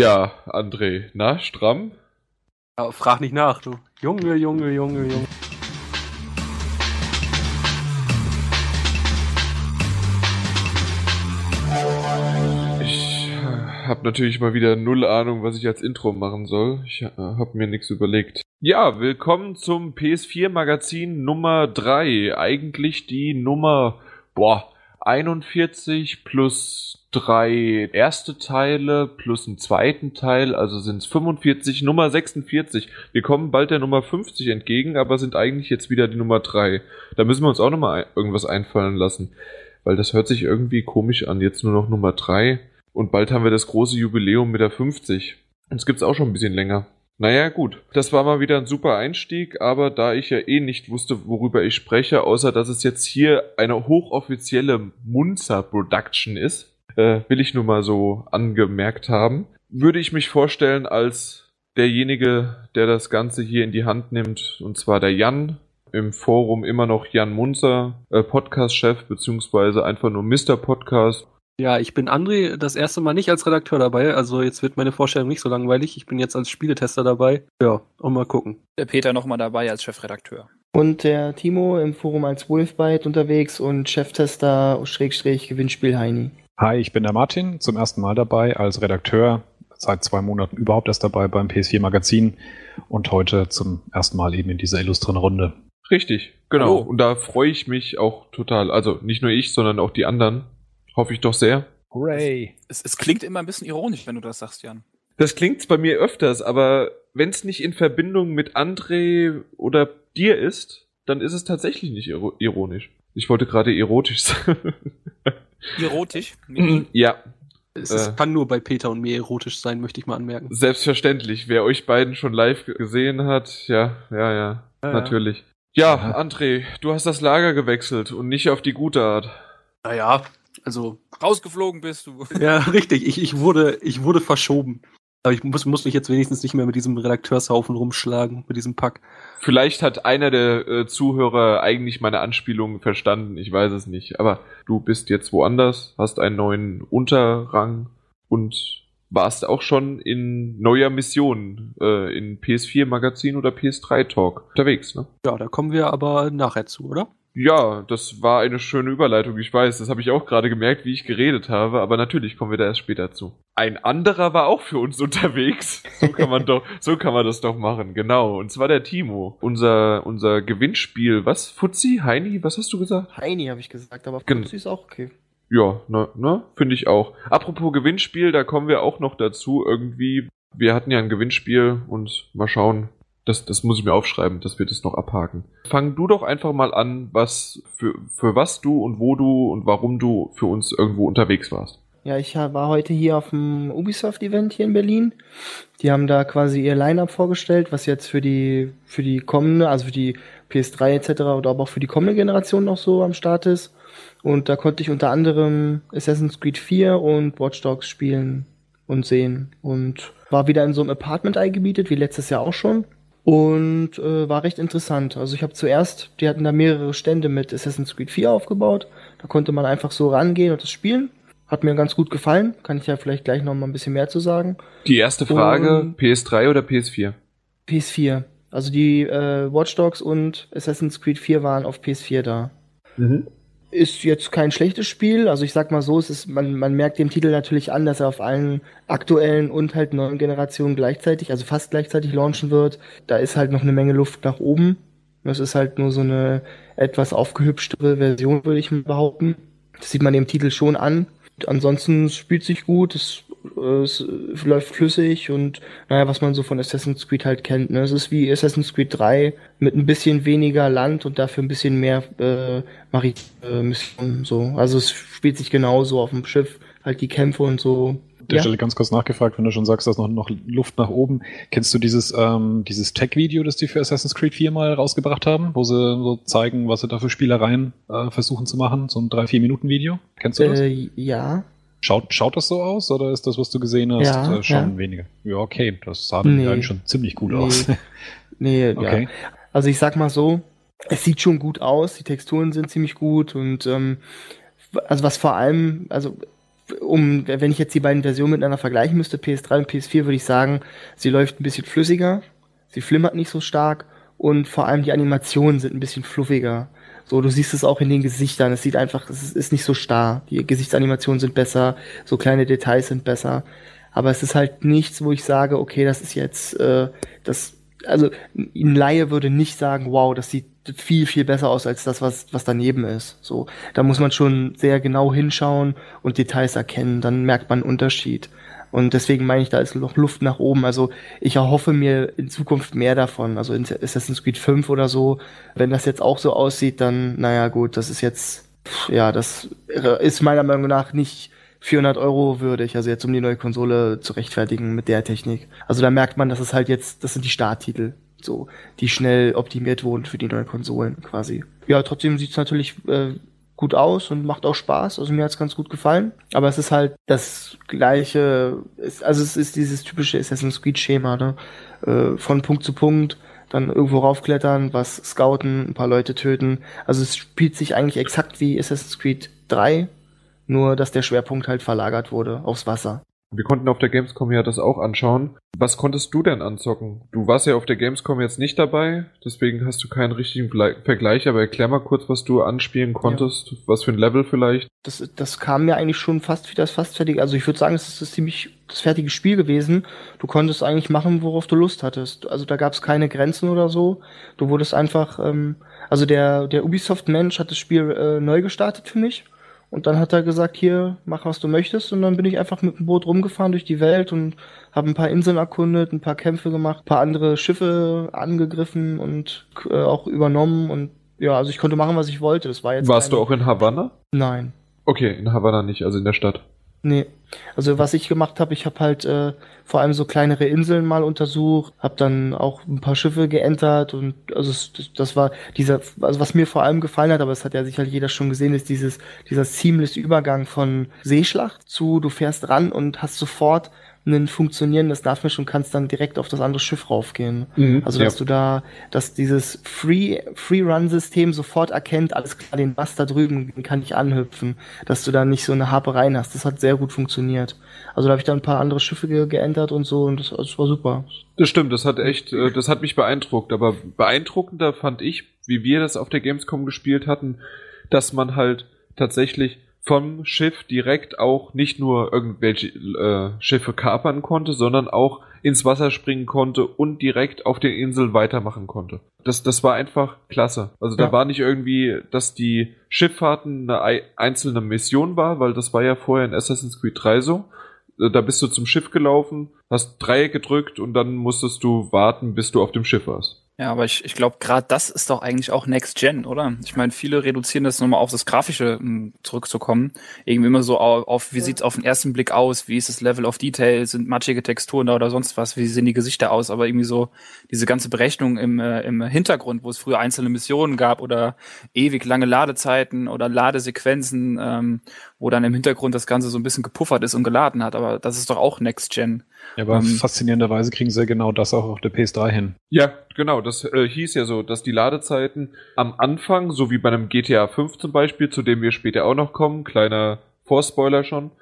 Ja, André, na, stramm? Ja, frag nicht nach, du. Junge, Junge, Junge, Junge. Ich äh, habe natürlich mal wieder null Ahnung, was ich als Intro machen soll. Ich äh, habe mir nichts überlegt. Ja, willkommen zum PS4 Magazin Nummer 3. Eigentlich die Nummer, boah, 41 plus drei erste Teile plus einen zweiten Teil, also sind es 45, Nummer 46. Wir kommen bald der Nummer 50 entgegen, aber sind eigentlich jetzt wieder die Nummer 3. Da müssen wir uns auch nochmal irgendwas einfallen lassen, weil das hört sich irgendwie komisch an, jetzt nur noch Nummer 3 und bald haben wir das große Jubiläum mit der 50. Und es auch schon ein bisschen länger. Naja, gut. Das war mal wieder ein super Einstieg, aber da ich ja eh nicht wusste, worüber ich spreche, außer dass es jetzt hier eine hochoffizielle Munzer Production ist, äh, will ich nur mal so angemerkt haben. Würde ich mich vorstellen als derjenige, der das Ganze hier in die Hand nimmt, und zwar der Jan, im Forum immer noch Jan Munzer, äh, Podcast-Chef, beziehungsweise einfach nur Mr. Podcast. Ja, ich bin André, das erste Mal nicht als Redakteur dabei, also jetzt wird meine Vorstellung nicht so langweilig. Ich bin jetzt als Spieletester dabei. Ja, und mal gucken. Der Peter nochmal dabei als Chefredakteur. Und der Timo im Forum als Wolfbite unterwegs und Cheftester Schrägstrich Gewinnspiel Heini. Hi, ich bin der Martin, zum ersten Mal dabei als Redakteur, seit zwei Monaten überhaupt erst dabei beim PS4 Magazin und heute zum ersten Mal eben in dieser illustren Runde. Richtig, genau. Hallo. Und da freue ich mich auch total. Also nicht nur ich, sondern auch die anderen. Hoffe ich doch sehr. Hooray. Es, es klingt immer ein bisschen ironisch, wenn du das sagst, Jan. Das klingt bei mir öfters, aber wenn es nicht in Verbindung mit André oder dir ist, dann ist es tatsächlich nicht ironisch. Ich wollte gerade erotisch sagen. Erotisch? Mhm. ja. Es äh, kann nur bei Peter und mir erotisch sein, möchte ich mal anmerken. Selbstverständlich. Wer euch beiden schon live gesehen hat, ja, ja, ja, ja natürlich. Ja, ja, André, du hast das Lager gewechselt und nicht auf die gute Art. Naja, also. Rausgeflogen bist du. Ja, richtig. Ich, ich, wurde, ich wurde verschoben. Aber ich muss, muss mich jetzt wenigstens nicht mehr mit diesem Redakteurshaufen rumschlagen, mit diesem Pack. Vielleicht hat einer der äh, Zuhörer eigentlich meine Anspielung verstanden, ich weiß es nicht. Aber du bist jetzt woanders, hast einen neuen Unterrang und warst auch schon in neuer Mission äh, in PS4 Magazin oder PS3 Talk unterwegs, ne? Ja, da kommen wir aber nachher zu, oder? Ja, das war eine schöne Überleitung, ich weiß. Das habe ich auch gerade gemerkt, wie ich geredet habe, aber natürlich kommen wir da erst später zu. Ein anderer war auch für uns unterwegs. So kann man doch, so kann man das doch machen, genau. Und zwar der Timo. Unser, unser Gewinnspiel. Was? Fuzzi? Heini? Was hast du gesagt? Heini habe ich gesagt, aber Fuzzi ist auch okay. Ja, ne, ne? Finde ich auch. Apropos Gewinnspiel, da kommen wir auch noch dazu. Irgendwie, wir hatten ja ein Gewinnspiel und mal schauen, das, das muss ich mir aufschreiben, dass wir das noch abhaken. Fang du doch einfach mal an, was für, für was du und wo du und warum du für uns irgendwo unterwegs warst. Ja, ich war heute hier auf dem Ubisoft-Event hier in Berlin. Die haben da quasi ihr Line-Up vorgestellt, was jetzt für die, für die kommende, also für die PS3 etc. oder aber auch für die kommende Generation noch so am Start ist. Und da konnte ich unter anderem Assassin's Creed 4 und Watch Dogs spielen und sehen. Und war wieder in so einem Apartment eingebietet, wie letztes Jahr auch schon und äh, war recht interessant. Also ich habe zuerst, die hatten da mehrere Stände mit Assassin's Creed 4 aufgebaut. Da konnte man einfach so rangehen und das spielen. Hat mir ganz gut gefallen. Kann ich ja vielleicht gleich noch mal ein bisschen mehr zu sagen. Die erste Frage, und PS3 oder PS4? PS4. Also die äh, Watch Dogs und Assassin's Creed 4 waren auf PS4 da. Mhm ist jetzt kein schlechtes Spiel. Also ich sag mal so, es ist, man, man merkt dem Titel natürlich an, dass er auf allen aktuellen und halt neuen Generationen gleichzeitig, also fast gleichzeitig launchen wird. Da ist halt noch eine Menge Luft nach oben. Das ist halt nur so eine etwas aufgehübschtere Version, würde ich behaupten. Das sieht man dem Titel schon an. Ansonsten spielt sich gut, es, es läuft flüssig und naja, was man so von Assassin's Creed halt kennt. Ne? Es ist wie Assassin's Creed 3 mit ein bisschen weniger Land und dafür ein bisschen mehr äh, Marit-Missionen. so. Also es spielt sich genauso auf dem Schiff, halt die Kämpfe und so der ja. Stelle ganz kurz nachgefragt, wenn du schon sagst, dass noch, noch Luft nach oben. Kennst du dieses, ähm, dieses Tech-Video, das die für Assassin's Creed 4 mal rausgebracht haben, wo sie so zeigen, was sie da für Spielereien äh, versuchen zu machen? So ein 3-4-Minuten-Video? Kennst du das? Äh, ja. Schaut, schaut das so aus oder ist das, was du gesehen hast, ja, äh, schon ja. weniger? Ja, okay, das sah nee. eigentlich schon ziemlich gut nee. aus. nee, okay. Ja. Also ich sag mal so, es sieht schon gut aus, die Texturen sind ziemlich gut und ähm, also was vor allem, also um, wenn ich jetzt die beiden Versionen miteinander vergleichen müsste, PS3 und PS4, würde ich sagen, sie läuft ein bisschen flüssiger, sie flimmert nicht so stark und vor allem die Animationen sind ein bisschen fluffiger. So, du siehst es auch in den Gesichtern. Es sieht einfach, es ist nicht so starr. Die Gesichtsanimationen sind besser, so kleine Details sind besser. Aber es ist halt nichts, wo ich sage, okay, das ist jetzt, äh, das, also ein Laie würde nicht sagen, wow, das sieht viel, viel besser aus als das, was, was daneben ist. So, da muss man schon sehr genau hinschauen und Details erkennen, dann merkt man einen Unterschied. Und deswegen meine ich, da ist noch Luft nach oben. Also ich erhoffe mir in Zukunft mehr davon. Also in Assassin's Creed 5 oder so. Wenn das jetzt auch so aussieht, dann, naja, gut, das ist jetzt, ja, das ist meiner Meinung nach nicht 400 Euro würdig, also jetzt um die neue Konsole zu rechtfertigen mit der Technik. Also da merkt man, dass es halt jetzt, das sind die Starttitel so, die schnell optimiert wurden für die neuen Konsolen quasi. Ja, trotzdem sieht's natürlich äh, gut aus und macht auch Spaß. Also mir hat's ganz gut gefallen. Aber es ist halt das gleiche, also es ist dieses typische Assassin's Creed Schema, ne? Äh, von Punkt zu Punkt, dann irgendwo raufklettern, was scouten, ein paar Leute töten. Also es spielt sich eigentlich exakt wie Assassin's Creed 3, nur dass der Schwerpunkt halt verlagert wurde aufs Wasser. Wir konnten auf der Gamescom ja das auch anschauen. Was konntest du denn anzocken? Du warst ja auf der Gamescom jetzt nicht dabei, deswegen hast du keinen richtigen Vergleich, aber erklär mal kurz, was du anspielen konntest, ja. was für ein Level vielleicht. Das, das kam mir eigentlich schon fast wie das fast fertig. Also ich würde sagen, es ist ziemlich das fertige Spiel gewesen. Du konntest eigentlich machen, worauf du Lust hattest. Also da gab es keine Grenzen oder so. Du wurdest einfach, ähm, also der, der Ubisoft-Mensch hat das Spiel äh, neu gestartet für mich und dann hat er gesagt, hier, mach was du möchtest. Und dann bin ich einfach mit dem Boot rumgefahren durch die Welt und habe ein paar Inseln erkundet, ein paar Kämpfe gemacht, ein paar andere Schiffe angegriffen und äh, auch übernommen. Und ja, also ich konnte machen, was ich wollte. Das war jetzt. Warst du auch in Havanna? Nein. Okay, in Havanna nicht, also in der Stadt. Nee. Also was ich gemacht habe, ich habe halt äh, vor allem so kleinere Inseln mal untersucht, habe dann auch ein paar Schiffe geentert und also das, war dieser, also was mir vor allem gefallen hat, aber das hat ja sicher jeder schon gesehen, ist dieses dieser seamless Übergang von Seeschlacht zu, du fährst ran und hast sofort ein funktionierendes Nachmisch und kannst dann direkt auf das andere Schiff raufgehen. Mhm, also dass ja. du da, dass dieses Free Free Run System sofort erkennt, alles klar, den Bass da drüben, den kann ich anhüpfen, dass du da nicht so eine Hapereien hast. Das hat sehr gut funktioniert. Also da habe ich dann ein paar andere Schiffe ge geändert und so und das, das war super. Das stimmt, das hat echt, äh, das hat mich beeindruckt. Aber beeindruckender fand ich, wie wir das auf der Gamescom gespielt hatten, dass man halt tatsächlich vom Schiff direkt auch nicht nur irgendwelche äh, Schiffe kapern konnte, sondern auch ins Wasser springen konnte und direkt auf den Inseln weitermachen konnte. Das, das war einfach klasse. Also ja. da war nicht irgendwie, dass die Schifffahrten eine einzelne Mission war, weil das war ja vorher in Assassin's Creed 3 so. Äh, da bist du zum Schiff gelaufen, hast Dreieck gedrückt und dann musstest du warten, bis du auf dem Schiff warst. Ja, aber ich, ich glaube, gerade das ist doch eigentlich auch Next Gen, oder? Ich meine, viele reduzieren das nochmal auf das Grafische hm, zurückzukommen. Irgendwie immer so auf, auf wie sieht's auf den ersten Blick aus, wie ist das Level of Detail, sind matschige Texturen da oder sonst was, wie sehen die Gesichter aus, aber irgendwie so diese ganze Berechnung im, äh, im Hintergrund, wo es früher einzelne Missionen gab oder ewig lange Ladezeiten oder Ladesequenzen, ähm, wo dann im Hintergrund das Ganze so ein bisschen gepuffert ist und geladen hat, aber das ist doch auch Next Gen. Ja, aber ähm, faszinierenderweise kriegen sie genau das auch auf der PS3 hin. Ja, genau. Das äh, hieß ja so, dass die Ladezeiten am Anfang, so wie bei einem GTA 5 zum Beispiel, zu dem wir später auch noch kommen, kleiner Vorspoiler schon,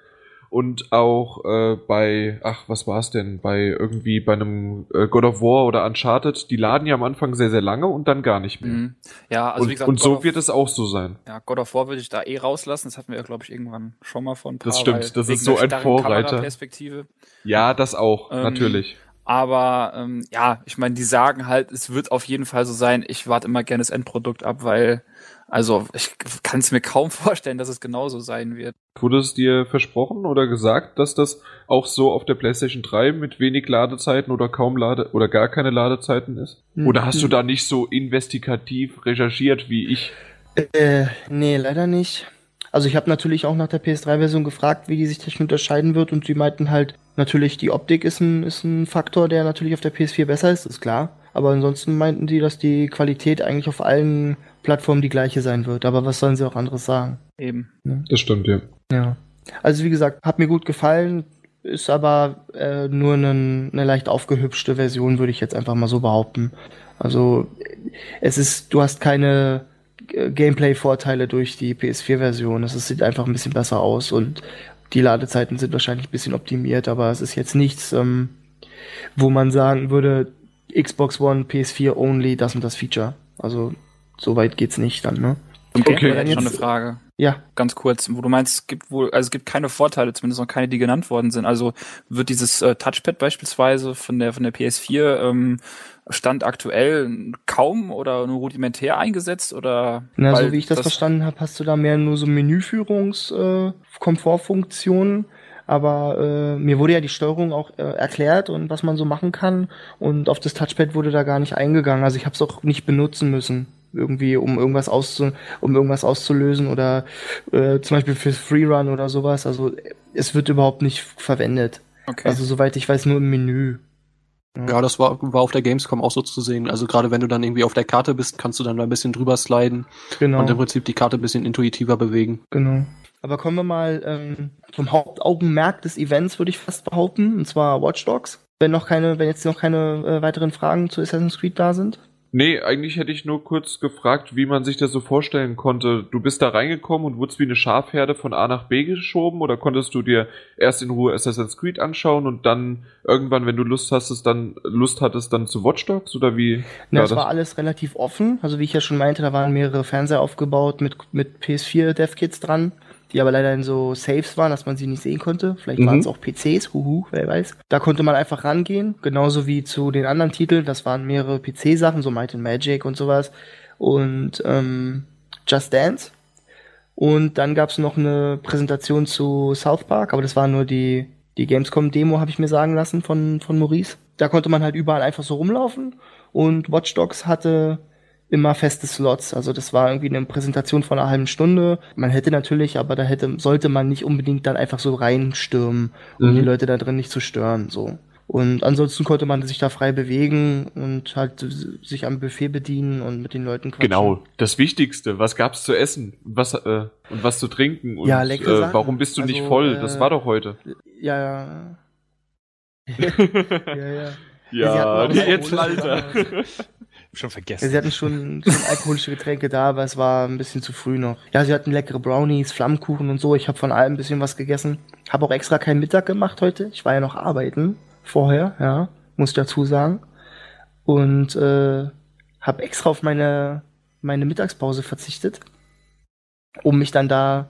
und auch äh, bei, ach, was war es denn, bei irgendwie bei einem äh, God of War oder Uncharted, die laden ja am Anfang sehr, sehr lange und dann gar nicht mehr. Mhm. Ja, also und, wie gesagt. Und God so wird es auch so sein. Ja, God of War würde ich da eh rauslassen, das hatten wir ja, glaube ich, irgendwann schon mal von Das stimmt, das ist so ein Vorreiter. Ja, das auch, ähm, natürlich. Aber ähm, ja, ich meine, die sagen halt, es wird auf jeden Fall so sein, ich warte immer gerne das Endprodukt ab, weil also ich kann es mir kaum vorstellen, dass es genauso sein wird. Wurde es dir versprochen oder gesagt, dass das auch so auf der PlayStation 3 mit wenig Ladezeiten oder kaum Lade oder gar keine Ladezeiten ist? Mhm. Oder hast du da nicht so investigativ recherchiert wie ich? Äh, nee, leider nicht. Also ich habe natürlich auch nach der PS3-Version gefragt, wie die sich technisch unterscheiden wird und sie meinten halt, natürlich die Optik ist ein, ist ein Faktor, der natürlich auf der PS4 besser ist, ist klar. Aber ansonsten meinten die, dass die Qualität eigentlich auf allen Plattform die gleiche sein wird. Aber was sollen sie auch anderes sagen? Eben. Ja. Das stimmt, ja. Ja. Also wie gesagt, hat mir gut gefallen, ist aber äh, nur eine, eine leicht aufgehübschte Version, würde ich jetzt einfach mal so behaupten. Also es ist, du hast keine Gameplay-Vorteile durch die PS4-Version. Es sieht einfach ein bisschen besser aus und die Ladezeiten sind wahrscheinlich ein bisschen optimiert, aber es ist jetzt nichts, ähm, wo man sagen würde, Xbox One, PS4 only, das und das Feature. Also so weit geht's nicht dann, ne? Okay, Okay. okay. schon eine Frage. Ja, Ganz kurz, wo du meinst, es gibt wohl, also es gibt keine Vorteile, zumindest noch keine, die genannt worden sind. Also wird dieses äh, Touchpad beispielsweise von der von der PS4 ähm, Stand aktuell kaum oder nur rudimentär eingesetzt oder? Na, so wie ich das, verstanden habe, hast du da mehr nur so Menüführungs äh. Aber äh, mir wurde ja die Steuerung auch äh, erklärt und was man so machen kann. Und auf das Touchpad wurde da gar nicht eingegangen. Also ich habe es auch nicht benutzen müssen. Irgendwie, um irgendwas auszu um irgendwas auszulösen oder äh, zum Beispiel fürs Freerun oder sowas. Also es wird überhaupt nicht verwendet. Okay. Also soweit ich weiß, nur im Menü. Ja, das war, war auf der Gamescom auch so zu sehen. Also gerade wenn du dann irgendwie auf der Karte bist, kannst du dann da ein bisschen drüber sliden Genau. und im Prinzip die Karte ein bisschen intuitiver bewegen. Genau. Aber kommen wir mal ähm, zum Hauptaugenmerk des Events, würde ich fast behaupten, und zwar Watch Dogs. Wenn noch keine, wenn jetzt noch keine äh, weiteren Fragen zu Assassin's Creed da sind. Nee, eigentlich hätte ich nur kurz gefragt, wie man sich das so vorstellen konnte. Du bist da reingekommen und wurdest wie eine Schafherde von A nach B geschoben oder konntest du dir erst in Ruhe Assassin's Creed anschauen und dann irgendwann, wenn du Lust hast, dann Lust hattest, dann zu Watch Dogs oder wie? Ja, war es war alles relativ offen. Also wie ich ja schon meinte, da waren mehrere Fernseher aufgebaut mit, mit PS4 Dev-Kits dran, die aber leider in so Saves waren, dass man sie nicht sehen konnte. Vielleicht Mhm. waren es auch PCs, huhu, wer weiß. Da konnte man einfach rangehen, genauso wie zu den anderen Titeln. Das waren mehrere PC-Sachen, so Might and Magic und sowas. Und ähm, Just Dance. Und dann gab's noch eine Präsentation zu South Park, aber das war nur die, die Gamescom-Demo, habe ich mir sagen lassen von, von Maurice. Da konnte man halt überall einfach so rumlaufen und Watch Dogs hatte immer feste Slots. Also das war irgendwie eine Präsentation von einer halben Stunde. Man hätte natürlich, aber da hätte, sollte man nicht unbedingt dann einfach so reinstürmen, um Mhm. die Leute da drin nicht zu stören, so. Und ansonsten konnte man sich da frei bewegen und halt sich am Buffet bedienen und mit den Leuten quatschen. Genau, das Wichtigste. Was gab's zu essen und was, äh, und was zu trinken? Und Ja, leckere äh, warum bist du nicht Also, voll? äh, das war doch heute. Ja, ja. ja, ja. Ja, ja, jetzt Alter. Schon vergessen. sie hatten schon, schon alkoholische Getränke da, aber es war ein bisschen zu früh noch. Ja, sie hatten leckere Brownies, Flammkuchen und so. Ich habe von allem ein bisschen was gegessen. Habe auch extra keinen Mittag gemacht heute. Ich war ja noch arbeiten vorher, ja, muss ich dazu sagen. Und äh, habe extra auf meine meine Mittagspause verzichtet, um mich dann da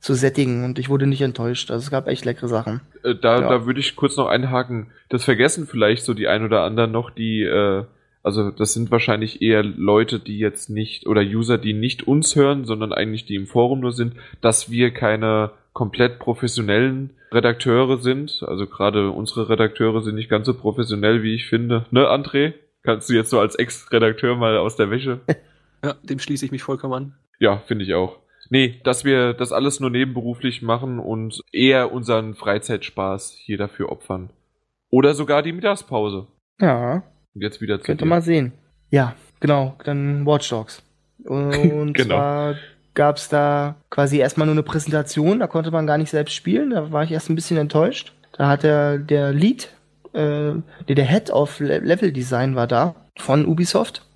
zu sättigen. Und ich wurde nicht enttäuscht. Also es gab echt leckere Sachen. Äh, da, Ja. da würde ich kurz noch einhaken. Das vergessen vielleicht so die ein oder anderen noch, die, äh, also das sind wahrscheinlich eher Leute, die jetzt nicht, oder User, die nicht uns hören, sondern eigentlich die im Forum nur sind, dass wir keine komplett professionellen Redakteure sind. Also gerade unsere Redakteure sind nicht ganz so professionell, wie ich finde. Ne, André? Kannst du jetzt so als Ex-Redakteur mal aus der Wäsche? Ja, dem schließe ich mich vollkommen an. Ja, finde ich auch. Nee, dass wir das alles nur nebenberuflich machen und eher unseren Freizeitspaß hier dafür opfern. Oder sogar die Mittagspause. Ja, Und jetzt wieder zu Könnt ihr mal sehen. Ja, genau, dann Watch Dogs. Und Genau. zwar gab's da quasi erstmal nur eine Präsentation, da konnte man gar nicht selbst spielen, da war ich erst ein bisschen enttäuscht. Da hat der, der Lead, äh, nee, der Head of Le Level Design war da von Ubisoft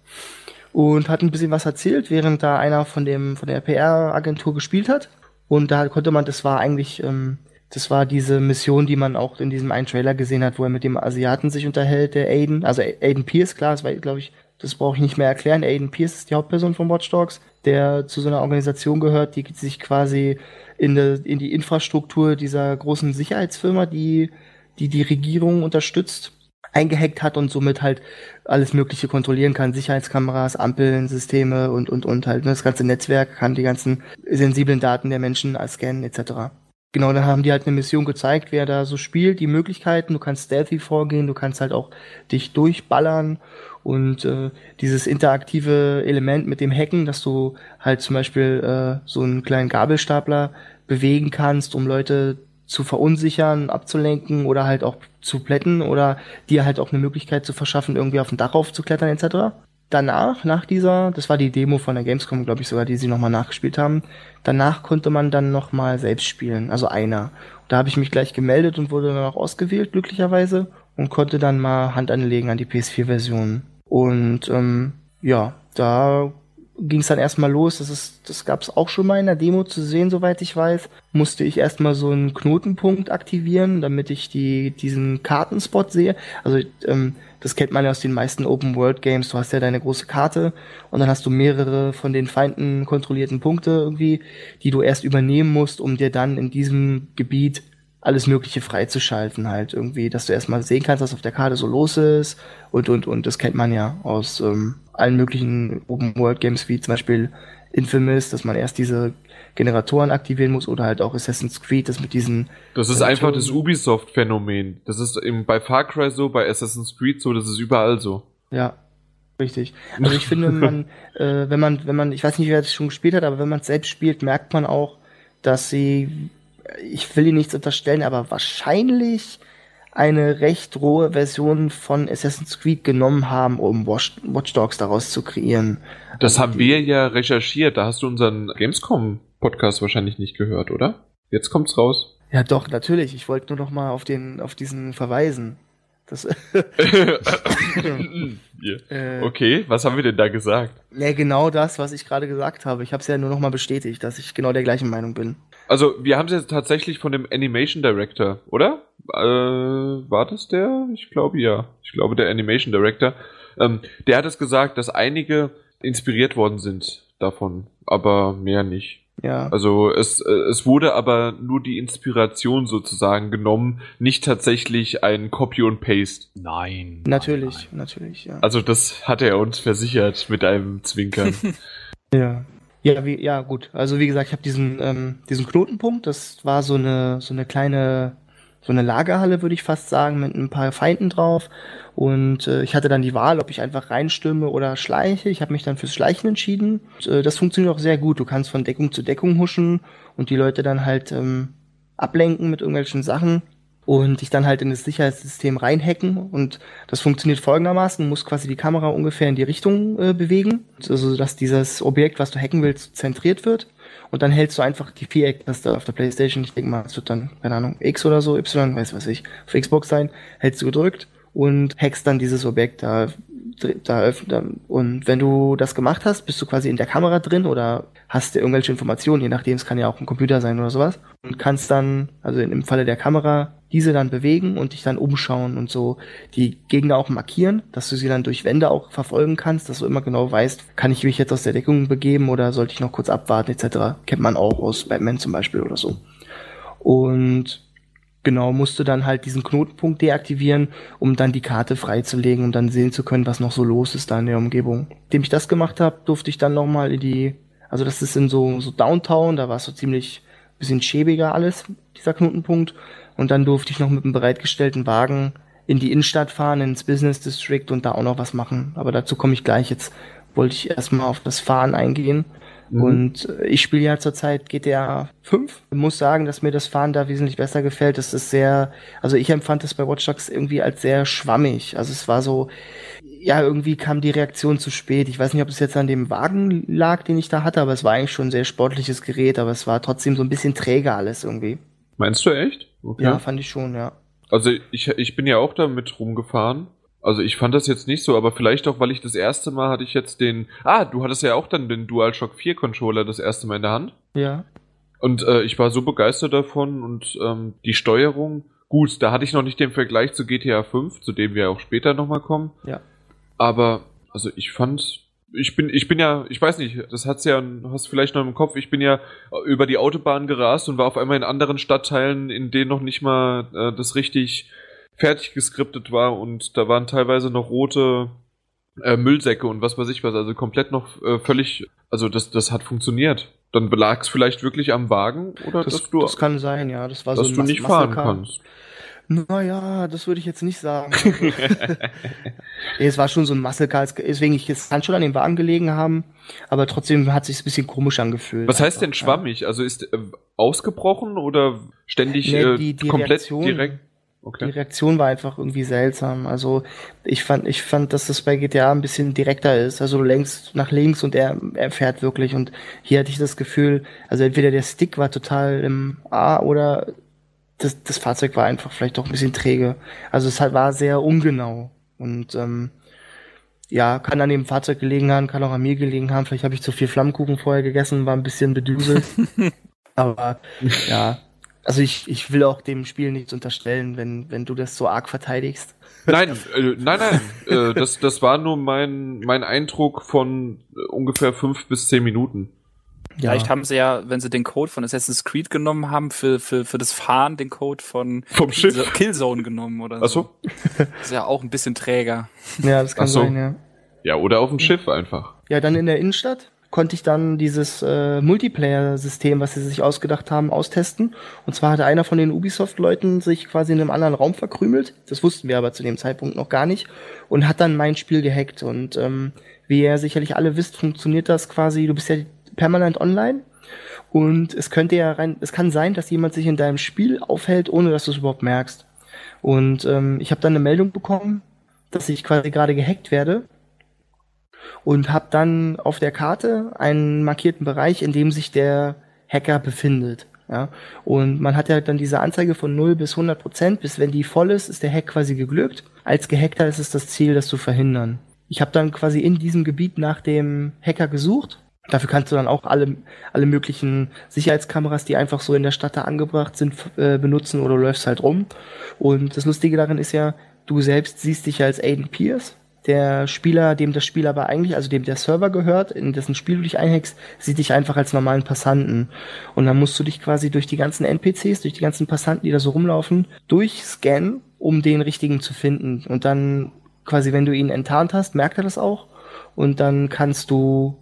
und hat ein bisschen was erzählt, während da einer von dem von der PR-Agentur gespielt hat. Und da konnte man, das war eigentlich, ähm, das war diese Mission, die man auch in diesem einen Trailer gesehen hat, wo er mit dem Asiaten sich unterhält, der Aiden, also Aiden Pierce, klar, das war, glaube ich, das brauche ich nicht mehr erklären. Aiden Pierce ist die Hauptperson von Watch Dogs, der zu so einer Organisation gehört, die sich quasi in, de, in die Infrastruktur dieser großen Sicherheitsfirma, die die, die Regierung unterstützt, eingehackt hat und somit halt alles Mögliche kontrollieren kann. Sicherheitskameras, Ampeln, Systeme und, und, und halt. ne, Das ganze Netzwerk kann die ganzen sensiblen Daten der Menschen scannen etc. Genau, dann haben die halt eine Mission gezeigt, wer da so spielt, die Möglichkeiten. Du kannst stealthy vorgehen, du kannst halt auch dich durchballern und äh, dieses interaktive Element mit dem Hacken, dass du halt zum Beispiel äh, so einen kleinen Gabelstapler bewegen kannst, um Leute zu verunsichern, abzulenken oder halt auch zu plätten oder dir halt auch eine Möglichkeit zu verschaffen, irgendwie auf ein Dach aufzuklettern etc. Danach, nach dieser, das war die Demo von der Gamescom, glaube ich sogar, die sie nochmal nachgespielt haben, danach konnte man dann nochmal selbst spielen, also einer. Da habe ich mich gleich gemeldet und wurde dann auch ausgewählt, glücklicherweise, und konnte dann mal Hand anlegen an die PS4-Version. Und ähm, ja, da ging es dann erstmal los. Das, das gab es auch schon mal in der Demo zu sehen, soweit ich weiß. Musste ich erstmal so einen Knotenpunkt aktivieren, damit ich die, diesen Kartenspot sehe. Also ähm, das kennt man ja aus den meisten Open-World-Games. Du hast ja deine große Karte und dann hast du mehrere von den Feinden kontrollierten Punkte irgendwie, die du erst übernehmen musst, um dir dann in diesem Gebiet alles Mögliche freizuschalten halt irgendwie, dass du erstmal sehen kannst, was auf der Karte so los ist und und und das kennt man ja aus ähm, allen möglichen Open World Games wie zum Beispiel Infamous, dass man erst diese Generatoren aktivieren muss oder halt auch Assassin's Creed, das mit diesen. Das ist einfach das Ubisoft-Phänomen. Das ist eben bei Far Cry so, bei Assassin's Creed so, das ist überall so. Ja, richtig. Also ich finde, man, äh, wenn man, wenn man, ich weiß nicht, wer das schon gespielt hat, aber wenn man es selbst spielt, merkt man auch, dass sie ich will ihnen nichts unterstellen, aber wahrscheinlich eine recht rohe Version von Assassin's Creed genommen haben, um Watch, Watch Dogs daraus zu kreieren. Das haben wir ja recherchiert. Da hast du unseren Gamescom-Podcast wahrscheinlich nicht gehört, oder? Jetzt kommt's raus. Ja, doch, natürlich. Ich wollte nur noch mal auf den, auf diesen verweisen. Das yeah. okay, was haben wir denn da gesagt? Ja, genau das, was ich gerade gesagt habe. Ich habe es ja nur noch mal bestätigt, dass ich genau der gleichen Meinung bin. Also, wir haben es jetzt tatsächlich von dem Animation Director, oder? Äh, war das der? Ich glaube ja. Ich glaube der Animation Director. Ähm, der hat es gesagt, dass einige inspiriert worden sind davon, aber mehr nicht. Ja. Also es, äh, es wurde aber nur die Inspiration sozusagen genommen, nicht tatsächlich ein Copy und Paste. Nein. Natürlich, nein. natürlich, ja. Also das hat er uns versichert mit einem Zwinkern. ja. Ja, wie, ja, gut. Also wie gesagt, ich habe diesen, ähm, diesen Knotenpunkt, das war so eine, so eine kleine, so eine Lagerhalle, würde ich fast sagen, mit ein paar Feinden drauf. Und äh, ich hatte dann die Wahl, ob ich einfach reinstürme oder schleiche. Ich habe mich dann fürs Schleichen entschieden. Und, äh, das funktioniert auch sehr gut. Du kannst von Deckung zu Deckung huschen und die Leute dann halt ähm, ablenken mit irgendwelchen Sachen und dich dann halt in das Sicherheitssystem reinhacken und das funktioniert folgendermaßen, du musst quasi die Kamera ungefähr in die Richtung äh, bewegen, also dass dieses Objekt, was du hacken willst, zentriert wird und dann hältst du einfach die Viereck-Taste auf der Playstation, ich denke mal, es wird dann, keine Ahnung, X oder so, Y, weiß was ich, auf Xbox sein, hältst du gedrückt und hackst dann dieses Objekt da da öffnet. Und wenn du das gemacht hast, bist du quasi in der Kamera drin oder hast du irgendwelche Informationen, je nachdem, es kann ja auch ein Computer sein oder sowas. Und kannst dann, also im Falle der Kamera, diese dann bewegen und dich dann umschauen und so die Gegner auch markieren, dass du sie dann durch Wände auch verfolgen kannst, dass du immer genau weißt, kann ich mich jetzt aus der Deckung begeben oder sollte ich noch kurz abwarten etc. Kennt man auch aus Batman zum Beispiel oder so. Und genau, musste dann halt diesen Knotenpunkt deaktivieren, um dann die Karte freizulegen und dann sehen zu können, was noch so los ist da in der Umgebung. Indem ich das gemacht habe, durfte ich dann nochmal in die, also das ist in so, so Downtown, da war es so ziemlich bisschen schäbiger alles, dieser Knotenpunkt. Und dann durfte ich noch mit einem bereitgestellten Wagen in die Innenstadt fahren, ins Business District und da auch noch was machen. Aber dazu komme ich gleich. Jetzt wollte ich erstmal auf das Fahren eingehen. Mhm. Und ich spiele ja zurzeit GTA 5. Ich muss sagen, dass mir das Fahren da wesentlich besser gefällt. Das ist sehr, also ich empfand es bei Watch Dogs irgendwie als sehr schwammig. Also es war so, ja, irgendwie kam die Reaktion zu spät. Ich weiß nicht, ob es jetzt an dem Wagen lag, den ich da hatte, aber es war eigentlich schon ein sehr sportliches Gerät, aber es war trotzdem so ein bisschen träger alles irgendwie. Meinst du echt? Okay. Ja, fand ich schon, ja. Also ich, ich bin ja auch damit rumgefahren also ich fand das jetzt nicht so, aber vielleicht auch, weil ich das erste Mal hatte ich jetzt den. Ah, du hattest ja auch dann den DualShock 4 Controller das erste Mal in der Hand. Ja. Und äh, ich war so begeistert davon und ähm, die Steuerung. Gut, da hatte ich noch nicht den Vergleich zu GTA 5, zu dem wir auch später nochmal kommen. Ja. Aber, also ich fand, ich bin, ich bin ja, ich weiß nicht, das hat's ja, hast vielleicht noch im Kopf, ich bin ja über die Autobahn gerast und war auf einmal in anderen Stadtteilen, in denen noch nicht mal äh, das richtig fertig geskriptet war und da waren teilweise noch rote äh, Müllsäcke und was weiß ich was, also komplett noch äh, völlig, also das, das hat funktioniert. Dann lag es vielleicht wirklich am Wagen oder das, dass du, das kann sein, ja, das war dass so du nicht fahren kannst. Naja, das würde ich jetzt nicht sagen. es war schon so ein Car, deswegen ich es kann schon an dem Wagen gelegen haben, aber trotzdem hat sich ein bisschen komisch angefühlt. Was heißt denn schwammig? Also ist äh, ausgebrochen oder ständig nee, die, die äh, komplett Reaktion, direkt? Okay. Die Reaktion war einfach irgendwie seltsam. Also ich fand, ich fand, dass das bei GTA ein bisschen direkter ist. Also du lenkst nach links und er, er fährt wirklich. Und hier hatte ich das Gefühl, also entweder der Stick war total im A oder das, das Fahrzeug war einfach vielleicht doch ein bisschen träge. Also es halt war sehr ungenau. Und ähm, ja, kann an dem Fahrzeug gelegen haben, kann auch an mir gelegen haben. Vielleicht habe ich zu viel Flammkuchen vorher gegessen, war ein bisschen bedüselt. Aber ja, also ich, ich will auch dem Spiel nichts unterstellen, wenn, wenn du das so arg verteidigst. Nein, äh, nein, nein. äh, das, das war nur mein, mein Eindruck von äh, ungefähr fünf bis zehn Minuten. Ja. Vielleicht haben sie ja, wenn sie den Code von Assassin's Creed genommen haben, für, für, für das Fahren den Code von Vom Schiff. Killzone genommen oder Ach so. Ist ja auch ein bisschen träger. Ja, das kann so. sein, ja. Ja, oder auf dem Schiff einfach. Ja, dann in der Innenstadt konnte ich dann dieses äh, Multiplayer-System, was sie sich ausgedacht haben, austesten. Und zwar hatte einer von den Ubisoft-Leuten sich quasi in einem anderen Raum verkrümelt. Das wussten wir aber zu dem Zeitpunkt noch gar nicht. Und hat dann mein Spiel gehackt. Und ähm, wie ihr sicherlich alle wisst, funktioniert das quasi, du bist ja permanent online. Und es könnte ja rein, es kann sein, dass jemand sich in deinem Spiel aufhält, ohne dass du es überhaupt merkst. Und ähm, ich habe dann eine Meldung bekommen, dass ich quasi gerade gehackt werde und habe dann auf der Karte einen markierten Bereich, in dem sich der Hacker befindet. Ja, und man hat ja dann diese Anzeige von 0 bis 100 Prozent, bis wenn die voll ist, ist der Hack quasi geglückt. Als Gehackter ist es das Ziel, das zu verhindern. Ich habe dann quasi in diesem Gebiet nach dem Hacker gesucht. Dafür kannst du dann auch alle, alle möglichen Sicherheitskameras, die einfach so in der Stadt da angebracht sind, äh, benutzen oder läufst halt rum. Und das Lustige darin ist ja, du selbst siehst dich als Aiden Pierce der Spieler, dem das Spiel aber eigentlich, also dem der Server gehört, in dessen Spiel du dich einhackst, sieht dich einfach als normalen Passanten. Und dann musst du dich quasi durch die ganzen NPCs, durch die ganzen Passanten, die da so rumlaufen, durchscannen, um den richtigen zu finden. Und dann quasi, wenn du ihn enttarnt hast, merkt er das auch. Und dann kannst du,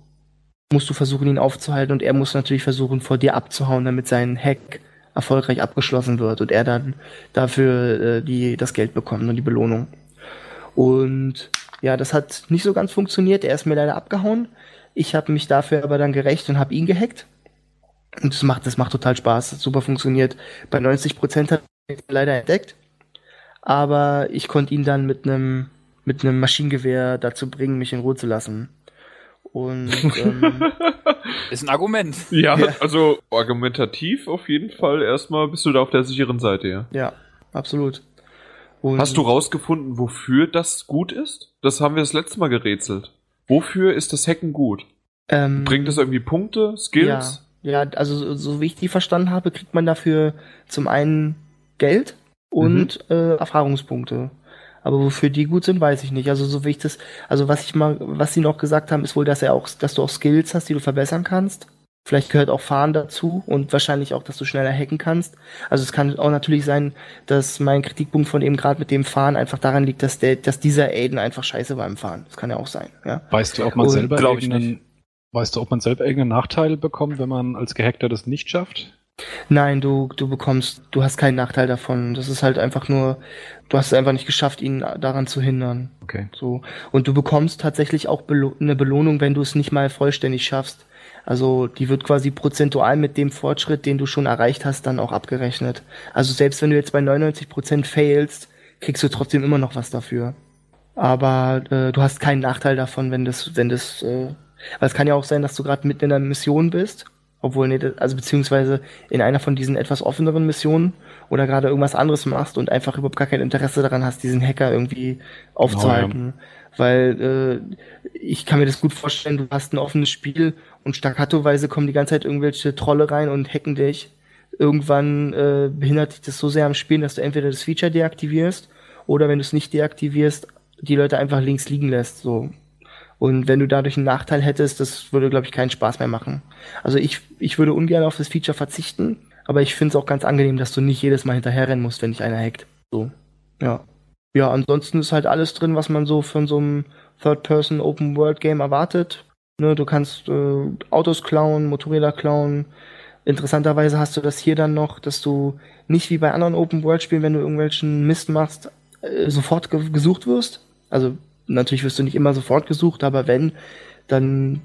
musst du versuchen, ihn aufzuhalten. Und er muss natürlich versuchen, vor dir abzuhauen, damit sein Hack erfolgreich abgeschlossen wird und er dann dafür äh, die, das Geld bekommt und die Belohnung. Und ja, das hat nicht so ganz funktioniert. Er ist mir leider abgehauen. Ich habe mich dafür aber dann gerecht und habe ihn gehackt. Und das macht, das macht total Spaß. Das hat super funktioniert. Bei 90 Prozent hat er leider entdeckt. Aber ich konnte ihn dann mit einem mit einem Maschinengewehr dazu bringen, mich in Ruhe zu lassen. Und ähm, Ist ein Argument. Ja, Ja. also argumentativ auf jeden Fall. Erstmal bist du da auf der sicheren Seite, ja. ja, absolut. Und Hast du rausgefunden, wofür das gut ist? Das haben wir das letzte Mal gerätselt. Wofür ist das Hacken gut? ähm, Bringt es irgendwie Punkte, Skills? Ja, ja, also so, so wie ich die verstanden habe, kriegt man dafür zum einen Geld und äh, Erfahrungspunkte. Aber wofür die gut sind, weiß ich nicht. Also so wie ich das, also was ich mal, was sie noch gesagt haben, ist wohl, dass er auch, dass du auch Skills hast, die du verbessern kannst. Vielleicht gehört auch Fahren dazu und wahrscheinlich auch, dass du schneller hacken kannst. Also es kann auch natürlich sein, dass mein Kritikpunkt von eben gerade mit dem Fahren einfach daran liegt, dass der, dass dieser Aiden einfach scheiße beim Fahren. Das kann ja auch sein, ja. Weißt du, ob man Und selber irgendeinen, weißt du, ob man selber irgendeinen Nachteil bekommt, wenn man als Gehackter das nicht schafft? Nein, du, du bekommst, du hast keinen Nachteil davon. Das ist halt einfach nur, du hast es einfach nicht geschafft, ihn daran zu hindern. Okay. So. Und du bekommst tatsächlich auch eine Belohnung, wenn du es nicht mal vollständig schaffst. Also die wird quasi prozentual mit dem Fortschritt, den du schon erreicht hast, dann auch abgerechnet. Also selbst wenn du jetzt bei 99% failst, kriegst du trotzdem immer noch was dafür. Aber äh, du hast keinen Nachteil davon, wenn das, wenn das, äh, weil es kann ja auch sein, dass du gerade mitten in einer Mission bist, obwohl nee, also beziehungsweise in einer von diesen etwas offeneren Missionen oder gerade irgendwas anderes machst und einfach überhaupt gar kein Interesse daran hast, diesen Hacker irgendwie aufzuhalten. Weil äh, ich kann mir das gut vorstellen, du hast ein offenes Spiel und staccatoweise kommen die ganze Zeit irgendwelche Trolle rein und hacken dich. Irgendwann äh, behindert dich das so sehr am Spielen, dass du entweder das Feature deaktivierst oder wenn du es nicht deaktivierst, die Leute einfach links liegen lässt. So. Und wenn du dadurch einen Nachteil hättest, das würde, glaube ich, keinen Spaß mehr machen. Also ich, ich würde ungern auf das Feature verzichten, aber ich finde es auch ganz angenehm, dass du nicht jedes Mal hinterherrennen musst, wenn dich einer hackt. So. Ja. Ja, ansonsten ist halt alles drin, was man so von so einem Third-Person Open-World-Game erwartet. Ne, du kannst äh, Autos klauen, Motorräder klauen. Interessanterweise hast du das hier dann noch, dass du nicht wie bei anderen Open-World-Spielen, wenn du irgendwelchen Mist machst, äh, sofort ge gesucht wirst. Also natürlich wirst du nicht immer sofort gesucht, aber wenn, dann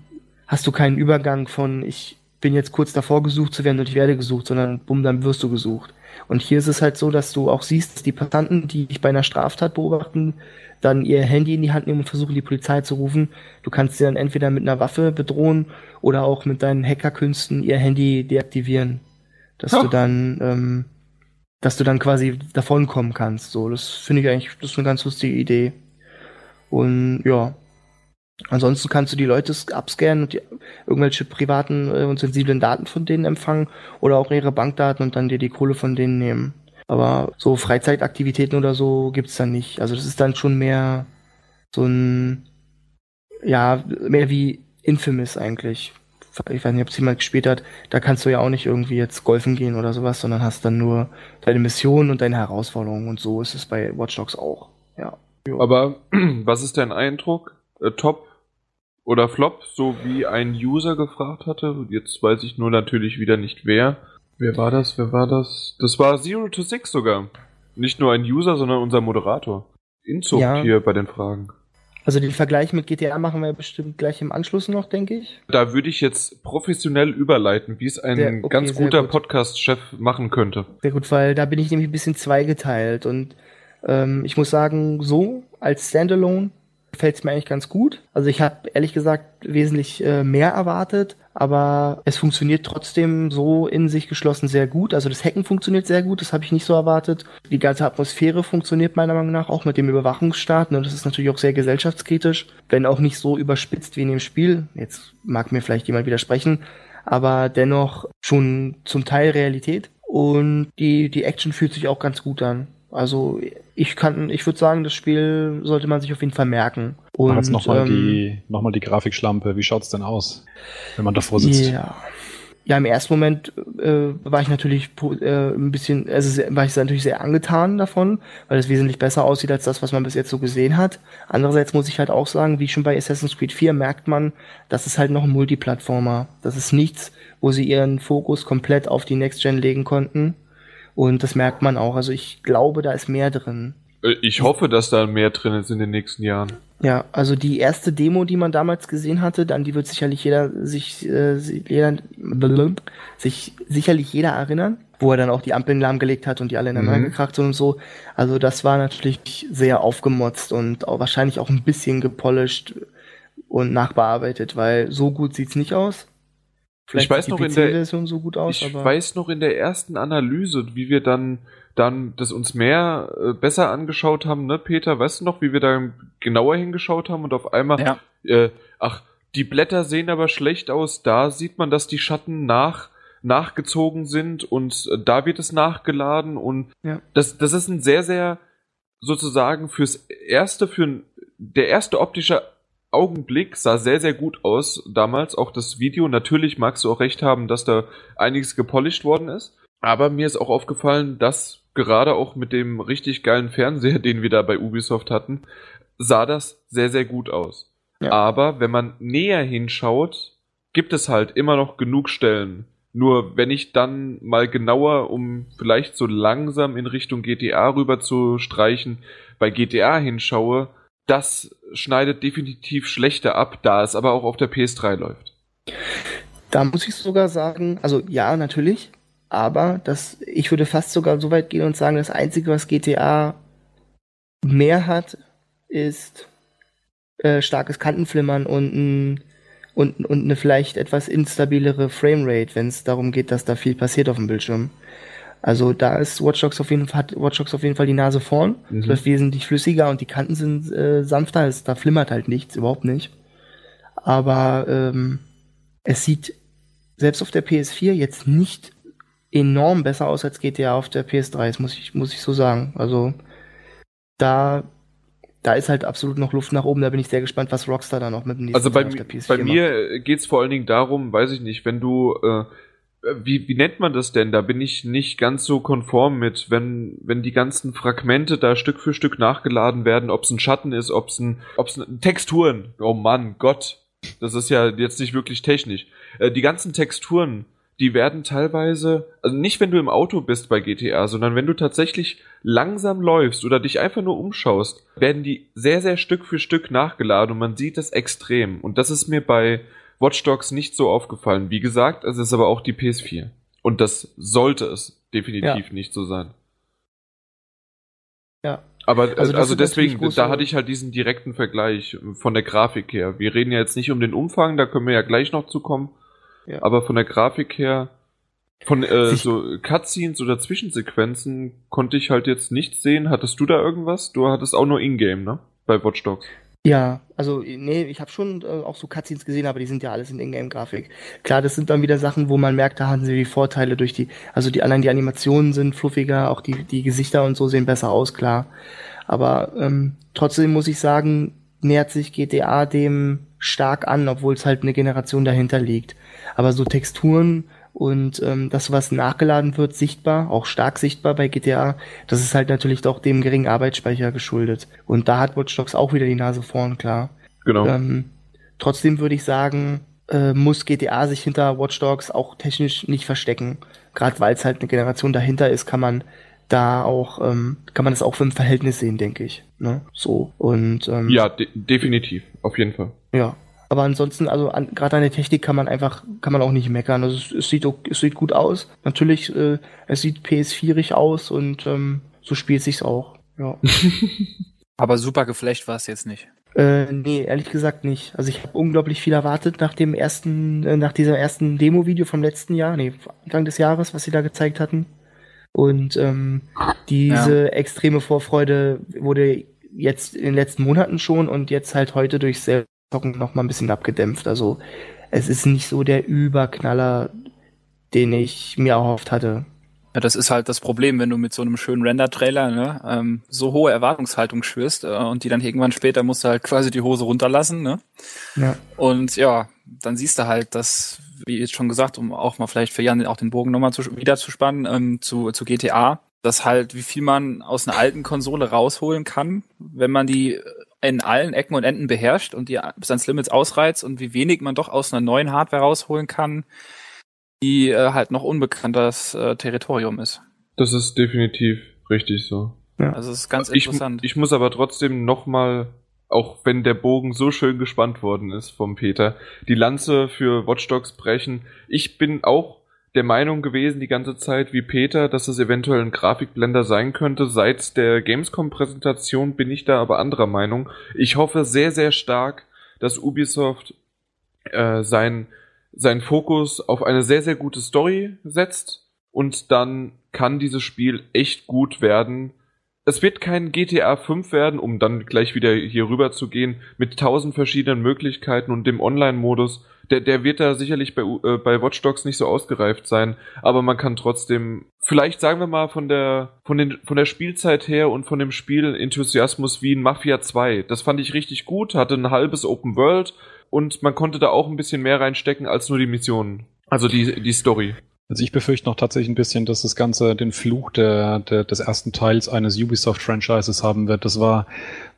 hast du keinen Übergang von ich bin jetzt kurz davor gesucht zu werden und ich werde gesucht, sondern bumm, dann wirst du gesucht. Und hier ist es halt so, dass du auch siehst, dass die Passanten, die dich bei einer Straftat beobachten, dann ihr Handy in die Hand nehmen und versuchen, die Polizei zu rufen. Du kannst sie dann entweder mit einer Waffe bedrohen oder auch mit deinen Hackerkünsten ihr Handy deaktivieren. Dass Ja. du dann, ähm, dass du dann quasi davonkommen kannst. So, das finde ich eigentlich, das ist eine ganz lustige Idee. Und ja, Ansonsten kannst du die Leute abscannen und die, irgendwelche privaten äh, und sensiblen Daten von denen empfangen oder auch ihre Bankdaten und dann dir die Kohle von denen nehmen. Aber so Freizeitaktivitäten oder so gibt's dann nicht. Also das ist dann schon mehr so ein, ja, mehr wie Infamous eigentlich. Ich weiß nicht, ob es jemand gespielt hat. Da kannst du ja auch nicht irgendwie jetzt golfen gehen oder sowas, sondern hast dann nur deine Mission und deine Herausforderungen. Und so ist es bei Watch Dogs auch. Ja. Aber was ist dein Eindruck? Äh, top oder Flop, so wie ein User gefragt hatte. Jetzt weiß ich nur natürlich wieder nicht wer. Wer war das? Wer war das? Das war Zero to Six sogar. Nicht nur ein User, sondern unser Moderator. Inzucht ja. hier bei den Fragen. Also den Vergleich mit GTA machen wir bestimmt gleich im Anschluss noch, denke ich. Da würde ich jetzt professionell überleiten, wie es ein der, okay, ganz guter gut. Podcast-Chef machen könnte. Sehr gut, weil da bin ich nämlich ein bisschen zweigeteilt und ähm, ich muss sagen, so als Standalone gefällt es mir eigentlich ganz gut. Also ich habe ehrlich gesagt wesentlich äh, mehr erwartet, aber es funktioniert trotzdem so in sich geschlossen sehr gut. Also das Hacken funktioniert sehr gut, das habe ich nicht so erwartet. Die ganze Atmosphäre funktioniert meiner Meinung nach auch mit dem Überwachungsstaat. Ne? Das ist natürlich auch sehr gesellschaftskritisch, wenn auch nicht so überspitzt wie in dem Spiel. Jetzt mag mir vielleicht jemand widersprechen, aber dennoch schon zum Teil Realität. Und die, die Action fühlt sich auch ganz gut an. Also ich kann, ich würde sagen, das Spiel sollte man sich auf jeden Fall merken. Und jetzt nochmal ähm, die, noch mal die Grafikschlampe. Wie schaut's denn aus, wenn man davor sitzt? Ja. Ja, im ersten Moment äh, war ich natürlich äh, ein bisschen, also war ich natürlich sehr angetan davon, weil es wesentlich besser aussieht als das, was man bis jetzt so gesehen hat. Andererseits muss ich halt auch sagen, wie schon bei Assassin's Creed 4 merkt man, das ist halt noch ein Multiplattformer. Das ist nichts, wo sie ihren Fokus komplett auf die Next Gen legen konnten. Und das merkt man auch. Also ich glaube, da ist mehr drin. Äh, ich hoffe, dass da mehr drin ist in den nächsten Jahren. Ja, also die erste Demo, die man damals gesehen hatte, dann die wird sicherlich jeder sich, äh, jeder, sich sicherlich jeder erinnern, wo er dann auch die Ampeln lahmgelegt hat und die alle ineinander mhm. gekracht sind und so. Also das war natürlich sehr aufgemotzt und auch wahrscheinlich auch ein bisschen gepolished und nachbearbeitet, weil so gut sieht's nicht aus. Vielleicht ich weiß noch in der so gut aus, ich weiß noch in der ersten Analyse, wie wir dann dann das uns mehr äh, besser angeschaut haben, ne, Peter? Weißt du noch, wie wir da genauer hingeschaut haben und auf einmal, ja. äh, ach, die Blätter sehen aber schlecht aus. Da sieht man, dass die Schatten nach nachgezogen sind und äh, da wird es nachgeladen und ja. das das ist ein sehr sehr sozusagen fürs erste für der erste optische Augenblick sah sehr, sehr gut aus damals. Auch das Video. Natürlich magst du auch recht haben, dass da einiges gepolished worden ist. Aber mir ist auch aufgefallen, dass gerade auch mit dem richtig geilen Fernseher, den wir da bei Ubisoft hatten, sah das sehr, sehr gut aus. Ja. Aber wenn man näher hinschaut, gibt es halt immer noch genug Stellen. Nur wenn ich dann mal genauer, um vielleicht so langsam in Richtung GTA rüber zu streichen, bei GTA hinschaue, das schneidet definitiv schlechter ab, da es aber auch auf der PS3 läuft. Da muss ich sogar sagen, also ja, natürlich, aber das, ich würde fast sogar so weit gehen und sagen, das Einzige, was GTA mehr hat, ist äh, starkes Kantenflimmern und, ein, und, und eine vielleicht etwas instabilere Framerate, wenn es darum geht, dass da viel passiert auf dem Bildschirm. Also da ist Watch Dogs auf jeden Fall, hat Watch Dogs auf jeden Fall die Nase vorn. Mhm. Es läuft wesentlich flüssiger und die Kanten sind äh, sanfter. Es, da flimmert halt nichts, überhaupt nicht. Aber ähm, es sieht selbst auf der PS4 jetzt nicht enorm besser aus als GTA auf der PS3, das muss ich, muss ich so sagen. Also da, da ist halt absolut noch Luft nach oben. Da bin ich sehr gespannt, was Rockstar da noch mit dem nächsten Also bei, auf der PS4 bei mir geht's vor allen Dingen darum, weiß ich nicht, wenn du äh, wie, wie nennt man das denn? Da bin ich nicht ganz so konform mit, wenn, wenn die ganzen Fragmente da Stück für Stück nachgeladen werden, ob es ein Schatten ist, ob es ein, ein Texturen. Oh Mann, Gott. Das ist ja jetzt nicht wirklich technisch. Äh, die ganzen Texturen, die werden teilweise, also nicht wenn du im Auto bist bei GTA, sondern wenn du tatsächlich langsam läufst oder dich einfach nur umschaust, werden die sehr, sehr Stück für Stück nachgeladen und man sieht das extrem. Und das ist mir bei, Watch Dogs nicht so aufgefallen. Wie gesagt, es ist aber auch die PS4. Und das sollte es definitiv ja. nicht so sein. Ja. Aber also, also deswegen, da hatte ich halt diesen direkten Vergleich von der Grafik her. Wir reden ja jetzt nicht um den Umfang, da können wir ja gleich noch zukommen. Ja. Aber von der Grafik her, von äh, so Cutscenes oder Zwischensequenzen konnte ich halt jetzt nichts sehen. Hattest du da irgendwas? Du hattest auch nur Ingame, ne? Bei Watch Dogs. Ja, also nee, ich habe schon äh, auch so Cutscenes gesehen, aber die sind ja alles in Ingame-Grafik. Klar, das sind dann wieder Sachen, wo man merkt, da haben sie die Vorteile durch die, also die allein die Animationen sind fluffiger, auch die die Gesichter und so sehen besser aus, klar. Aber ähm, trotzdem muss ich sagen, nähert sich GTA dem stark an, obwohl es halt eine Generation dahinter liegt. Aber so Texturen und ähm, das, was nachgeladen wird, sichtbar, auch stark sichtbar bei GTA, das ist halt natürlich doch dem geringen Arbeitsspeicher geschuldet. Und da hat Watch Dogs auch wieder die Nase vorn, klar. Genau. Ähm, trotzdem würde ich sagen, äh, muss GTA sich hinter Watch Dogs auch technisch nicht verstecken. Gerade weil es halt eine Generation dahinter ist, kann man da auch, ähm, kann man das auch für ein Verhältnis sehen, denke ich. Ne? So. Und ähm, ja, de definitiv, auf jeden Fall. Ja. Aber ansonsten, also an, gerade an der Technik kann man einfach, kann man auch nicht meckern. Also es, es sieht, es sieht gut aus. Natürlich, äh, es sieht PS4-ig aus und ähm, so spielt sich's auch. Ja. Aber super geflecht war es jetzt nicht. Äh, nee, ehrlich gesagt nicht. Also ich habe unglaublich viel erwartet nach dem ersten, äh, nach diesem ersten Demo-Video vom letzten Jahr, nee, Anfang des Jahres, was sie da gezeigt hatten. Und ähm, diese ja. extreme Vorfreude wurde jetzt in den letzten Monaten schon und jetzt halt heute durch sehr Zocken noch mal ein bisschen abgedämpft. Also es ist nicht so der Überknaller, den ich mir erhofft hatte. Ja, das ist halt das Problem, wenn du mit so einem schönen Render-Trailer ne, ähm, so hohe Erwartungshaltung schwörst äh, und die dann irgendwann später musst du halt quasi die Hose runterlassen. Ne? Ja. Und ja, dann siehst du halt, dass, wie jetzt schon gesagt, um auch mal vielleicht für Jan auch den Bogen nochmal zu, wieder zu spannen, ähm, zu, zu GTA, dass halt, wie viel man aus einer alten Konsole rausholen kann, wenn man die in allen Ecken und Enden beherrscht und die bis ans Limits ausreizt und wie wenig man doch aus einer neuen Hardware rausholen kann, die äh, halt noch unbekanntes äh, Territorium ist. Das ist definitiv richtig so. Ja. Also es ist ganz interessant. Ich, ich muss aber trotzdem nochmal, auch wenn der Bogen so schön gespannt worden ist vom Peter, die Lanze für Watch Dogs brechen. Ich bin auch der Meinung gewesen die ganze Zeit wie Peter, dass es eventuell ein Grafikblender sein könnte. Seit der Gamescom-Präsentation bin ich da aber anderer Meinung. Ich hoffe sehr, sehr stark, dass Ubisoft äh, sein, sein Fokus auf eine sehr, sehr gute Story setzt und dann kann dieses Spiel echt gut werden. Es wird kein GTA 5 werden, um dann gleich wieder hier rüber zu gehen, mit tausend verschiedenen Möglichkeiten und dem Online-Modus, der, der wird da sicherlich bei, äh, bei Watch Dogs nicht so ausgereift sein, aber man kann trotzdem, vielleicht sagen wir mal von der, von den, von der Spielzeit her und von dem Spiel Enthusiasmus wie in Mafia 2. Das fand ich richtig gut, hatte ein halbes Open World und man konnte da auch ein bisschen mehr reinstecken als nur die Missionen. Also die, die Story. Also ich befürchte noch tatsächlich ein bisschen, dass das Ganze den Fluch der, der, des ersten Teils eines Ubisoft-Franchises haben wird. Das war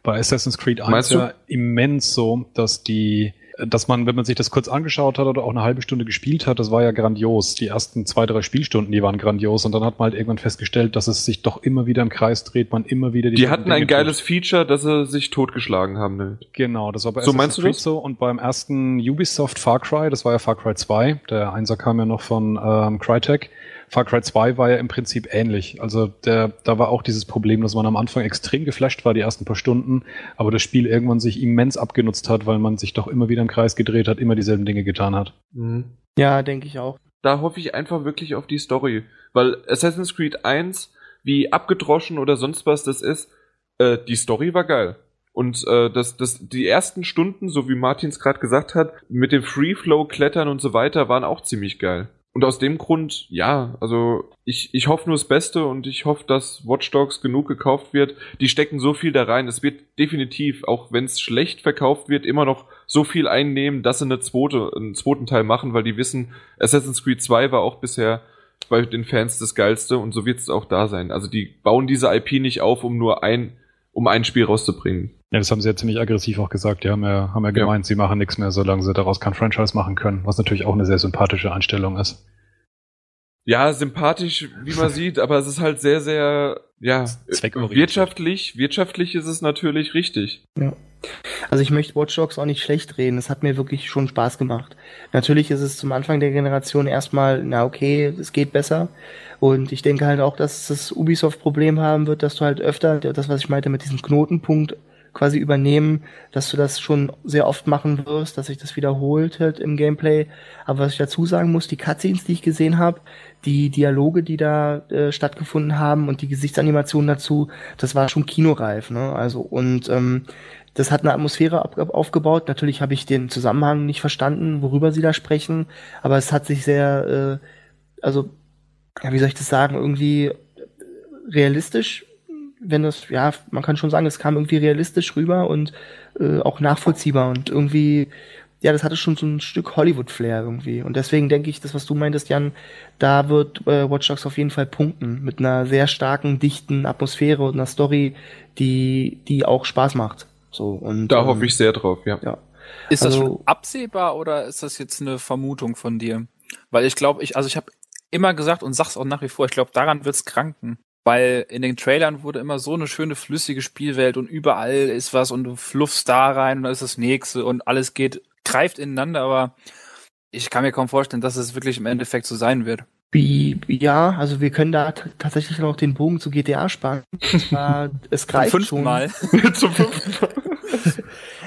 bei Assassin's Creed 1 ja immens so, dass die dass man, wenn man sich das kurz angeschaut hat oder auch eine halbe Stunde gespielt hat, das war ja grandios. Die ersten zwei, drei Spielstunden, die waren grandios. Und dann hat man halt irgendwann festgestellt, dass es sich doch immer wieder im Kreis dreht, man immer wieder die. Die hatten Dinge ein geiles tut. Feature, dass sie sich totgeschlagen haben. Ne? Genau, das war bei so meinst du das? so. Und beim ersten Ubisoft Far Cry, das war ja Far Cry 2, der Einser kam ja noch von ähm, Crytek Far Cry 2 war ja im Prinzip ähnlich. Also der, da war auch dieses Problem, dass man am Anfang extrem geflasht war, die ersten paar Stunden, aber das Spiel irgendwann sich immens abgenutzt hat, weil man sich doch immer wieder im Kreis gedreht hat, immer dieselben Dinge getan hat. Mhm. Ja, denke ich auch. Da hoffe ich einfach wirklich auf die Story. Weil Assassin's Creed 1, wie abgedroschen oder sonst was das ist, äh, die Story war geil. Und äh, das, das, die ersten Stunden, so wie Martins gerade gesagt hat, mit dem Free Flow Klettern und so weiter, waren auch ziemlich geil. Und aus dem Grund, ja, also ich, ich hoffe nur das Beste und ich hoffe, dass Watch Dogs genug gekauft wird. Die stecken so viel da rein. Es wird definitiv, auch wenn es schlecht verkauft wird, immer noch so viel einnehmen, dass sie eine zweite, einen zweiten Teil machen, weil die wissen, Assassin's Creed 2 war auch bisher bei den Fans das Geilste und so wird es auch da sein. Also die bauen diese IP nicht auf, um nur ein, um ein Spiel rauszubringen. Ja, das haben sie ja ziemlich aggressiv auch gesagt. Die haben ja, haben ja gemeint, ja. sie machen nichts mehr, solange sie daraus kein Franchise machen können, was natürlich auch eine sehr sympathische Einstellung ist. Ja, sympathisch, wie man sieht, aber es ist halt sehr, sehr, ja, wirtschaftlich, wirtschaftlich ist es natürlich richtig. Ja. Also ich möchte Watch Dogs auch nicht schlecht reden. Es hat mir wirklich schon Spaß gemacht. Natürlich ist es zum Anfang der Generation erstmal, na okay, es geht besser. Und ich denke halt auch, dass das Ubisoft-Problem haben wird, dass du halt öfter, das was ich meinte mit diesem Knotenpunkt, quasi übernehmen, dass du das schon sehr oft machen wirst, dass sich das wiederholt halt im Gameplay. Aber was ich dazu sagen muss, die Cutscenes, die ich gesehen habe, die Dialoge, die da äh, stattgefunden haben und die Gesichtsanimationen dazu, das war schon kinoreif, ne? Also und ähm, das hat eine Atmosphäre aufgebaut. Natürlich habe ich den Zusammenhang nicht verstanden, worüber sie da sprechen, aber es hat sich sehr, äh, also, ja, wie soll ich das sagen, irgendwie realistisch, wenn das, ja, man kann schon sagen, es kam irgendwie realistisch rüber und äh, auch nachvollziehbar und irgendwie, ja, das hatte schon so ein Stück Hollywood-Flair irgendwie. Und deswegen denke ich, das, was du meintest, Jan, da wird äh, Watch Dogs auf jeden Fall punkten. Mit einer sehr starken, dichten Atmosphäre und einer Story, die, die auch Spaß macht. So, und, da ähm, hoffe ich sehr drauf, ja. ja. Ist also, das schon absehbar oder ist das jetzt eine Vermutung von dir? Weil ich glaube, ich, also ich habe immer gesagt und sag's auch nach wie vor, ich glaube, daran wird's kranken. Weil in den Trailern wurde immer so eine schöne flüssige Spielwelt und überall ist was und du fluffst da rein und da ist das nächste und alles geht, greift ineinander, aber ich kann mir kaum vorstellen, dass es wirklich im Endeffekt so sein wird. Wie, ja, also wir können da tatsächlich noch den Bogen zu GTA spannen. es greift Zum schon. Mal. Zum fünften Mal.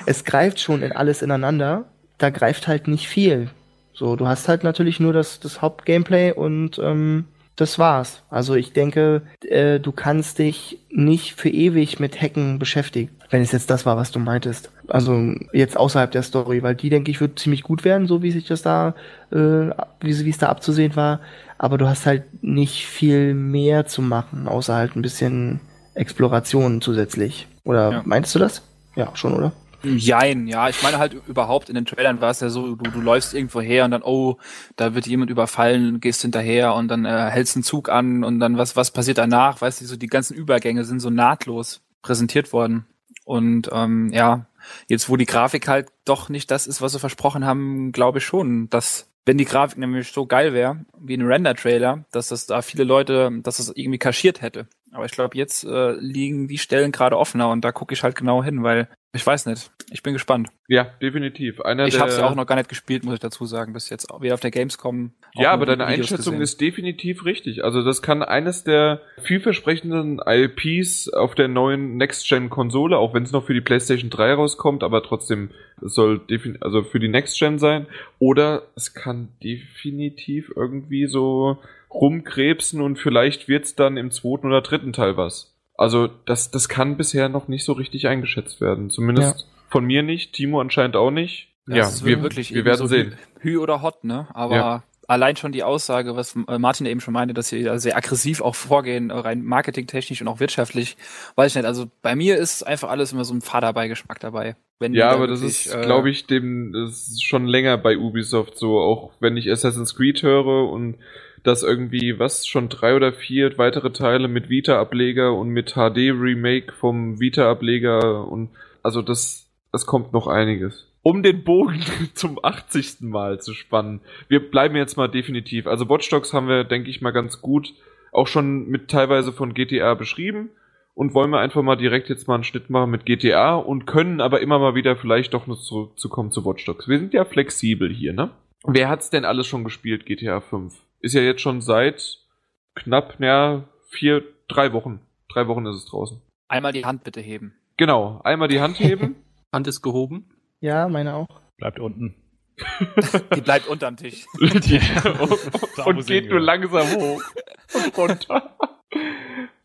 es greift schon in alles ineinander. Da greift halt nicht viel. So, du hast halt natürlich nur das, das Hauptgameplay und ähm, das war's. Also ich denke, äh, du kannst dich nicht für ewig mit Hacken beschäftigen, wenn es jetzt das war, was du meintest. Also jetzt außerhalb der Story, weil die, denke ich, wird ziemlich gut werden, so wie sich das da, äh, wie, wie es da abzusehen war. Aber du hast halt nicht viel mehr zu machen, außer halt ein bisschen Exploration zusätzlich. Oder ja. meinst du das? Ja, schon, oder? Jein, ja. Ich meine halt überhaupt in den Trailern war es ja so, du, du läufst irgendwo her und dann, oh, da wird jemand überfallen, gehst hinterher und dann äh, hältst einen Zug an und dann was, was passiert danach? Weißt du, so die ganzen Übergänge sind so nahtlos präsentiert worden. Und ähm, ja, jetzt wo die Grafik halt doch nicht das ist, was sie versprochen haben, glaube ich schon, dass wenn die Grafik nämlich so geil wäre, wie ein Render-Trailer, dass das da viele Leute, dass das irgendwie kaschiert hätte. Aber ich glaube, jetzt äh, liegen die Stellen gerade offener und da gucke ich halt genau hin, weil ich weiß nicht. Ich bin gespannt. Ja, definitiv. Einer ich habe es ja auch noch gar nicht gespielt, muss ich dazu sagen, bis jetzt wieder auf der Gamescom. Ja, aber deine Videos Einschätzung gesehen. ist definitiv richtig. Also das kann eines der vielversprechenden IPs auf der neuen Next-Gen-Konsole, auch wenn es noch für die PlayStation 3 rauskommt, aber trotzdem es soll also für die Next-Gen sein. Oder es kann definitiv irgendwie so rumkrebsen und vielleicht wird's dann im zweiten oder dritten Teil was. Also das, das kann bisher noch nicht so richtig eingeschätzt werden. Zumindest ja. von mir nicht, Timo anscheinend auch nicht. Das ja, wir, wirklich wir werden so sehen. Hü oder Hot, ne? Aber ja. allein schon die Aussage, was äh, Martin eben schon meinte, dass sie sehr aggressiv auch vorgehen, rein marketingtechnisch und auch wirtschaftlich, weiß ich nicht. Also bei mir ist einfach alles immer so ein Fahrerbeigeschmack dabei. ja, aber das ist, äh, glaube ich, dem das ist schon länger bei Ubisoft so. Auch wenn ich Assassin's Creed höre und dass irgendwie, was, schon drei oder vier weitere Teile mit Vita-Ableger und mit HD-Remake vom Vita-Ableger und also das, das kommt noch einiges. Um den Bogen zum 80. Mal zu spannen. Wir bleiben jetzt mal definitiv. Also Watch Dogs haben wir, denke ich mal, ganz gut auch schon mit teilweise von GTA beschrieben und wollen wir einfach mal direkt jetzt mal einen Schnitt machen mit GTA und können aber immer mal wieder vielleicht doch noch zurückzukommen zu Watch Dogs. Wir sind ja flexibel hier, ne? Wer hat's denn alles schon gespielt, GTA 5? Ist ja jetzt schon seit knapp, naja, vier, drei Wochen. Drei Wochen ist es draußen. Einmal die Hand bitte heben. Genau, einmal die Hand heben. Hand ist gehoben. Ja, meine auch. Bleibt unten. die bleibt unterm Tisch. und, und geht nur langsam hoch und runter.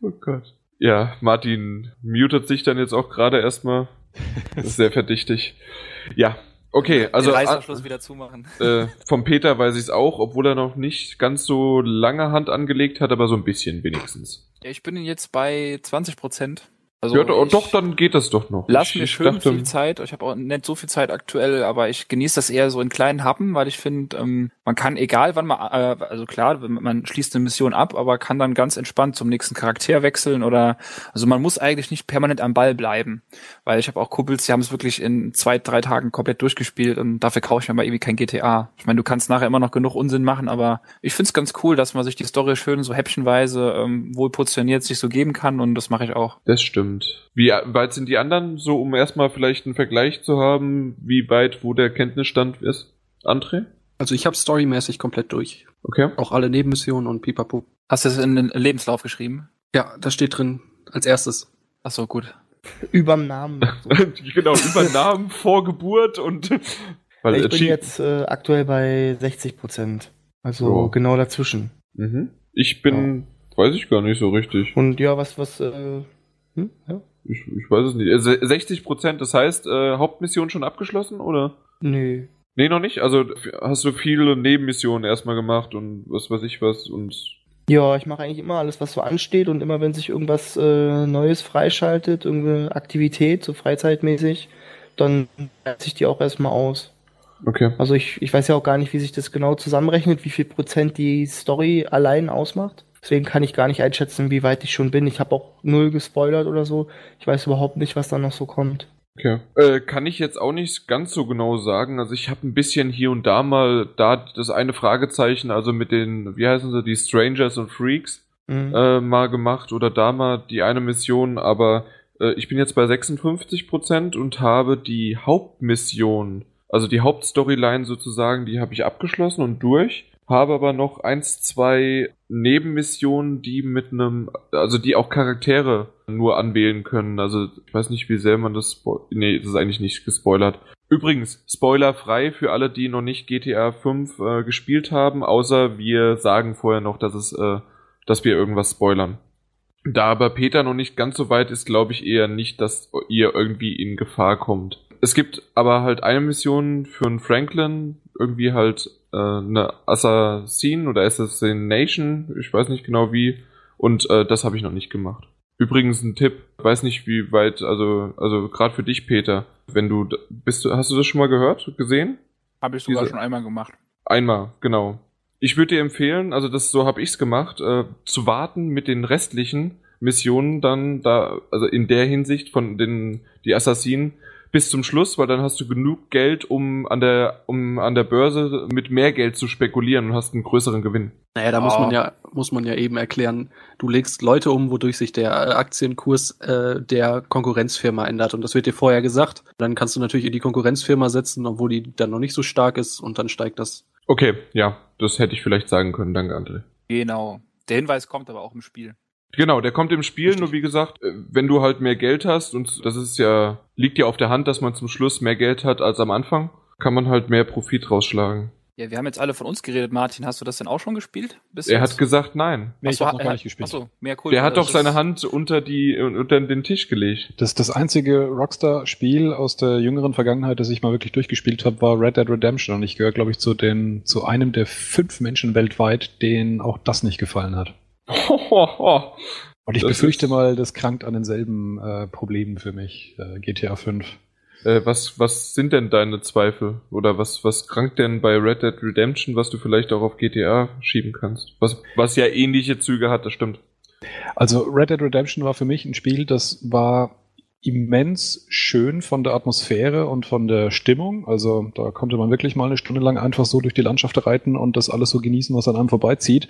oh Gott. Ja, Martin mutet sich dann jetzt auch gerade erstmal. Das ist sehr verdächtig. Ja, Okay, also Den wieder zumachen. Äh, vom Peter weiß ich es auch, obwohl er noch nicht ganz so lange Hand angelegt hat, aber so ein bisschen wenigstens. Ja, ich bin jetzt bei 20 Prozent. Also ja, doch, dann geht das doch noch. Lass mir schön dachte, viel Zeit. Ich habe auch nicht so viel Zeit aktuell, aber ich genieße das eher so in kleinen Happen, weil ich finde, ähm, man kann egal wann man, äh, also klar, man schließt eine Mission ab, aber kann dann ganz entspannt zum nächsten Charakter wechseln oder, also man muss eigentlich nicht permanent am Ball bleiben, weil ich habe auch Kumpels, die haben es wirklich in zwei, drei Tagen komplett durchgespielt und dafür kaufe ich mir mal irgendwie kein GTA. Ich meine, du kannst nachher immer noch genug Unsinn machen, aber ich finde es ganz cool, dass man sich die Story schön so häppchenweise ähm, wohl positioniert sich so geben kann und das mache ich auch. Das stimmt. Wie weit sind die anderen, so um erstmal vielleicht einen Vergleich zu haben, wie weit, wo der Kenntnisstand ist? André? Also ich habe storymäßig komplett durch. Okay. Auch alle Nebenmissionen und pipapo. Hast du das in den Lebenslauf geschrieben? Ja, das steht drin als erstes. Ach so, gut. Überm Namen. So. genau, über Namen vor Geburt und weil ich bin jetzt äh, aktuell bei 60 Prozent. Also So. genau dazwischen. Mhm. Ich bin, weiß ich gar nicht so richtig. Und ja, was, was, äh, hm? ja? Ich, ich weiß es nicht. Äh, se- 60 Prozent, das heißt, äh, Hauptmission schon abgeschlossen, oder? Nö. Nee, noch nicht. Also hast du viele Nebenmissionen erstmal gemacht und was weiß ich was und Ja, ich mache eigentlich immer alles, was so ansteht und immer, wenn sich irgendwas äh, Neues freischaltet, irgendeine Aktivität, so freizeitmäßig, dann setze ich die auch erstmal aus. okay. Also ich, ich weiß ja auch gar nicht, wie sich das genau zusammenrechnet, wie viel Prozent die Story allein ausmacht. Deswegen kann ich gar nicht einschätzen, wie weit ich schon bin. Ich habe auch null gespoilert oder so. Ich weiß überhaupt nicht, was da noch so kommt. Okay. Äh, kann ich jetzt auch nicht ganz so genau sagen. Also ich habe ein bisschen hier und da mal da das eine Fragezeichen, also mit den, wie heißen sie, die Strangers und Freaks, Mhm. äh, mal gemacht oder da mal die eine Mission, aber äh, ich bin jetzt bei 56% und habe die Hauptmission, also die Hauptstoryline sozusagen, die habe ich abgeschlossen und durch. Habe aber noch eins, zwei Nebenmissionen, die mit einem, also die auch Charaktere nur anwählen können. Also ich weiß nicht, wie sehr man das Nee, das ist eigentlich nicht gespoilert. Übrigens, spoilerfrei für alle, die noch nicht GTA 5 äh, gespielt haben, außer wir sagen vorher noch, dass es, äh, dass wir irgendwas spoilern. Da aber Peter noch nicht ganz so weit ist, glaube ich eher nicht, dass ihr irgendwie in Gefahr kommt. Es gibt aber halt eine Mission für einen Franklin, irgendwie halt äh, eine Assassin oder Assassination, ich weiß nicht genau wie, und äh, das habe ich noch nicht gemacht. Übrigens ein Tipp, weiß nicht wie weit, also also gerade für dich Peter, wenn du bist du hast du das schon mal gehört, gesehen? Habe ich sogar Diese- schon einmal gemacht. Einmal, genau. Ich würde dir empfehlen, also das so habe ich's gemacht, äh, zu warten mit den restlichen Missionen dann da, also in der Hinsicht von den die Assassinen bis zum Schluss, weil dann hast du genug Geld, um an der um an der Börse mit mehr Geld zu spekulieren und hast einen größeren Gewinn. Naja, da muss Oh. man ja, muss man ja eben erklären, du legst Leute um, wodurch sich der äh, Aktienkurs äh, der Konkurrenzfirma ändert. Und das wird dir vorher gesagt. Dann kannst du natürlich in die Konkurrenzfirma setzen, obwohl die dann noch nicht so stark ist und dann steigt das. Okay, ja, das hätte ich vielleicht sagen können, danke André. Genau. Der Hinweis kommt aber auch im Spiel. Genau, der kommt im Spiel, nur wie gesagt, äh, wenn du halt mehr Geld hast, und das ist ja, liegt ja auf der Hand, dass man zum Schluss mehr Geld hat als am Anfang, kann man halt mehr Profit rausschlagen. Ja, wir haben jetzt alle von uns geredet, Martin. Hast du das denn auch schon gespielt? Bis Er jetzt? hat gesagt, nein. Nee, ich habe noch gar nicht gespielt. Achso, mehr cool. Der hat Das doch seine Hand unter die unter den Tisch gelegt. Das, das einzige Rockstar-Spiel aus der jüngeren Vergangenheit, das ich mal wirklich durchgespielt habe, war Red Dead Redemption. Und ich gehöre, glaube ich, zu den zu einem der fünf Menschen weltweit, denen auch das nicht gefallen hat. Und ich Das befürchte mal, das krankt an denselben äh, Problemen für mich, äh, GTA 5. äh, was was sind denn deine Zweifel oder was was krankt denn bei Red Dead Redemption, was du vielleicht auch auf GTA schieben kannst? Was was ja ähnliche Züge hat, das stimmt. Also Red Dead Redemption war für mich ein Spiel, das war immens schön von der Atmosphäre und von der Stimmung. Also da konnte man wirklich mal eine Stunde lang einfach so durch die Landschaft reiten und das alles so genießen, was an einem vorbeizieht.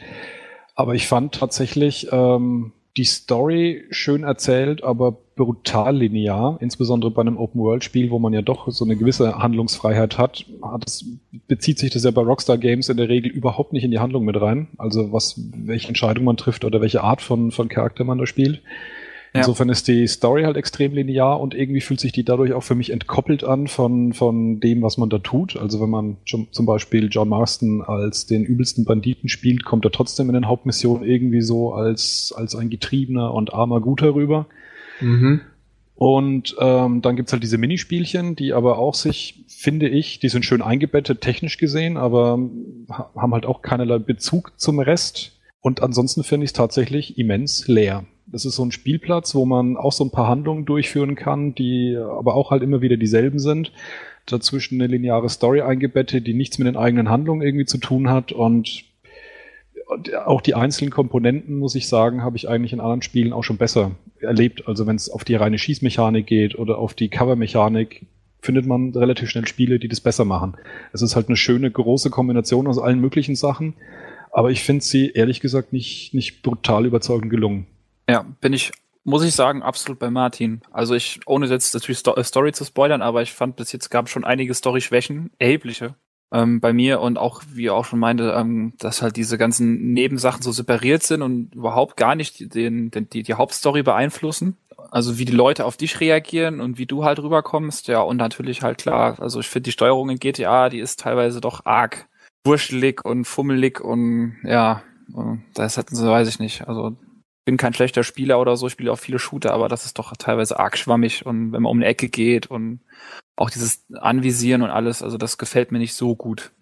Aber ich fand tatsächlich ähm, die Story schön erzählt, aber brutal linear, insbesondere bei einem Open-World-Spiel, wo man ja doch so eine gewisse Handlungsfreiheit hat, es, bezieht sich das ja bei Rockstar Games in der Regel überhaupt nicht in die Handlung mit rein. Also was, welche Entscheidung man trifft oder welche Art von, von Charakter man da spielt. Ja. Insofern ist die Story halt extrem linear und irgendwie fühlt sich die dadurch auch für mich entkoppelt an von, von dem, was man da tut. Also wenn man zum Beispiel John Marston als den übelsten Banditen spielt, kommt er trotzdem in den Hauptmissionen irgendwie so als, als ein getriebener und armer Guter rüber. Mhm. Und ähm, dann gibt's halt diese Minispielchen, die aber auch sich, finde ich, die sind schön eingebettet, technisch gesehen, aber ha- haben halt auch keinerlei Bezug zum Rest. Und ansonsten finde ich es tatsächlich immens leer. Das ist so ein Spielplatz, wo man auch so ein paar Handlungen durchführen kann, die aber auch halt immer wieder dieselben sind. Dazwischen eine lineare Story eingebettet, die nichts mit den eigenen Handlungen irgendwie zu tun hat und auch die einzelnen Komponenten, muss ich sagen, habe ich eigentlich in anderen Spielen auch schon besser erlebt. Also wenn es auf die reine Schießmechanik geht oder auf die Covermechanik, findet man relativ schnell Spiele, die das besser machen. Es ist halt eine schöne, große Kombination aus allen möglichen Sachen, aber ich finde sie ehrlich gesagt nicht, nicht brutal überzeugend gelungen. Ja, bin ich, muss ich sagen, absolut bei Martin. Also ich, ohne jetzt natürlich Sto äh, Story zu spoilern, aber ich fand bis jetzt gab schon einige Story-Schwächen, erhebliche, ähm, bei mir und auch, wie er auch schon meinte, ähm, dass halt diese ganzen Nebensachen so separiert sind und überhaupt gar nicht den, den, die, die Hauptstory beeinflussen. also wie die Leute auf dich reagieren und wie du halt rüberkommst, ja, und natürlich halt klar, also ich finde die Steuerung in GTA, die ist teilweise doch arg wurschelig und fummelig und ja, das hätten sie, weiß ich nicht. Also bin kein schlechter Spieler oder so, ich spiele auch viele Shooter, aber das ist doch teilweise arg schwammig und wenn man um eine Ecke geht und auch dieses Anvisieren und alles, also das gefällt mir nicht so gut.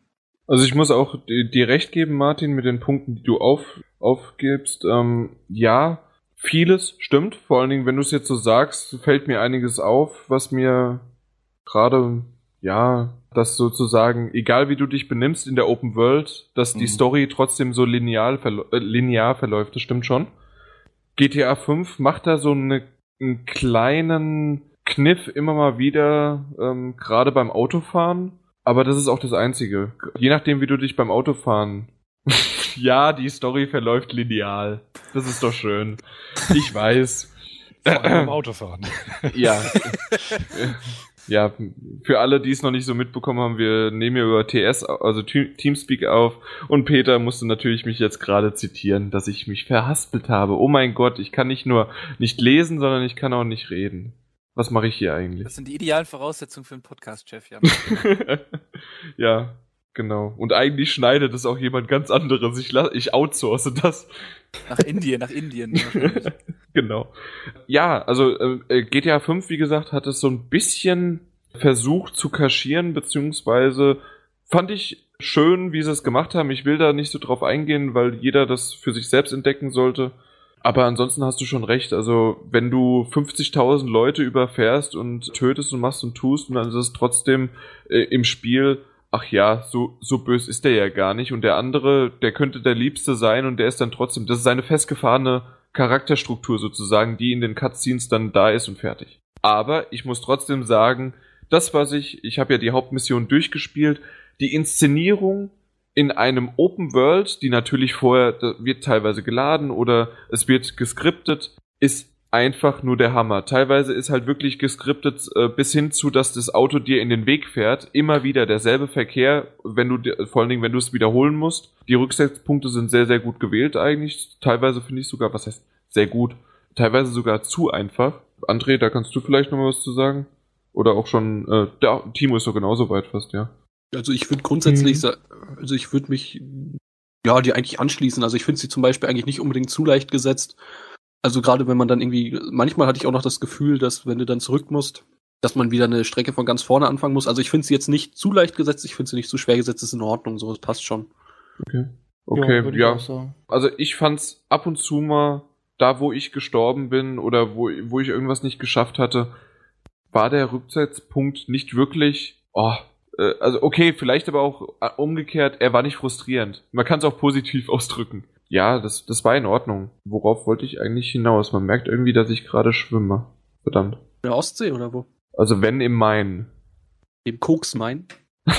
Also ich muss auch dir recht geben, Martin, mit den Punkten, die du auf, aufgibst. Ähm, ja, vieles stimmt. Vor allen Dingen, wenn du es jetzt so sagst, fällt mir einiges auf, was mir gerade, ja, dass sozusagen, egal wie du dich benimmst in der Open World, dass mhm. die Story trotzdem so lineal verl äh, linear verläuft, das stimmt schon. GTA 5 macht da so eine, einen kleinen Kniff immer mal wieder, ähm, gerade beim Autofahren. Aber das ist auch das Einzige. Je nachdem, wie du dich beim Autofahren. ja, die Story verläuft lineal. Das ist doch schön. Ich weiß. Vor allem beim Autofahren. ja. ja, für alle, die es noch nicht so mitbekommen haben, wir nehmen ja über TS, also Teamspeak auf und Peter musste natürlich mich jetzt gerade zitieren, dass ich mich verhaspelt habe. Oh mein Gott, ich kann nicht nur nicht lesen, sondern ich kann auch nicht reden. Was mache ich hier eigentlich? Das sind die idealen Voraussetzungen für einen Podcast, Chef, ja. ja, genau. Und eigentlich schneidet es auch jemand ganz anderes. Ich, ich outsource das. Nach Indien, nach Indien. genau. Ja, also äh, GTA 5, wie gesagt, hat es so ein bisschen versucht zu kaschieren, beziehungsweise fand ich schön, wie sie es gemacht haben. Ich will da nicht so drauf eingehen, weil jeder das für sich selbst entdecken sollte. Aber ansonsten hast du schon recht. Also, wenn du 50.000 Leute überfährst und tötest und machst und tust, und dann ist es trotzdem äh, im Spiel, ach ja, so, so bös ist der ja gar nicht. Und der andere, der könnte der Liebste sein und der ist dann trotzdem, das ist eine festgefahrene Charakterstruktur sozusagen, die in den Cutscenes dann da ist und fertig. Aber ich muss trotzdem sagen, das, was ich, ich habe ja die Hauptmission durchgespielt, die Inszenierung in einem Open World, die natürlich vorher wird teilweise geladen oder es wird geskriptet, ist einfach nur der Hammer. Teilweise ist halt wirklich geskriptet äh, bis hin zu, dass das Auto dir in den Weg fährt. Immer wieder derselbe Verkehr, wenn du vor allen Dingen, wenn du es wiederholen musst. Die Rücksetzpunkte sind sehr, sehr gut gewählt eigentlich. Teilweise finde ich sogar, was heißt sehr gut, teilweise sogar zu einfach. André, da kannst du vielleicht noch mal was zu sagen? Oder auch schon, äh, der Timo ist so genauso weit fast, ja. Also ich würde grundsätzlich mhm. sagen, also ich würde mich ja die eigentlich anschließen. Also ich finde sie zum Beispiel eigentlich nicht unbedingt zu leicht gesetzt. Also gerade wenn man dann irgendwie, manchmal hatte ich auch noch das Gefühl, dass wenn du dann zurück musst, dass man wieder eine Strecke von ganz vorne anfangen muss. Also ich finde sie jetzt nicht zu leicht gesetzt, ich finde sie nicht zu schwer gesetzt, ist in Ordnung, so, es passt schon. Okay. Okay, ja. ja. Also ich fand's ab und zu mal, da wo ich gestorben bin oder wo, wo ich irgendwas nicht geschafft hatte, war der Rücksetzpunkt nicht wirklich, oh, äh, also okay, vielleicht aber auch äh, umgekehrt, er war nicht frustrierend. Man kann es auch positiv ausdrücken. Ja, das, das war in Ordnung. Worauf wollte ich eigentlich hinaus? Man merkt irgendwie, dass ich gerade schwimme. Verdammt. In der Ostsee oder wo? Also wenn im Main. Im Koksmain?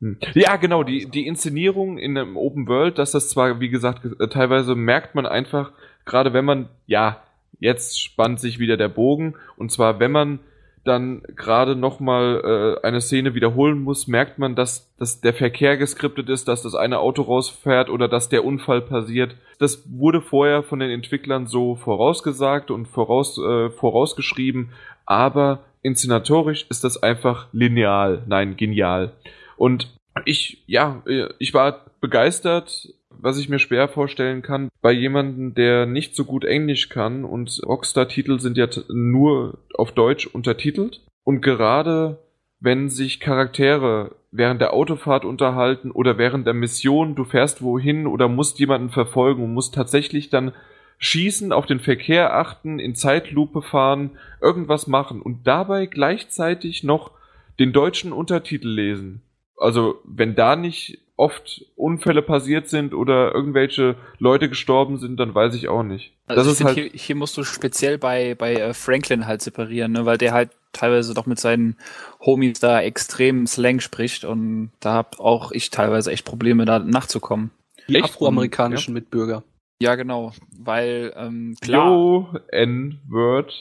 Hm. ja, genau, die, die Inszenierung in einem Open World, dass das zwar, wie gesagt, äh, teilweise merkt man einfach, gerade wenn man, ja, jetzt spannt sich wieder der Bogen, und zwar wenn man dann gerade nochmal äh, eine Szene wiederholen muss, merkt man, dass, dass der Verkehr geskriptet ist, dass das eine Auto rausfährt oder dass der Unfall passiert. Das wurde vorher von den Entwicklern so vorausgesagt und voraus, äh, vorausgeschrieben, aber inszenatorisch ist das einfach lineal, nein, genial. Und ich, ja, äh, ich war begeistert was ich mir schwer vorstellen kann, bei jemandem, der nicht so gut Englisch kann und Rockstar-Titel sind ja nur auf Deutsch untertitelt. Und gerade wenn sich Charaktere während der Autofahrt unterhalten oder während der Mission, du fährst wohin oder musst jemanden verfolgen und musst tatsächlich dann schießen, auf den Verkehr achten, in Zeitlupe fahren, irgendwas machen und dabei gleichzeitig noch den deutschen Untertitel lesen. Also, wenn da nicht oft Unfälle passiert sind oder irgendwelche Leute gestorben sind, dann weiß ich auch nicht. Also das ist halt hier, hier musst du speziell bei bei äh, Franklin halt separieren, ne, weil der halt teilweise doch mit seinen Homies da extrem Slang spricht und da hab auch ich teilweise echt Probleme da nachzukommen. Die echt? afroamerikanischen ja. Mitbürger. Ja, genau, weil ähm, klar. Yo, N-Word.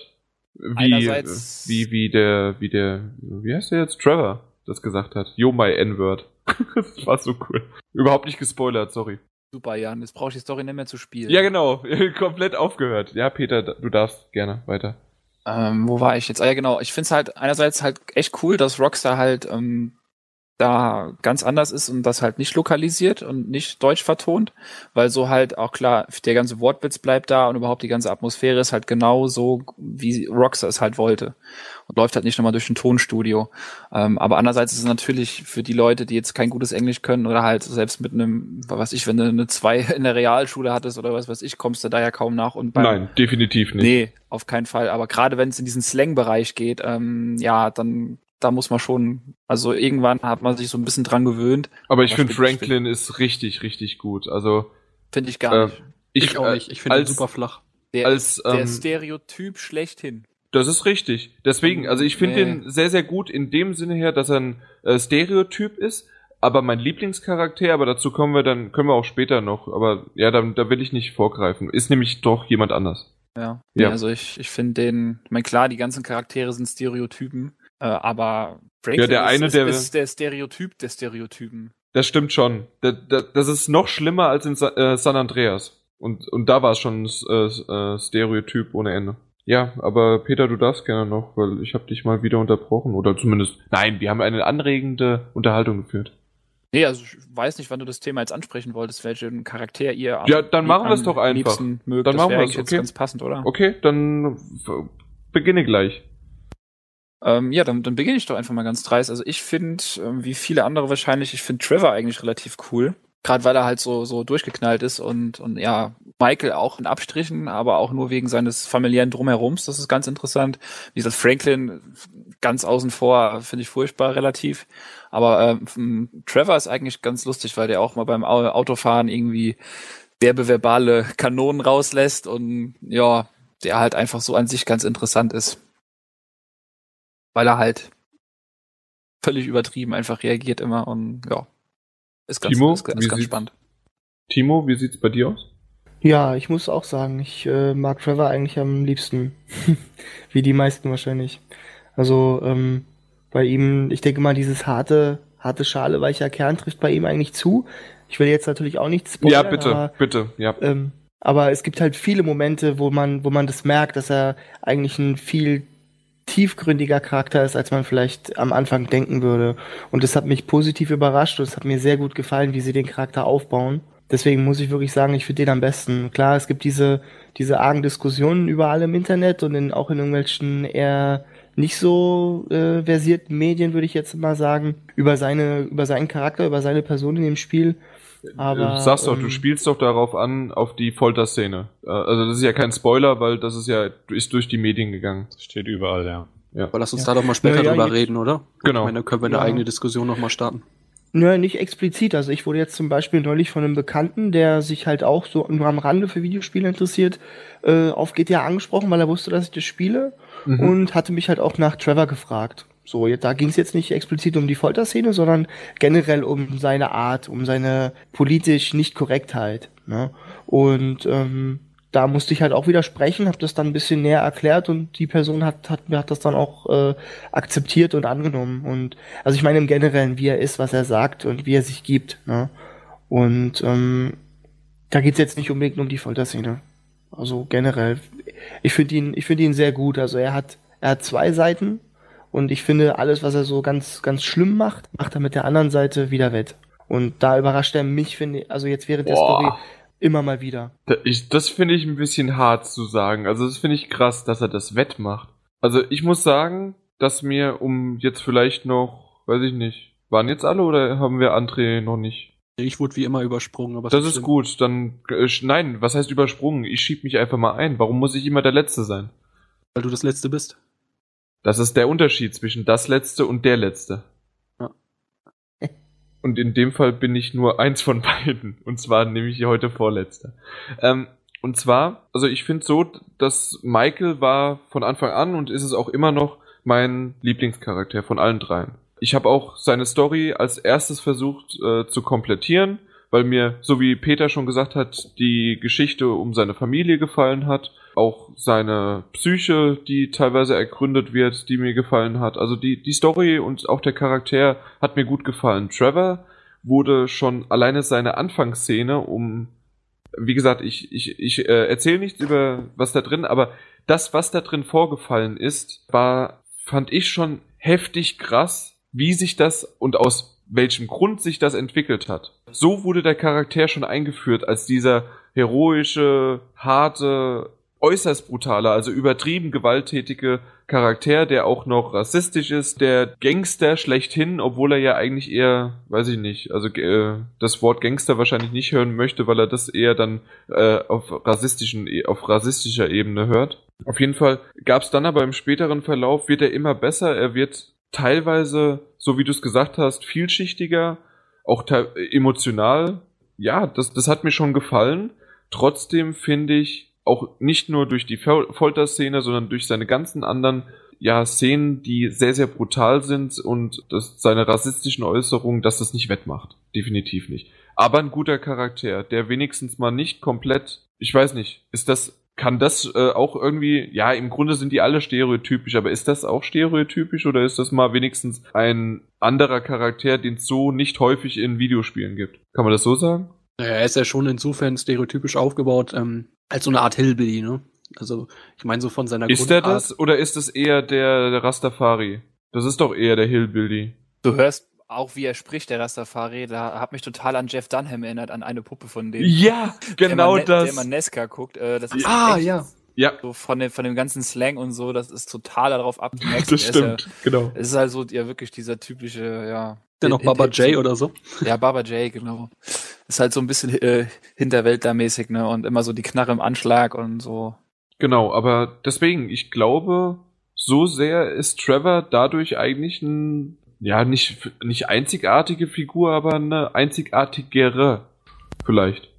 Wie, wie, wie der, wie der, wie heißt der jetzt? Trevor das gesagt hat. Yo, my N-Word. das war so cool. Überhaupt nicht gespoilert, sorry. Super, Jan. Jetzt brauche ich die Story nicht mehr zu spielen. Ja, genau. Komplett aufgehört. Ja, Peter, du darfst gerne weiter. Ähm, wo war ich jetzt? Ah ja, genau. Ich finde es halt einerseits halt echt cool, dass Rockstar halt ähm, da ganz anders ist und das halt nicht lokalisiert und nicht deutsch vertont, weil so halt auch klar, der ganze Wortwitz bleibt da und überhaupt die ganze Atmosphäre ist halt genau so, wie Rockstar es halt wollte und läuft halt nicht nochmal durch ein Tonstudio. Ähm, aber andererseits ist es natürlich für die Leute, die jetzt kein gutes Englisch können oder halt selbst mit einem, was ich, wenn du eine zwei in der Realschule hattest oder was weiß ich, kommst du da ja kaum nach und beim, Nein, definitiv nicht. Nee, auf keinen Fall. Aber gerade wenn es in diesen Slang-Bereich geht, ähm, ja, dann da muss man schon, also irgendwann hat man sich so ein bisschen dran gewöhnt. Aber ich finde Franklin ist richtig, richtig gut. Also finde ich gar äh, nicht. Ich, ich, auch nicht. Ich finde ihn super flach. Der, als, ähm, der Stereotyp schlechthin. Das ist richtig. Deswegen, also ich finde nee. ihn sehr, sehr gut in dem Sinne her, dass er ein äh, Stereotyp ist. Aber mein Lieblingscharakter, aber dazu kommen wir dann, können wir auch später noch. Aber ja, da, da will ich nicht vorgreifen. Ist nämlich doch jemand anders. Ja. ja. also ich, ich finde den, ich meine, klar, die ganzen Charaktere sind Stereotypen, äh, aber Franklin ja, der eine, ist, der, ist der Stereotyp der Stereotypen. Das stimmt schon. Das, ist noch schlimmer als in äh, San Andreas. Und, und da war es schon äh, äh, Stereotyp ohne Ende. Ja, aber Peter, du darfst gerne noch, weil ich habe dich mal wieder unterbrochen. Oder zumindest, nein, wir haben eine anregende Unterhaltung geführt. Nee, also ich weiß nicht, wann du das Thema jetzt ansprechen wolltest, welchen Charakter ihr Ja, dann machen wir es doch einfach. Mögt. Dann das machen wir es, okay. ganz passend, oder? Okay, dann beginne gleich. Ähm, ja, dann, dann beginne ich doch einfach mal ganz dreist. Also ich finde, ähm, wie viele andere wahrscheinlich, ich finde Trevor eigentlich relativ cool. Gerade weil er halt so, so durchgeknallt ist und, und ja, Michael auch in Abstrichen, aber auch nur wegen seines familiären Drumherums. Das ist ganz interessant. Wie gesagt, Franklin ganz außen vor, finde ich furchtbar relativ. Aber ähm, Trevor ist eigentlich ganz lustig, weil der auch mal beim Autofahren irgendwie derbe verbale Kanonen rauslässt und ja, der halt einfach so an sich ganz interessant ist weil er halt völlig übertrieben einfach reagiert immer und ja, ist ganz, Timo, ist, ist ganz spannend. Timo, wie sieht's bei dir aus? Ja, ich muss auch sagen, ich äh, mag Trevor eigentlich am liebsten. Wie die meisten wahrscheinlich. Also ähm, bei ihm, ich denke mal, dieses harte, harte Schale, weicher Kern trifft bei ihm eigentlich zu. Ich will jetzt natürlich auch nichts spoilern. Ja, bitte, aber, bitte, ja. Ähm, aber es gibt halt viele Momente, wo man, wo man das merkt, dass er eigentlich ein viel tiefgründiger Charakter ist, als man vielleicht am Anfang denken würde. Und das hat mich positiv überrascht und es hat mir sehr gut gefallen, wie sie den Charakter aufbauen. Deswegen muss ich wirklich sagen, ich finde den am besten. Klar, es gibt diese, diese argen Diskussionen überall im Internet und in, auch in irgendwelchen eher nicht so äh, versierten Medien, würde ich jetzt mal sagen, über seine, über seinen Charakter, über seine Person in dem Spiel. Aber, du sagst doch, ähm, du spielst doch darauf an, auf die Folterszene. Äh, also das ist ja kein Spoiler, weil das ist ja ist durch die Medien gegangen. Das steht überall, ja. Ja. Aber lass uns ja. da doch mal später ja, ja, drüber reden, oder? Genau. Ich meine, dann können wir eine eigene Diskussion nochmal starten. Nö, nicht explizit. Also ich wurde jetzt zum Beispiel neulich von einem Bekannten, der sich halt auch so nur am Rande für Videospiele interessiert, äh, auf GTA angesprochen, weil er wusste, dass ich das spiele mhm. und hatte mich halt auch nach Trevor gefragt. So, da ging es jetzt nicht explizit um die Folterszene, sondern generell um seine Art, um seine politisch Nicht-Korrektheit. Ne? Und ähm, da musste ich halt auch widersprechen, habe das dann ein bisschen näher erklärt und die Person hat, hat, hat das dann auch äh, akzeptiert und angenommen. Und also ich meine im Generellen, wie er ist, was er sagt und wie er sich gibt. Ne? Und ähm, da geht's jetzt nicht unbedingt um die Folterszene. Also generell. Ich finde ihn, ich finde ihn sehr gut. Also er hat, er hat zwei Seiten und ich finde, alles, was er so ganz, ganz schlimm macht, macht er mit der anderen Seite wieder wett. Und da überrascht er mich, finde ich, also jetzt während der Boah. Story immer mal wieder. Das finde ich ein bisschen hart zu sagen. Also das finde ich krass, dass er das wettmacht. Also ich muss sagen, dass mir um jetzt vielleicht noch, weiß ich nicht, waren jetzt alle oder haben wir André noch nicht? Ich wurde wie immer übersprungen, aber das ist stimmt. gut. Dann äh, nein, was heißt übersprungen? Ich schieb mich einfach mal ein. Warum muss ich immer der Letzte sein? Weil du das Letzte bist. Das ist der Unterschied zwischen das letzte und der letzte. Ja. Und in dem Fall bin ich nur eins von beiden. Und zwar nämlich heute vorletzter. Ähm, und zwar, also ich finde so, dass Michael war von Anfang an und ist es auch immer noch mein Lieblingscharakter von allen dreien. Ich habe auch seine Story als erstes versucht äh, zu komplettieren, weil mir, so wie Peter schon gesagt hat, die Geschichte um seine Familie gefallen hat auch seine Psyche, die teilweise ergründet wird, die mir gefallen hat. Also die, die Story und auch der Charakter hat mir gut gefallen. Trevor wurde schon alleine seine Anfangsszene um, wie gesagt, ich, ich, ich äh, erzähle nichts über was da drin, aber das, was da drin vorgefallen ist, war, fand ich schon heftig krass, wie sich das und aus welchem Grund sich das entwickelt hat. So wurde der Charakter schon eingeführt als dieser heroische, harte, äußerst brutale, also übertrieben gewalttätige Charakter, der auch noch rassistisch ist, der Gangster schlechthin, obwohl er ja eigentlich eher, weiß ich nicht, also äh, das Wort Gangster wahrscheinlich nicht hören möchte, weil er das eher dann äh, auf rassistischen, auf rassistischer Ebene hört. Auf jeden Fall gab es dann aber im späteren Verlauf wird er immer besser, er wird teilweise, so wie du es gesagt hast, vielschichtiger, auch emotional. Ja, das, das hat mir schon gefallen. Trotzdem finde ich, auch nicht nur durch die Folterszene, sondern durch seine ganzen anderen ja, Szenen, die sehr, sehr brutal sind und das, seine rassistischen Äußerungen, dass das nicht wettmacht. Definitiv nicht. Aber ein guter Charakter, der wenigstens mal nicht komplett, ich weiß nicht, ist das kann das äh, auch irgendwie, ja, im Grunde sind die alle stereotypisch, aber ist das auch stereotypisch oder ist das mal wenigstens ein anderer Charakter, den es so nicht häufig in Videospielen gibt? Kann man das so sagen? Naja, er ist ja schon insofern stereotypisch aufgebaut, ähm, als so eine Art Hillbilly, ne? Also, ich meine so von seiner Ist Grundart. er das oder ist es eher der, der Rastafari? Das ist doch eher der Hillbilly. Du hörst auch wie er spricht, der Rastafari, da hat mich total an Jeff Dunham erinnert, an eine Puppe von dem. Ja, genau der das. Der man Nesca guckt. Äh, das ist ah, ja. Ja. So von dem, von dem ganzen Slang und so, das ist total darauf abgemerkt. Das stimmt, ja, genau. Es ist also ja wirklich dieser typische, ja. Der noch Baba J oder so? Ja, Baba J, genau. Ist halt so ein bisschen äh, hinterwäldlermäßig, ne? Und immer so die Knarre im Anschlag und so. Genau, aber deswegen, ich glaube, so sehr ist Trevor dadurch eigentlich ein ja, nicht, nicht einzigartige Figur, aber eine einzigartigere vielleicht.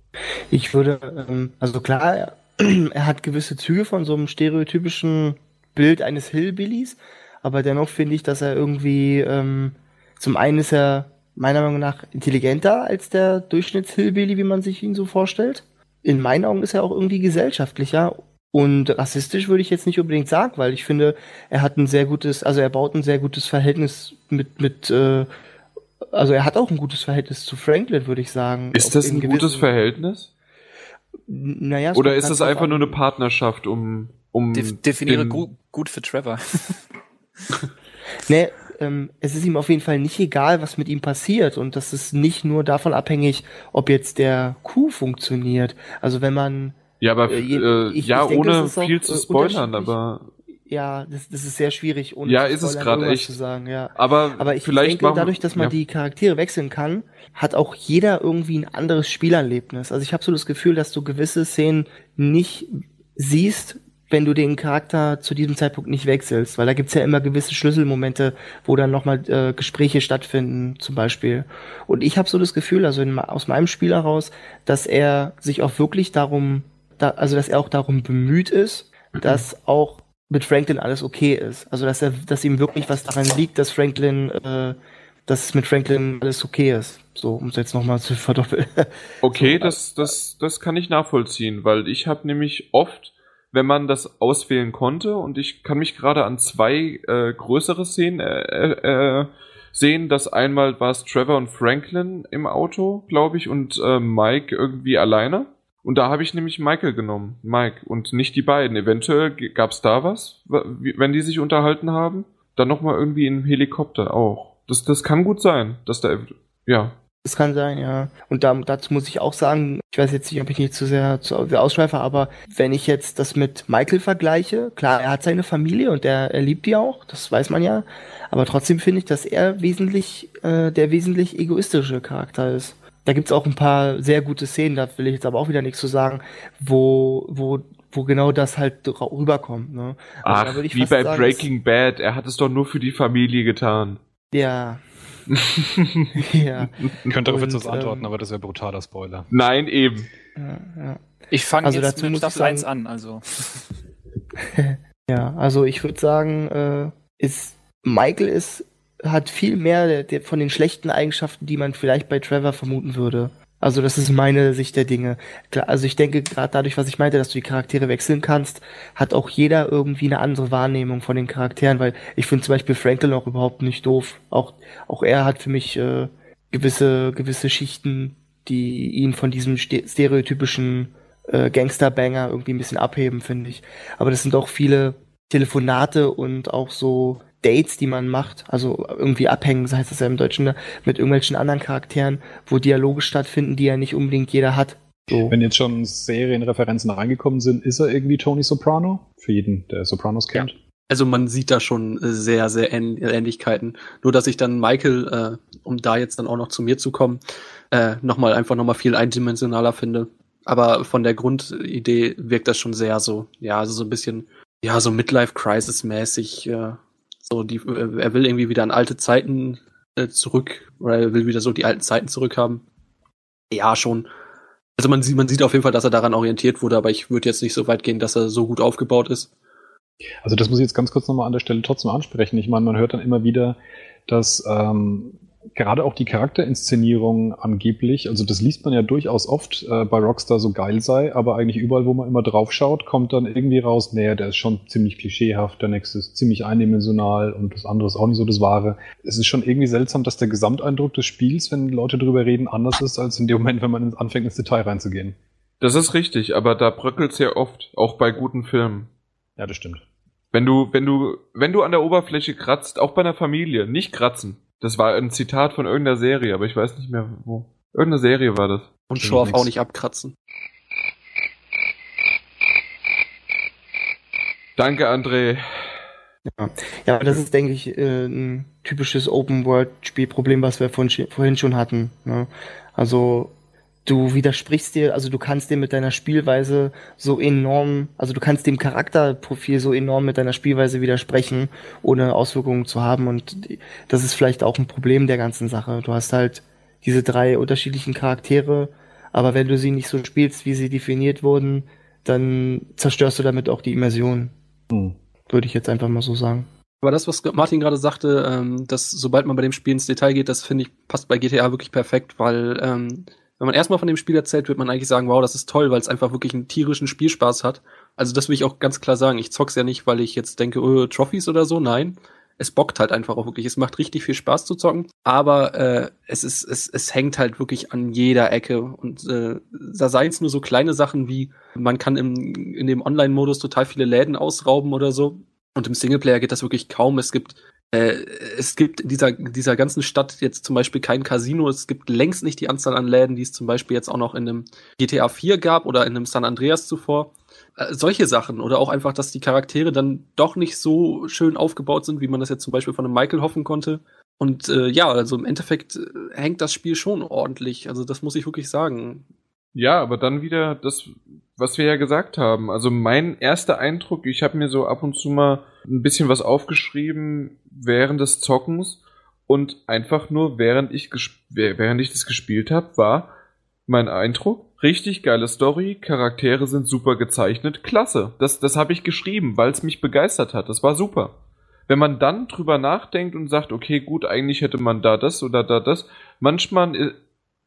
Ich würde, ähm, also klar, er, er hat gewisse Züge von so einem stereotypischen Bild eines Hillbillies, aber dennoch finde ich, dass er irgendwie, ähm, zum einen ist er meiner Meinung nach intelligenter als der Durchschnitts-Hillbilly, wie man sich ihn so vorstellt. In meinen Augen ist er auch irgendwie gesellschaftlicher und rassistisch würde ich jetzt nicht unbedingt sagen, weil ich finde, er hat ein sehr gutes, also er baut ein sehr gutes Verhältnis mit, mit, äh, also er hat auch ein gutes Verhältnis zu Franklin, würde ich sagen. Ist das ein gutes Verhältnis? Naja, Oder ist das einfach nur eine Partnerschaft, um, um. De definiere gut, gut für Trevor. nee, ähm, es ist ihm auf jeden Fall nicht egal, was mit ihm passiert. Und das ist nicht nur davon abhängig, ob jetzt der Coup funktioniert. Also wenn man ja, aber äh, äh ich, ja, ich denke, ohne viel zu äh, spoilern, aber ja, das, das ist sehr schwierig, ohne ja, ist es gerade echt zu sagen. Ja, aber, aber ich vielleicht denke, machen, dadurch, dass man ja. die Charaktere wechseln kann, hat auch jeder irgendwie ein anderes Spielerlebnis. Also ich habe so das Gefühl, dass du gewisse Szenen nicht siehst, wenn du den Charakter zu diesem Zeitpunkt nicht wechselst, weil da gibt's ja immer gewisse Schlüsselmomente, wo dann nochmal äh, Gespräche stattfinden, zum Beispiel. Und ich habe so das Gefühl, also in, aus meinem Spiel heraus, dass er sich auch wirklich darum da, also dass er auch darum bemüht ist, dass auch mit Franklin alles okay ist. Also dass er, dass ihm wirklich was daran liegt, dass Franklin, äh, dass mit Franklin alles okay ist. So, um es jetzt nochmal zu verdoppeln. Okay, so, das, das, das kann ich nachvollziehen, weil ich habe nämlich oft, wenn man das auswählen konnte, und ich kann mich gerade an zwei äh, größere Szenen äh, äh, sehen, dass einmal war es Trevor und Franklin im Auto, glaube ich, und äh, Mike irgendwie alleine. Und da habe ich nämlich Michael genommen, Mike, und nicht die beiden. Eventuell gab's da was, wenn die sich unterhalten haben. Dann nochmal irgendwie im Helikopter auch. Das, das kann gut sein, dass da, ja. Das kann sein, ja. Und da, dazu muss ich auch sagen, ich weiß jetzt nicht, ob ich nicht zu sehr, zu sehr ausschweife, aber wenn ich jetzt das mit Michael vergleiche, klar, er hat seine Familie und er, er liebt die auch, das weiß man ja. Aber trotzdem finde ich, dass er wesentlich, äh, der wesentlich egoistische Charakter ist. Da gibt's auch ein paar sehr gute Szenen, da will ich jetzt aber auch wieder nichts zu sagen, wo, wo, wo genau das halt rüberkommt. Ne? Also Ach, wie bei sagen, Breaking Bad, er hat es doch nur für die Familie getan. Ja. ja. Ich könnte darauf jetzt was antworten, ähm, aber das wäre brutaler Spoiler. Nein, eben. Ja, ja. Ich fange also jetzt mit Staffel 1 an, also. ja, also ich würde sagen, äh, ist Michael ist hat viel mehr der, der, von den schlechten Eigenschaften, die man vielleicht bei Trevor vermuten würde. Also das ist meine Sicht der Dinge. Also ich denke gerade dadurch, was ich meinte, dass du die Charaktere wechseln kannst, hat auch jeder irgendwie eine andere Wahrnehmung von den Charakteren, weil ich finde zum Beispiel Franklin auch überhaupt nicht doof. Auch auch er hat für mich äh, gewisse, gewisse Schichten, die ihn von diesem stereotypischen äh, Gangsterbanger irgendwie ein bisschen abheben, finde ich. Aber das sind auch viele Telefonate und auch so Dates, die man macht, also irgendwie abhängen, so heißt das ja im Deutschen, ne, mit irgendwelchen anderen Charakteren, wo Dialoge stattfinden, die ja nicht unbedingt jeder hat. So. Wenn jetzt schon Serienreferenzen reingekommen sind, ist er irgendwie Tony Soprano? Für jeden, der Sopranos kennt. Ja. Also man sieht da schon sehr, sehr Ähnlichkeiten. Nur dass ich dann Michael, äh, um da jetzt dann auch noch zu mir zu kommen, äh, nochmal einfach nochmal viel eindimensionaler finde. Aber von der Grundidee wirkt das schon sehr so, ja, also so ein bisschen, ja, so Midlife-Crisis-mäßig, äh, so die, er will irgendwie wieder an alte Zeiten äh, zurück, oder er will wieder so die alten Zeiten zurückhaben. Ja, schon. Also man sieht, man sieht auf jeden Fall, dass er daran orientiert wurde, aber ich würde jetzt nicht so weit gehen, dass er so gut aufgebaut ist. Also das muss ich jetzt ganz kurz nochmal an der Stelle trotzdem ansprechen. Ich meine, man hört dann immer wieder, dass ähm, gerade auch die Charakterinszenierung angeblich, also das liest man ja durchaus oft äh, bei Rockstar so geil sei, aber eigentlich überall, wo man immer drauf schaut, kommt dann irgendwie raus, nee, der ist schon ziemlich klischeehaft, der nächste ist ziemlich eindimensional und das andere ist auch nicht so das Wahre. Es ist schon irgendwie seltsam, dass der Gesamteindruck des Spiels, wenn Leute drüber reden, anders ist, als in dem Moment, wenn man anfängt, ins Detail reinzugehen. Das ist richtig, aber da bröckelt's ja oft, auch bei guten Filmen. Ja, das stimmt. Wenn du, wenn du, wenn du an der Oberfläche kratzt, auch bei einer Familie, nicht kratzen. Das war ein Zitat von irgendeiner Serie, aber ich weiß nicht mehr wo. Irgendeine Serie war das. Und Schorf auch nicht abkratzen. Danke, André. Ja, ja das ist, denke ich, äh, ein typisches Open-World-Spielproblem, was wir vorhin schon hatten. Ne? Also du widersprichst dir, also du kannst dir mit deiner Spielweise so enorm, also du kannst dem Charakterprofil so enorm mit deiner Spielweise widersprechen, ohne Auswirkungen zu haben. Und das ist vielleicht auch ein Problem der ganzen Sache. Du hast halt diese drei unterschiedlichen Charaktere, aber wenn du sie nicht so spielst, wie sie definiert wurden, dann zerstörst du damit auch die Immersion. Hm. Würde ich jetzt einfach mal so sagen. Aber das, was Martin gerade sagte, ähm, dass sobald man bei dem Spiel ins Detail geht, das finde ich passt bei GTA wirklich perfekt, weil ähm, wenn man erstmal von dem Spiel erzählt, wird man eigentlich sagen, wow, das ist toll, weil es einfach wirklich einen tierischen Spielspaß hat. Also das will ich auch ganz klar sagen. Ich zock's ja nicht, weil ich jetzt denke, oh, Trophies oder so. Nein. Es bockt halt einfach auch wirklich. Es macht richtig viel Spaß zu zocken. Aber äh, es ist, es, es hängt halt wirklich an jeder Ecke. Und äh, da seien es nur so kleine Sachen wie, man kann im, in dem Online-Modus total viele Läden ausrauben oder so. Und im Singleplayer geht das wirklich kaum. Es gibt es gibt in dieser, dieser ganzen Stadt jetzt zum Beispiel kein Casino. Es gibt längst nicht die Anzahl an Läden, die es zum Beispiel jetzt auch noch in einem GTA 4 gab oder in einem San Andreas zuvor. Äh, solche Sachen oder auch einfach, dass die Charaktere dann doch nicht so schön aufgebaut sind, wie man das jetzt zum Beispiel von einem Michael hoffen konnte. Und äh, ja, also im Endeffekt äh, hängt das Spiel schon ordentlich. Also das muss ich wirklich sagen. Ja, aber dann wieder das, was wir ja gesagt haben. Also mein erster Eindruck, ich habe mir so ab und zu mal ein bisschen was aufgeschrieben während des Zockens und einfach nur während ich während ich das gespielt habe, war mein Eindruck richtig geile Story, Charaktere sind super gezeichnet, klasse. Das das habe ich geschrieben, weil es mich begeistert hat. Das war super. Wenn man dann drüber nachdenkt und sagt, okay, gut, eigentlich hätte man da das oder da das, manchmal äh,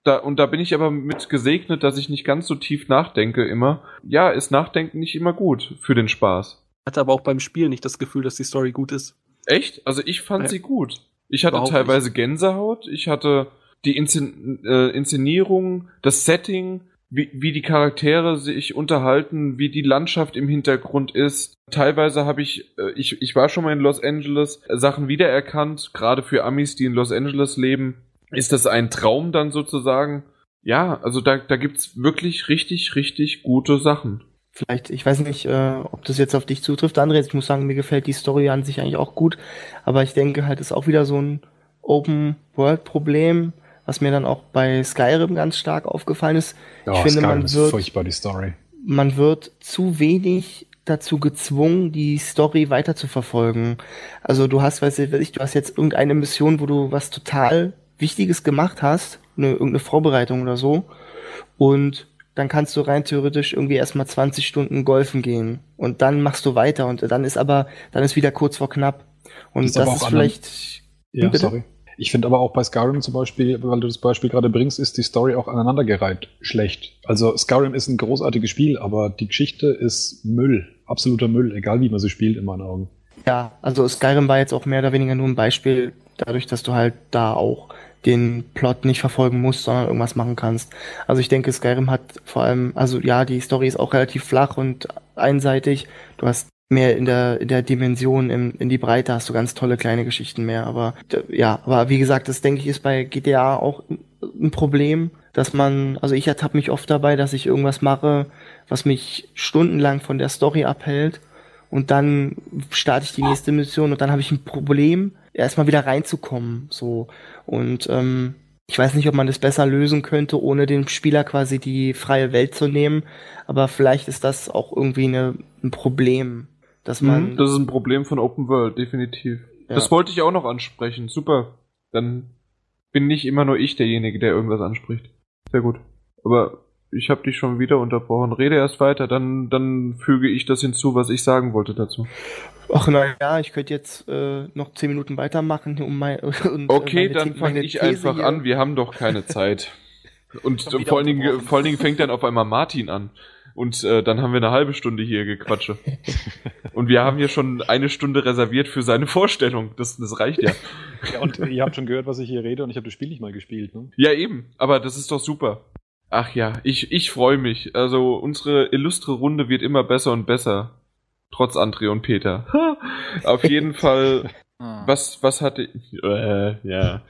da, und da bin ich aber mit gesegnet, dass ich nicht ganz so tief nachdenke immer. Ja, ist Nachdenken nicht immer gut für den Spaß. Hatte aber auch beim Spiel nicht das Gefühl, dass die Story gut ist. Echt? Also ich fand ja. sie gut. Ich hatte Überhaupt teilweise nicht. Gänsehaut, ich hatte die Inszen äh, Inszenierung, das Setting, wie, wie die Charaktere sich unterhalten, wie die Landschaft im Hintergrund ist. Teilweise habe ich, äh, ich, ich war schon mal in Los Angeles, Sachen wiedererkannt, gerade für Amis, die in Los Angeles leben ist das ein Traum dann sozusagen? Ja, also da, da gibt's wirklich richtig, richtig gute Sachen. Vielleicht, ich weiß nicht, äh, ob das jetzt auf dich zutrifft, André. Ich muss sagen, mir gefällt die Story an sich eigentlich auch gut, aber ich denke halt, ist auch wieder so ein Open-World-Problem, was mir dann auch bei Skyrim ganz stark aufgefallen ist. Ja, ich finde, Skyrim man wird, furchtbar, die Story. Man wird zu wenig dazu gezwungen, die Story weiter zu verfolgen. Also du hast, weiß ich, du hast jetzt irgendeine Mission, wo du was total Wichtiges gemacht hast, eine, irgendeine Vorbereitung oder so, und dann kannst du rein theoretisch irgendwie erstmal 20 Stunden golfen gehen und dann machst du weiter und dann ist aber, dann ist wieder kurz vor knapp. Und das, das ist vielleicht. Ja, hm, sorry. Ich finde aber auch bei Skyrim zum Beispiel, weil du das Beispiel gerade bringst, ist die Story auch aneinandergereiht schlecht. Also Skyrim ist ein großartiges Spiel, aber die Geschichte ist Müll. Absoluter Müll, egal wie man sie spielt, in meinen Augen. Ja, also Skyrim war jetzt auch mehr oder weniger nur ein Beispiel, dadurch, dass du halt da auch den Plot nicht verfolgen musst, sondern irgendwas machen kannst. Also ich denke, Skyrim hat vor allem, also ja, die Story ist auch relativ flach und einseitig. Du hast mehr in der, in der Dimension, in, in die Breite hast du ganz tolle kleine Geschichten mehr. Aber ja, aber wie gesagt, das denke ich ist bei GTA auch ein Problem, dass man, also ich ertappe mich oft dabei, dass ich irgendwas mache, was mich stundenlang von der Story abhält und dann starte ich die nächste Mission und dann habe ich ein Problem, erstmal wieder reinzukommen. So. Und ähm, ich weiß nicht, ob man das besser lösen könnte, ohne dem Spieler quasi die freie Welt zu nehmen. Aber vielleicht ist das auch irgendwie eine, ein Problem, dass man. Mhm, das ist ein Problem von Open World, definitiv. Ja. Das wollte ich auch noch ansprechen. Super. Dann bin nicht immer nur ich derjenige, der irgendwas anspricht. Sehr gut. Aber ich habe dich schon wieder unterbrochen. Rede erst weiter, dann, dann füge ich das hinzu, was ich sagen wollte dazu. Ach naja, ich könnte jetzt äh, noch zehn Minuten weitermachen, um mein. Und, okay, dann fange ich These einfach hier. an. Wir haben doch keine Zeit. Und vor allen, Dingen, vor allen Dingen fängt dann auf einmal Martin an. Und äh, dann haben wir eine halbe Stunde hier gequatsche. und wir haben hier schon eine Stunde reserviert für seine Vorstellung. Das, das reicht ja. ja, und ihr habt schon gehört, was ich hier rede und ich habe das Spiel nicht mal gespielt. Ne? Ja, eben. Aber das ist doch super. Ach ja, ich, ich freue mich. Also unsere illustre Runde wird immer besser und besser. Trotz André und Peter. Auf jeden Fall. Ah. Was, was hatte ich? Äh, ja.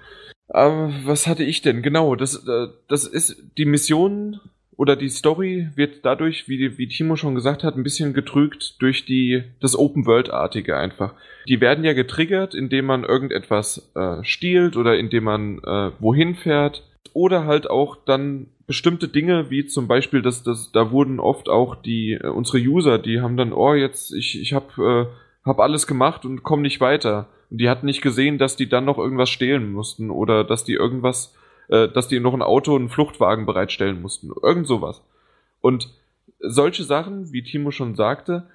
Aber was hatte ich denn? Genau, das, äh, das ist die Mission oder die Story wird dadurch, wie, wie Timo schon gesagt hat, ein bisschen getrügt durch die das Open World artige einfach. Die werden ja getriggert, indem man irgendetwas äh, stiehlt oder indem man äh, wohin fährt oder halt auch dann bestimmte Dinge, wie zum Beispiel, dass das da wurden oft auch die äh, unsere User, die haben dann oh jetzt ich ich habe äh, hab alles gemacht und komme nicht weiter und die hatten nicht gesehen, dass die dann noch irgendwas stehlen mussten oder dass die irgendwas äh, dass die noch ein Auto, einen Fluchtwagen bereitstellen mussten. Irgend sowas. Und solche Sachen, wie Timo schon sagte,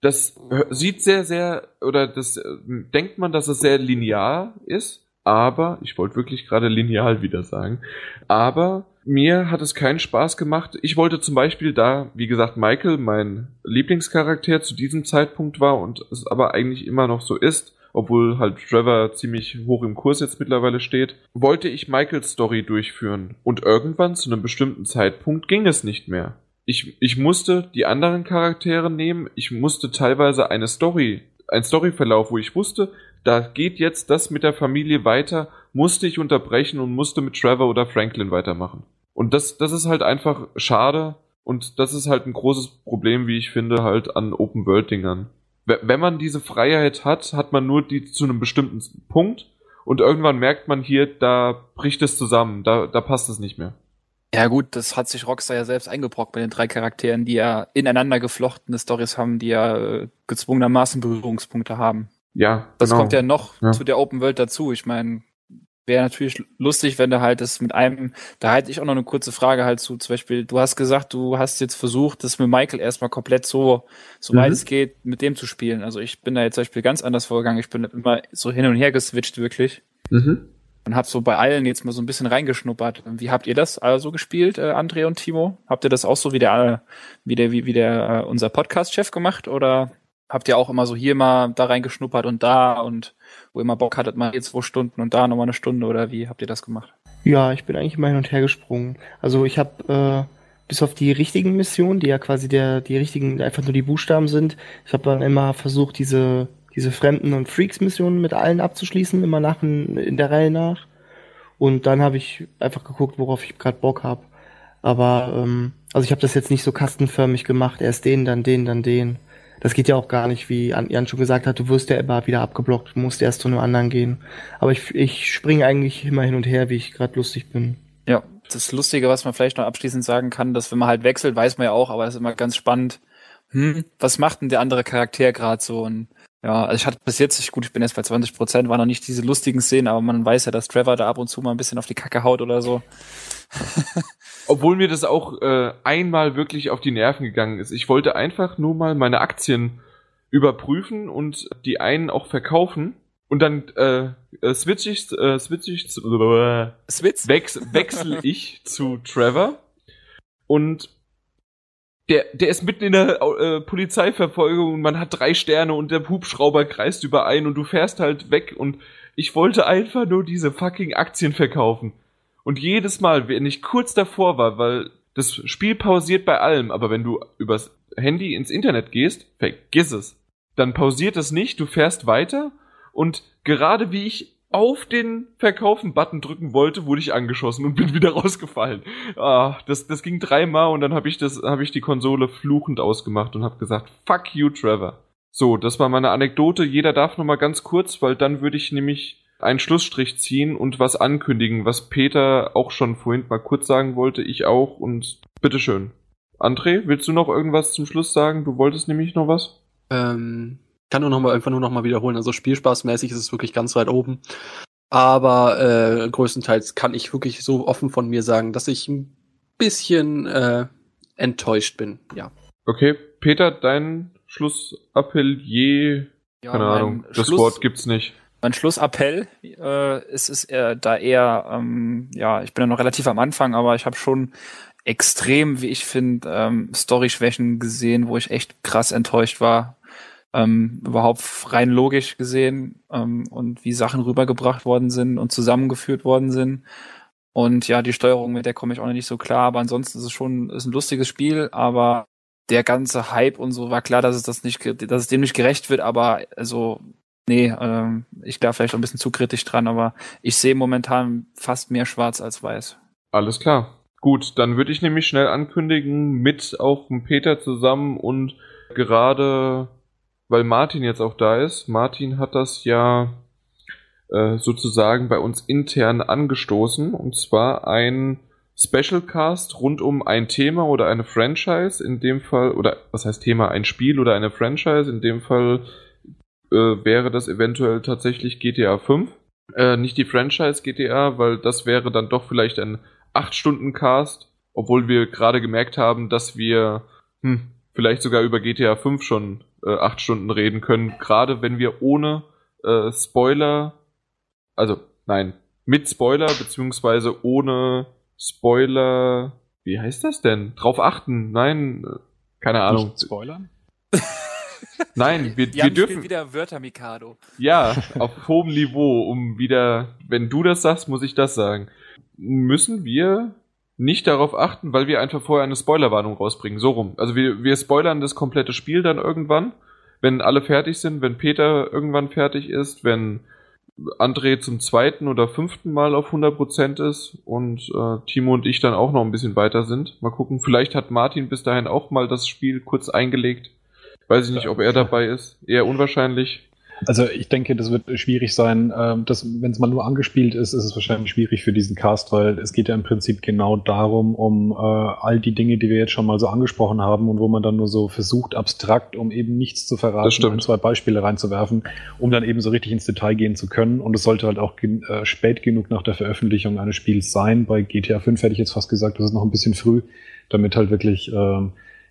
das sieht sehr, sehr, oder das äh, denkt man, dass es sehr linear ist, aber, ich wollte wirklich gerade lineal wieder sagen, aber mir hat es keinen Spaß gemacht. Ich wollte zum Beispiel da, wie gesagt, Michael mein Lieblingscharakter zu diesem Zeitpunkt war und es aber eigentlich immer noch so ist, obwohl halt Trevor ziemlich hoch im Kurs jetzt mittlerweile steht, wollte ich Michaels Story durchführen. Und irgendwann zu einem bestimmten Zeitpunkt ging es nicht mehr. Ich, ich musste die anderen Charaktere nehmen, ich musste teilweise eine Story, ein Storyverlauf, wo ich wusste, da geht jetzt das mit der Familie weiter, musste ich unterbrechen und musste mit Trevor oder Franklin weitermachen. Und das, das ist halt einfach schade und das ist halt ein großes Problem, wie ich finde, halt an Open-World-Dingern wenn man diese Freiheit hat, hat man nur die zu einem bestimmten Punkt und irgendwann merkt man hier, da bricht es zusammen, da, da passt es nicht mehr. Ja gut, das hat sich Rockstar ja selbst eingebrockt bei den drei Charakteren, die ja ineinander geflochtene Stories haben, die ja äh, gezwungenermaßen Berührungspunkte haben. Ja, das genau. kommt ja noch ja. zu der Open World dazu. Ich meine, wäre natürlich lustig, wenn du halt das mit einem, da hätte ich auch noch eine kurze Frage halt zu, zum Beispiel, du hast gesagt, du hast jetzt versucht, das mit Michael erstmal komplett so, so mhm. weit es geht, mit dem zu spielen. Also ich bin da jetzt zum Beispiel ganz anders vorgegangen. Ich bin immer so hin und her geswitcht, wirklich. Mhm. Und hab so bei allen jetzt mal so ein bisschen reingeschnuppert. Wie habt ihr das also gespielt, äh, André und Timo? Habt ihr das auch so wie der, wie der, wie, wie der, äh, unser Podcast-Chef gemacht oder habt ihr auch immer so hier mal da reingeschnuppert und da und wo mal Bock hattet, mal jetzt zwei Stunden und da nochmal eine Stunde oder wie habt ihr das gemacht? Ja, ich bin eigentlich immer hin und her gesprungen. Also ich habe äh, bis auf die richtigen Missionen, die ja quasi der die richtigen einfach nur die Buchstaben sind, ich habe dann immer versucht diese diese Fremden und Freaks Missionen mit allen abzuschließen, immer nach in der Reihe nach. Und dann habe ich einfach geguckt, worauf ich gerade Bock habe. Aber ähm, also ich habe das jetzt nicht so kastenförmig gemacht, erst den, dann den, dann den. Das geht ja auch gar nicht, wie Jan schon gesagt hat, du wirst ja immer wieder abgeblockt, musst erst zu einem anderen gehen. Aber ich, ich springe eigentlich immer hin und her, wie ich gerade lustig bin. Ja, das Lustige, was man vielleicht noch abschließend sagen kann, dass wenn man halt wechselt, weiß man ja auch, aber es ist immer ganz spannend, hm, was macht denn der andere Charakter gerade so? Und ja, also ich hatte bis jetzt, gut, ich bin jetzt bei 20 Prozent, war noch nicht diese lustigen Szenen, aber man weiß ja, dass Trevor da ab und zu mal ein bisschen auf die Kacke haut oder so. Obwohl mir das auch äh, einmal wirklich auf die Nerven gegangen ist. Ich wollte einfach nur mal meine Aktien überprüfen und die einen auch verkaufen. Und dann äh, äh switch ich, äh, switch ich, äh, Switch? Wechs, wechsel ich zu Trevor und der, der ist mitten in der äh, Polizeiverfolgung und man hat drei Sterne und der Hubschrauber kreist überein und du fährst halt weg und ich wollte einfach nur diese fucking Aktien verkaufen. Und jedes Mal, wenn ich kurz davor war, weil das Spiel pausiert bei allem, aber wenn du übers Handy ins Internet gehst, vergiss es. Dann pausiert es nicht, du fährst weiter und gerade wie ich auf den Verkaufen-Button drücken wollte, wurde ich angeschossen und bin wieder rausgefallen. Ah, das, das ging dreimal und dann habe ich habe ich die Konsole fluchend ausgemacht und habe gesagt, fuck you, Trevor. So, das war meine Anekdote. Jeder darf noch mal ganz kurz, weil dann würde ich nämlich einen Schlussstrich ziehen und was ankündigen, was Peter auch schon vorhin mal kurz sagen wollte, ich auch und bitteschön. André, willst du noch irgendwas zum Schluss sagen? Du wolltest nämlich noch was? Ähm, kann nur noch mal, einfach nur noch mal wiederholen. Also spielspaßmäßig ist es wirklich ganz weit oben. Aber äh, größtenteils kann ich wirklich so offen von mir sagen, dass ich ein bisschen äh, enttäuscht bin. Ja. Okay, Peter, dein Schlussappell je. Ja, keine Ahnung, das Schluss, Wort gibt's nicht. Mein Schlussappell äh, ist, ist eher, da eher, ähm, ja, ich bin ja noch relativ am Anfang, aber ich habe schon extrem, wie ich finde, ähm, Story-Schwächen gesehen, wo ich echt krass enttäuscht war, ähm, überhaupt rein logisch gesehen ähm, und wie Sachen rübergebracht worden sind und zusammengeführt worden sind. Und ja, die Steuerung, mit der komme ich auch noch nicht so klar, aber ansonsten ist es schon ist ein lustiges Spiel, aber der ganze Hype und so war klar, dass es das nicht, dass es dem nicht gerecht wird, aber also nee, ähm, ich glaube vielleicht ein bisschen zu kritisch dran, aber ich sehe momentan fast mehr schwarz als weiß. Alles klar. Gut, dann würde ich nämlich schnell ankündigen, mit auch Peter zusammen und gerade weil Martin jetzt auch da ist. Martin hat das ja äh, sozusagen bei uns intern angestoßen und zwar ein Special Cast rund um ein Thema oder eine Franchise, in dem Fall, oder was heißt Thema, ein Spiel oder eine Franchise, in dem Fall äh, wäre das eventuell tatsächlich GTA 5. Äh, nicht die Franchise GTA, weil das wäre dann doch vielleicht ein 8-Stunden-Cast, obwohl wir gerade gemerkt haben, dass wir hm, vielleicht sogar über GTA 5 schon äh, acht Stunden reden können, gerade wenn wir ohne äh, Spoiler, also nein, mit Spoiler beziehungsweise ohne Spoiler, wie heißt das denn? Drauf achten? Nein, äh, keine Ahnung. Nicht spoilern? Nein, wir, wir dürfen wieder Wörter Mikado. Ja, auf hohem Niveau, um wieder, wenn du das sagst, muss ich das sagen. Müssen wir nicht darauf achten, weil wir einfach vorher eine Spoilerwarnung rausbringen. So rum. Also wir, wir spoilern das komplette Spiel dann irgendwann, wenn alle fertig sind, wenn Peter irgendwann fertig ist, wenn André zum zweiten oder fünften Mal auf 100% ist und äh, Timo und ich dann auch noch ein bisschen weiter sind. Mal gucken, vielleicht hat Martin bis dahin auch mal das Spiel kurz eingelegt. Weiß ich nicht, ob er dabei ist. Eher unwahrscheinlich. Also ich denke, das wird schwierig sein. Ähm, Wenn es mal nur angespielt ist, ist es wahrscheinlich schwierig für diesen Cast, weil es geht ja im Prinzip genau darum, um äh, all die Dinge, die wir jetzt schon mal so angesprochen haben und wo man dann nur so versucht, abstrakt, um eben nichts zu verraten, ein, zwei Beispiele reinzuwerfen, um dann eben so richtig ins Detail gehen zu können. Und es sollte halt auch gen äh, spät genug nach der Veröffentlichung eines Spiels sein. Bei GTA 5 hätte ich jetzt fast gesagt, das ist noch ein bisschen früh, damit halt wirklich äh,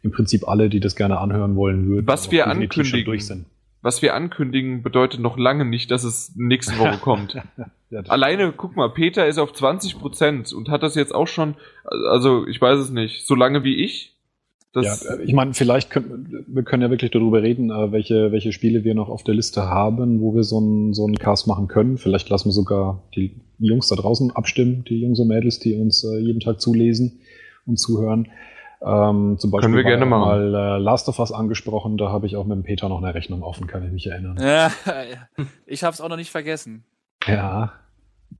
im Prinzip alle, die das gerne anhören wollen würden, was wir ankündigen, durch sind was wir ankündigen, bedeutet noch lange nicht, dass es nächste Woche kommt. ja, Alleine, guck mal, Peter ist auf 20 Prozent und hat das jetzt auch schon, also ich weiß es nicht, so lange wie ich. ja, ich meine, vielleicht können wir können ja wirklich darüber reden, äh, welche, welche Spiele wir noch auf der Liste haben, wo wir so einen so einen Cast machen können. Vielleicht lassen wir sogar die Jungs da draußen abstimmen, die Jungs und Mädels, die uns äh, jeden Tag zulesen und zuhören. Ähm, zum Beispiel Können wir gerne mal äh, Last of Us angesprochen, da habe ich auch mit dem Peter noch eine Rechnung offen, kann ich mich erinnern. Ja, ich habe es auch noch nicht vergessen. Ja.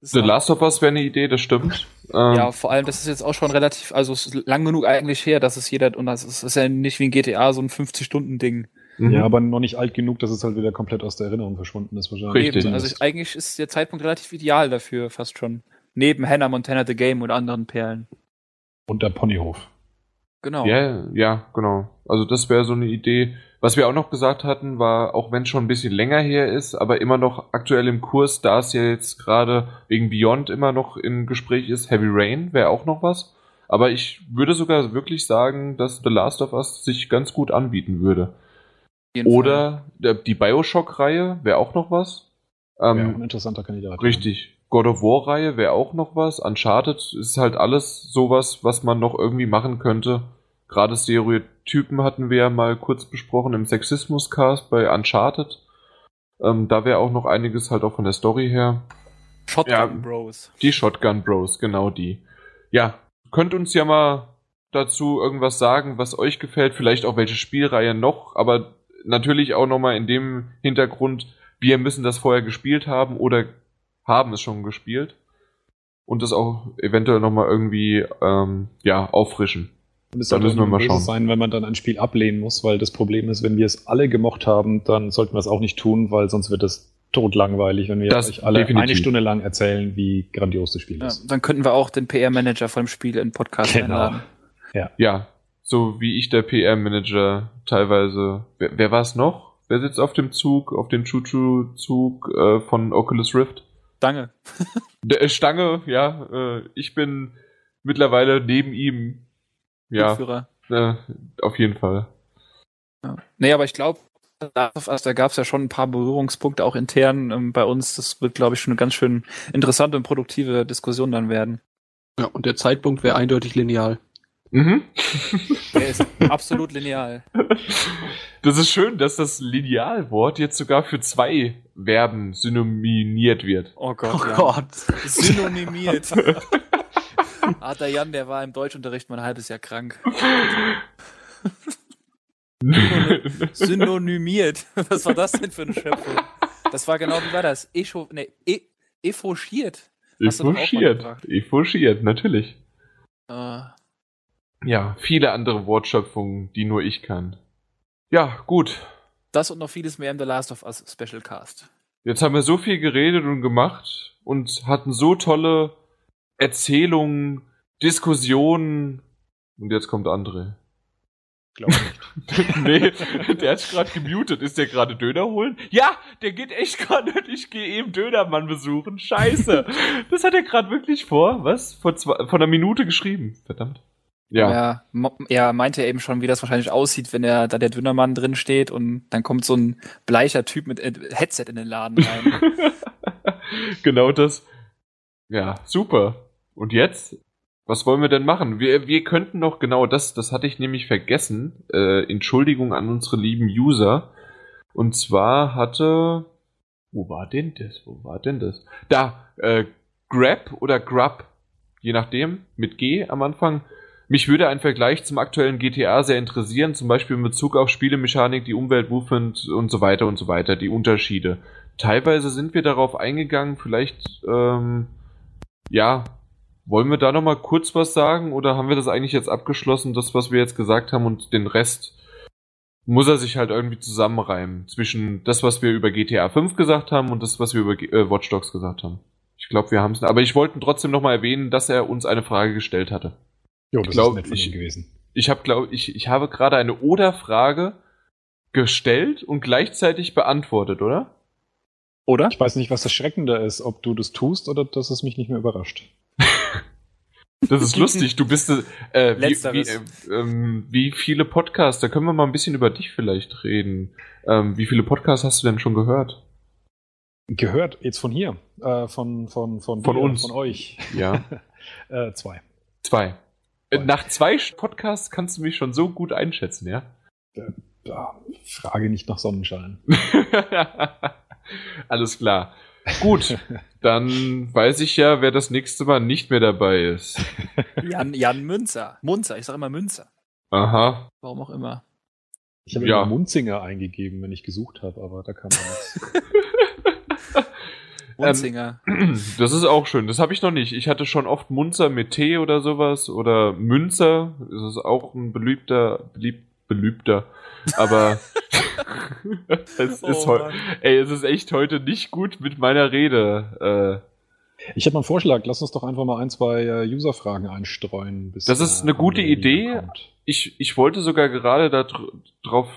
The Last of Us wäre eine Idee, das stimmt. Ähm, ja, vor allem, das ist jetzt auch schon relativ, also es ist lang genug eigentlich her, dass es jeder, und das ist, ist ja nicht wie ein GTA so ein 50-Stunden-Ding. Mhm. Ja, aber noch nicht alt genug, dass es halt wieder komplett aus der Erinnerung verschwunden ist wahrscheinlich. Richtig. Also ich, eigentlich ist der Zeitpunkt relativ ideal dafür, fast schon. Neben Hannah Montana The Game und anderen Perlen. Und der Ponyhof. Genau. Ja, ja, genau. Also das wäre so eine Idee. Was wir auch noch gesagt hatten, war, auch wenn es schon ein bisschen länger her ist, aber immer noch aktuell im Kurs, da es ja jetzt gerade wegen Beyond immer noch im Gespräch ist, Heavy Rain wäre auch noch was. Aber ich würde sogar wirklich sagen, dass The Last of Us sich ganz gut anbieten würde. Oder der, die Bioshock-Reihe wäre auch noch was. Ähm, ja, ein interessanter Kandidat. Richtig. God of War-Reihe wäre auch noch was. Uncharted ist halt alles sowas, was man noch irgendwie machen könnte. Gerade Stereotypen hatten wir ja mal kurz besprochen im Sexismus-Cast bei Uncharted. Ähm, da wäre auch noch einiges halt auch von der Story her. Shotgun Ja. Bros. Die Shotgun Bros, genau die. Ja, könnt uns ja mal dazu irgendwas sagen, was euch gefällt, vielleicht auch welche Spielreihe noch, aber natürlich auch nochmal in dem Hintergrund, wir müssen das vorher gespielt haben oder haben es schon gespielt und das auch eventuell nochmal irgendwie ähm, ja, auffrischen. Und es Da müssen wir mal schauen. sein, wenn man dann ein Spiel ablehnen muss, weil das Problem ist, wenn wir es alle gemocht haben, dann sollten wir es auch nicht tun, weil sonst wird es totlangweilig, wenn wir Das euch alle definitiv. eine Stunde lang erzählen, wie grandios das Spiel Ja, ist. dann könnten wir auch den PR-Manager von dem Spiel in Podcast Genau. einladen. Ja, so wie ich der PR-Manager teilweise. Wer, wer war es noch? Wer sitzt auf dem Zug, auf dem Choo-Choo-Zug äh, von Oculus Rift? Danke. Der äh, Stange, ja. Äh, ich bin mittlerweile neben ihm. Ja, äh, auf jeden Fall. Ja. Nee, aber ich glaube, da gab es ja schon ein paar Berührungspunkte auch intern ähm, bei uns. Das wird, glaube ich, schon eine ganz schön interessante und produktive Diskussion dann werden. Ja, und der Zeitpunkt wäre eindeutig lineal. Mhm. Der ist absolut lineal. Das ist schön, dass das Linealwort jetzt sogar für zwei Verben synonymiert wird. Oh Gott, Oh ja. Gott. Synonymiert. ah, der Jan, der war im Deutschunterricht mal ein halbes Jahr krank. Synonymiert. Was war das denn für eine Schöpfung? Das war genau, wie war das? Echo, nee, e, Efoschiert. gebracht. Efoschiert, natürlich. Äh, Ja, viele andere Wortschöpfungen, die nur ich kann. Ja, gut. das und noch vieles mehr im The Last of Us Special Cast. Jetzt haben wir so viel geredet und gemacht und hatten so tolle Erzählungen, Diskussionen. Und jetzt kommt André. Glaube nicht. nee, der hat gerade gemutet. Ist der gerade Döner holen? Ja, der geht echt gerade und ich gehe eben Dönermann besuchen. Scheiße. Das hat er gerade wirklich vor. Was? Vor, zwei, vor einer Minute geschrieben. Verdammt. Ja. Ja, mo- er meinte eben schon, wie das wahrscheinlich aussieht, wenn er da der Dünnermann drin steht und dann kommt so ein bleicher Typ mit äh, Headset in den Laden rein. genau das. Ja, super. Und jetzt? Was wollen wir denn machen? Wir, wir könnten noch genau das, das hatte ich nämlich vergessen. Äh, Entschuldigung an unsere lieben User. Und zwar hatte. Wo war denn das? Wo war denn das? Da, äh, Grab oder Grub, je nachdem, mit G am Anfang. Mich würde ein Vergleich zum aktuellen GTA sehr interessieren, zum Beispiel in Bezug auf Spielemechanik, die Umwelt, Movement und so weiter und so weiter, die Unterschiede. Teilweise sind wir darauf eingegangen, vielleicht, ähm, ja, wollen wir da nochmal kurz was sagen oder haben wir das eigentlich jetzt abgeschlossen, das, was wir jetzt gesagt haben und den Rest muss er sich halt irgendwie zusammenreimen zwischen das, was wir über GTA 5 gesagt haben und das, was wir über äh, Watch Dogs gesagt haben. Ich glaube, wir haben es, aber ich wollte trotzdem nochmal erwähnen, dass er uns eine Frage gestellt hatte. Jo, das glaub, ist nett von ich- gewesen. Ich habe, glaube ich, ich habe gerade eine Oder-Frage gestellt und gleichzeitig beantwortet, oder? Oder? Ich weiß nicht, was das Schreckende ist, ob du das tust oder dass es mich nicht mehr überrascht. Das ist lustig. Du bist äh, äh, wie, wie, äh, wie viele Podcasts? Da können wir mal ein bisschen über dich vielleicht reden. Ähm, wie viele Podcasts hast du denn schon gehört? Gehört jetzt von hier, äh, von von von, Von dir, uns. von euch. Ja, Äh, zwei. zwei. Äh. Nach zwei Podcasts kannst du mich schon so gut einschätzen, ja? Ja, Frage nicht nach Sonnenschein. Alles klar. Gut, dann weiß ich ja, wer das nächste Mal nicht mehr dabei ist. Jan, Jan Münzer. Munzer, ich sag immer Münzer. Aha. Warum auch immer. Ich habe Ja. immer Munzinger eingegeben, wenn ich gesucht habe, aber da kam nichts. Munzinger. Das ist auch schön. Das habe ich noch nicht. Ich hatte schon oft Munzer mit T oder sowas oder Münzer. Das ist auch ein beliebter, beliebt, belübter. Aber es Oh ist heu- Mann. ey, es ist echt heute nicht gut mit meiner Rede. Äh, Ich habe mal einen Vorschlag, lass uns doch einfach mal ein, zwei äh, User-Fragen einstreuen. Bis, Das ist eine gute Idee. ich, ich wollte sogar gerade da dr drauf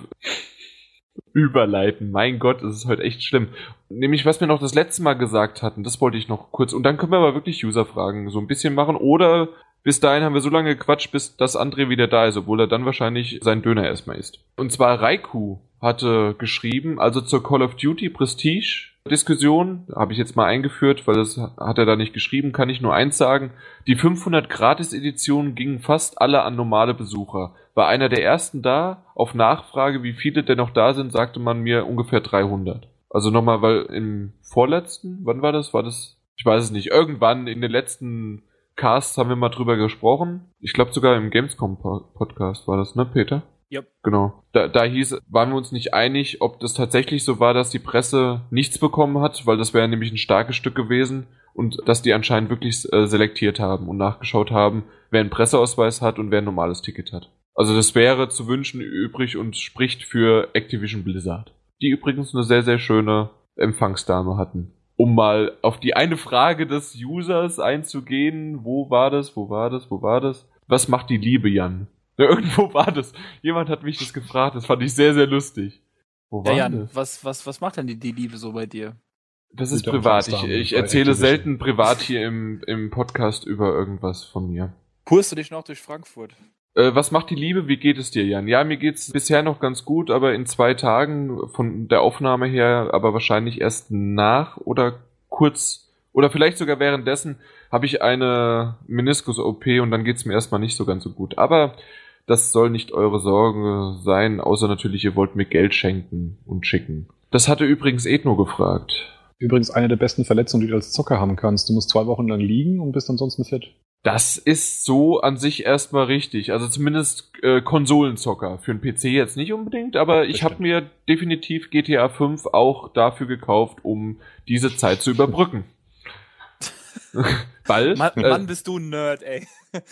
überleiten. Mein Gott, es ist heute echt schlimm. Nämlich, was wir noch das letzte Mal gesagt hatten, das wollte ich noch kurz. Und dann können wir aber wirklich User-Fragen so ein bisschen machen. Oder Bis dahin haben wir so lange gequatscht, bis das André wieder da ist, obwohl er dann wahrscheinlich seinen Döner erstmal isst. Und zwar Raiku hatte geschrieben, also zur Call of Duty Prestige Diskussion, habe ich jetzt mal eingeführt, weil das hat er da nicht geschrieben, kann ich nur eins sagen, die 500 Gratis Editionen gingen fast alle an normale Besucher. War einer der ersten da, auf Nachfrage, wie viele denn noch da sind, sagte man mir ungefähr 300. Also nochmal, weil im vorletzten, wann war das? War das, ich weiß es nicht, irgendwann in den letzten Casts haben wir mal drüber gesprochen. Ich glaube sogar im Gamescom-Podcast war das, ne, Peter? Yep. Genau. Da, da hieß, waren wir uns nicht einig, ob das tatsächlich so war, dass die Presse nichts bekommen hat, weil das wäre nämlich ein starkes Stück gewesen und dass die anscheinend wirklich äh, selektiert haben und nachgeschaut haben, wer einen Presseausweis hat und wer ein normales Ticket hat. Also das wäre zu wünschen übrig und spricht für Activision Blizzard. Die übrigens eine sehr, sehr schöne Empfangsdame hatten. Um mal auf die eine Frage des Users einzugehen, wo war das, wo war das, wo war das? Was macht die Liebe, Jan? Ja, irgendwo war das. Jemand hat mich das gefragt. Das fand ich sehr, sehr lustig. Wo war ja, Jan, das? Was, was, was macht denn die, die Liebe so bei dir? Das ist privat. Ich, ich erzähle selten privat hier im, im Podcast über irgendwas von mir. Kurst du dich noch durch Frankfurt? Äh, was macht die Liebe? Wie geht es dir, Jan? Ja, mir geht's bisher noch ganz gut, aber in zwei Tagen von der Aufnahme her, aber wahrscheinlich erst nach oder kurz oder vielleicht sogar währenddessen habe ich eine Meniskus-OP und dann geht's mir erstmal nicht so ganz so gut. Aber das soll nicht eure Sorge sein, außer natürlich, ihr wollt mir Geld schenken und schicken. Das hatte übrigens Ethno gefragt. Übrigens eine der besten Verletzungen, die du als Zocker haben kannst. Du musst zwei Wochen lang liegen und bist ansonsten fit. Das ist so an sich erstmal richtig. Also zumindest äh, Konsolenzocker. Für einen PC jetzt nicht unbedingt, aber ich habe mir definitiv GTA 5 auch dafür gekauft, um diese Zeit zu überbrücken. Weil. Mann, äh, Mann, bist du ein Nerd, ey.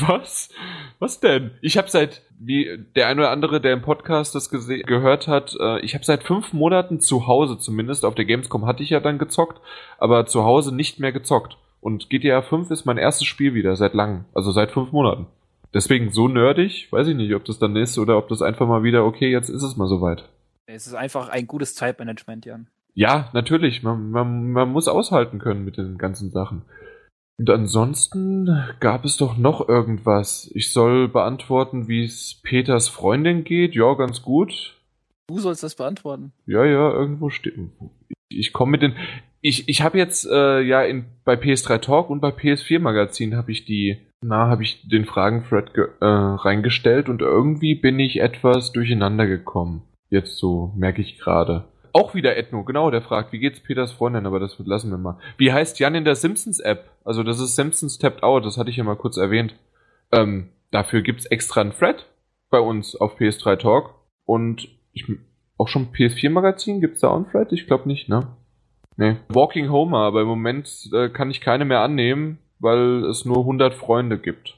Was? Was denn? Ich habe seit, wie der eine oder andere, der im Podcast das gehört hat, äh, ich habe seit fünf Monaten zu Hause zumindest, auf der Gamescom hatte ich ja dann gezockt, aber zu Hause nicht mehr gezockt. Und GTA 5 ist mein erstes Spiel wieder seit langem, also seit fünf Monaten. Deswegen so nerdig, weiß ich nicht, ob das dann ist oder ob das einfach mal wieder, okay, jetzt ist es mal soweit. Es ist einfach ein gutes Zeitmanagement, Jan. Ja, natürlich. Man, man, man muss aushalten können mit den ganzen Sachen. Und ansonsten gab es doch noch irgendwas. Ich soll beantworten, wie es Peters Freundin geht. Ja, ganz gut. Du sollst das beantworten. Ja, ja, irgendwo steht. Ich, ich komme mit den. Ich, ich habe jetzt äh, ja in, bei PS3 Talk und bei PS4 Magazin habe ich die, na, habe ich den Fragenthread äh, reingestellt und irgendwie bin ich etwas durcheinander gekommen. Jetzt so merke ich gerade. Auch wieder Ethno, genau, der fragt, wie geht's Peters Freundin, aber das lassen wir mal. Wie heißt Jan in der Simpsons-App? Also das ist Simpsons Tapped Out, das hatte ich ja mal kurz erwähnt. Ähm, dafür gibt's extra einen Thread bei uns auf PS3 Talk. Und ich, auch schon PS4-Magazin, gibt's da auch einen Thread? Ich glaube nicht, ne? Nee. Walking Homer, aber im Moment äh, kann ich keine mehr annehmen, weil es nur 100 Freunde gibt.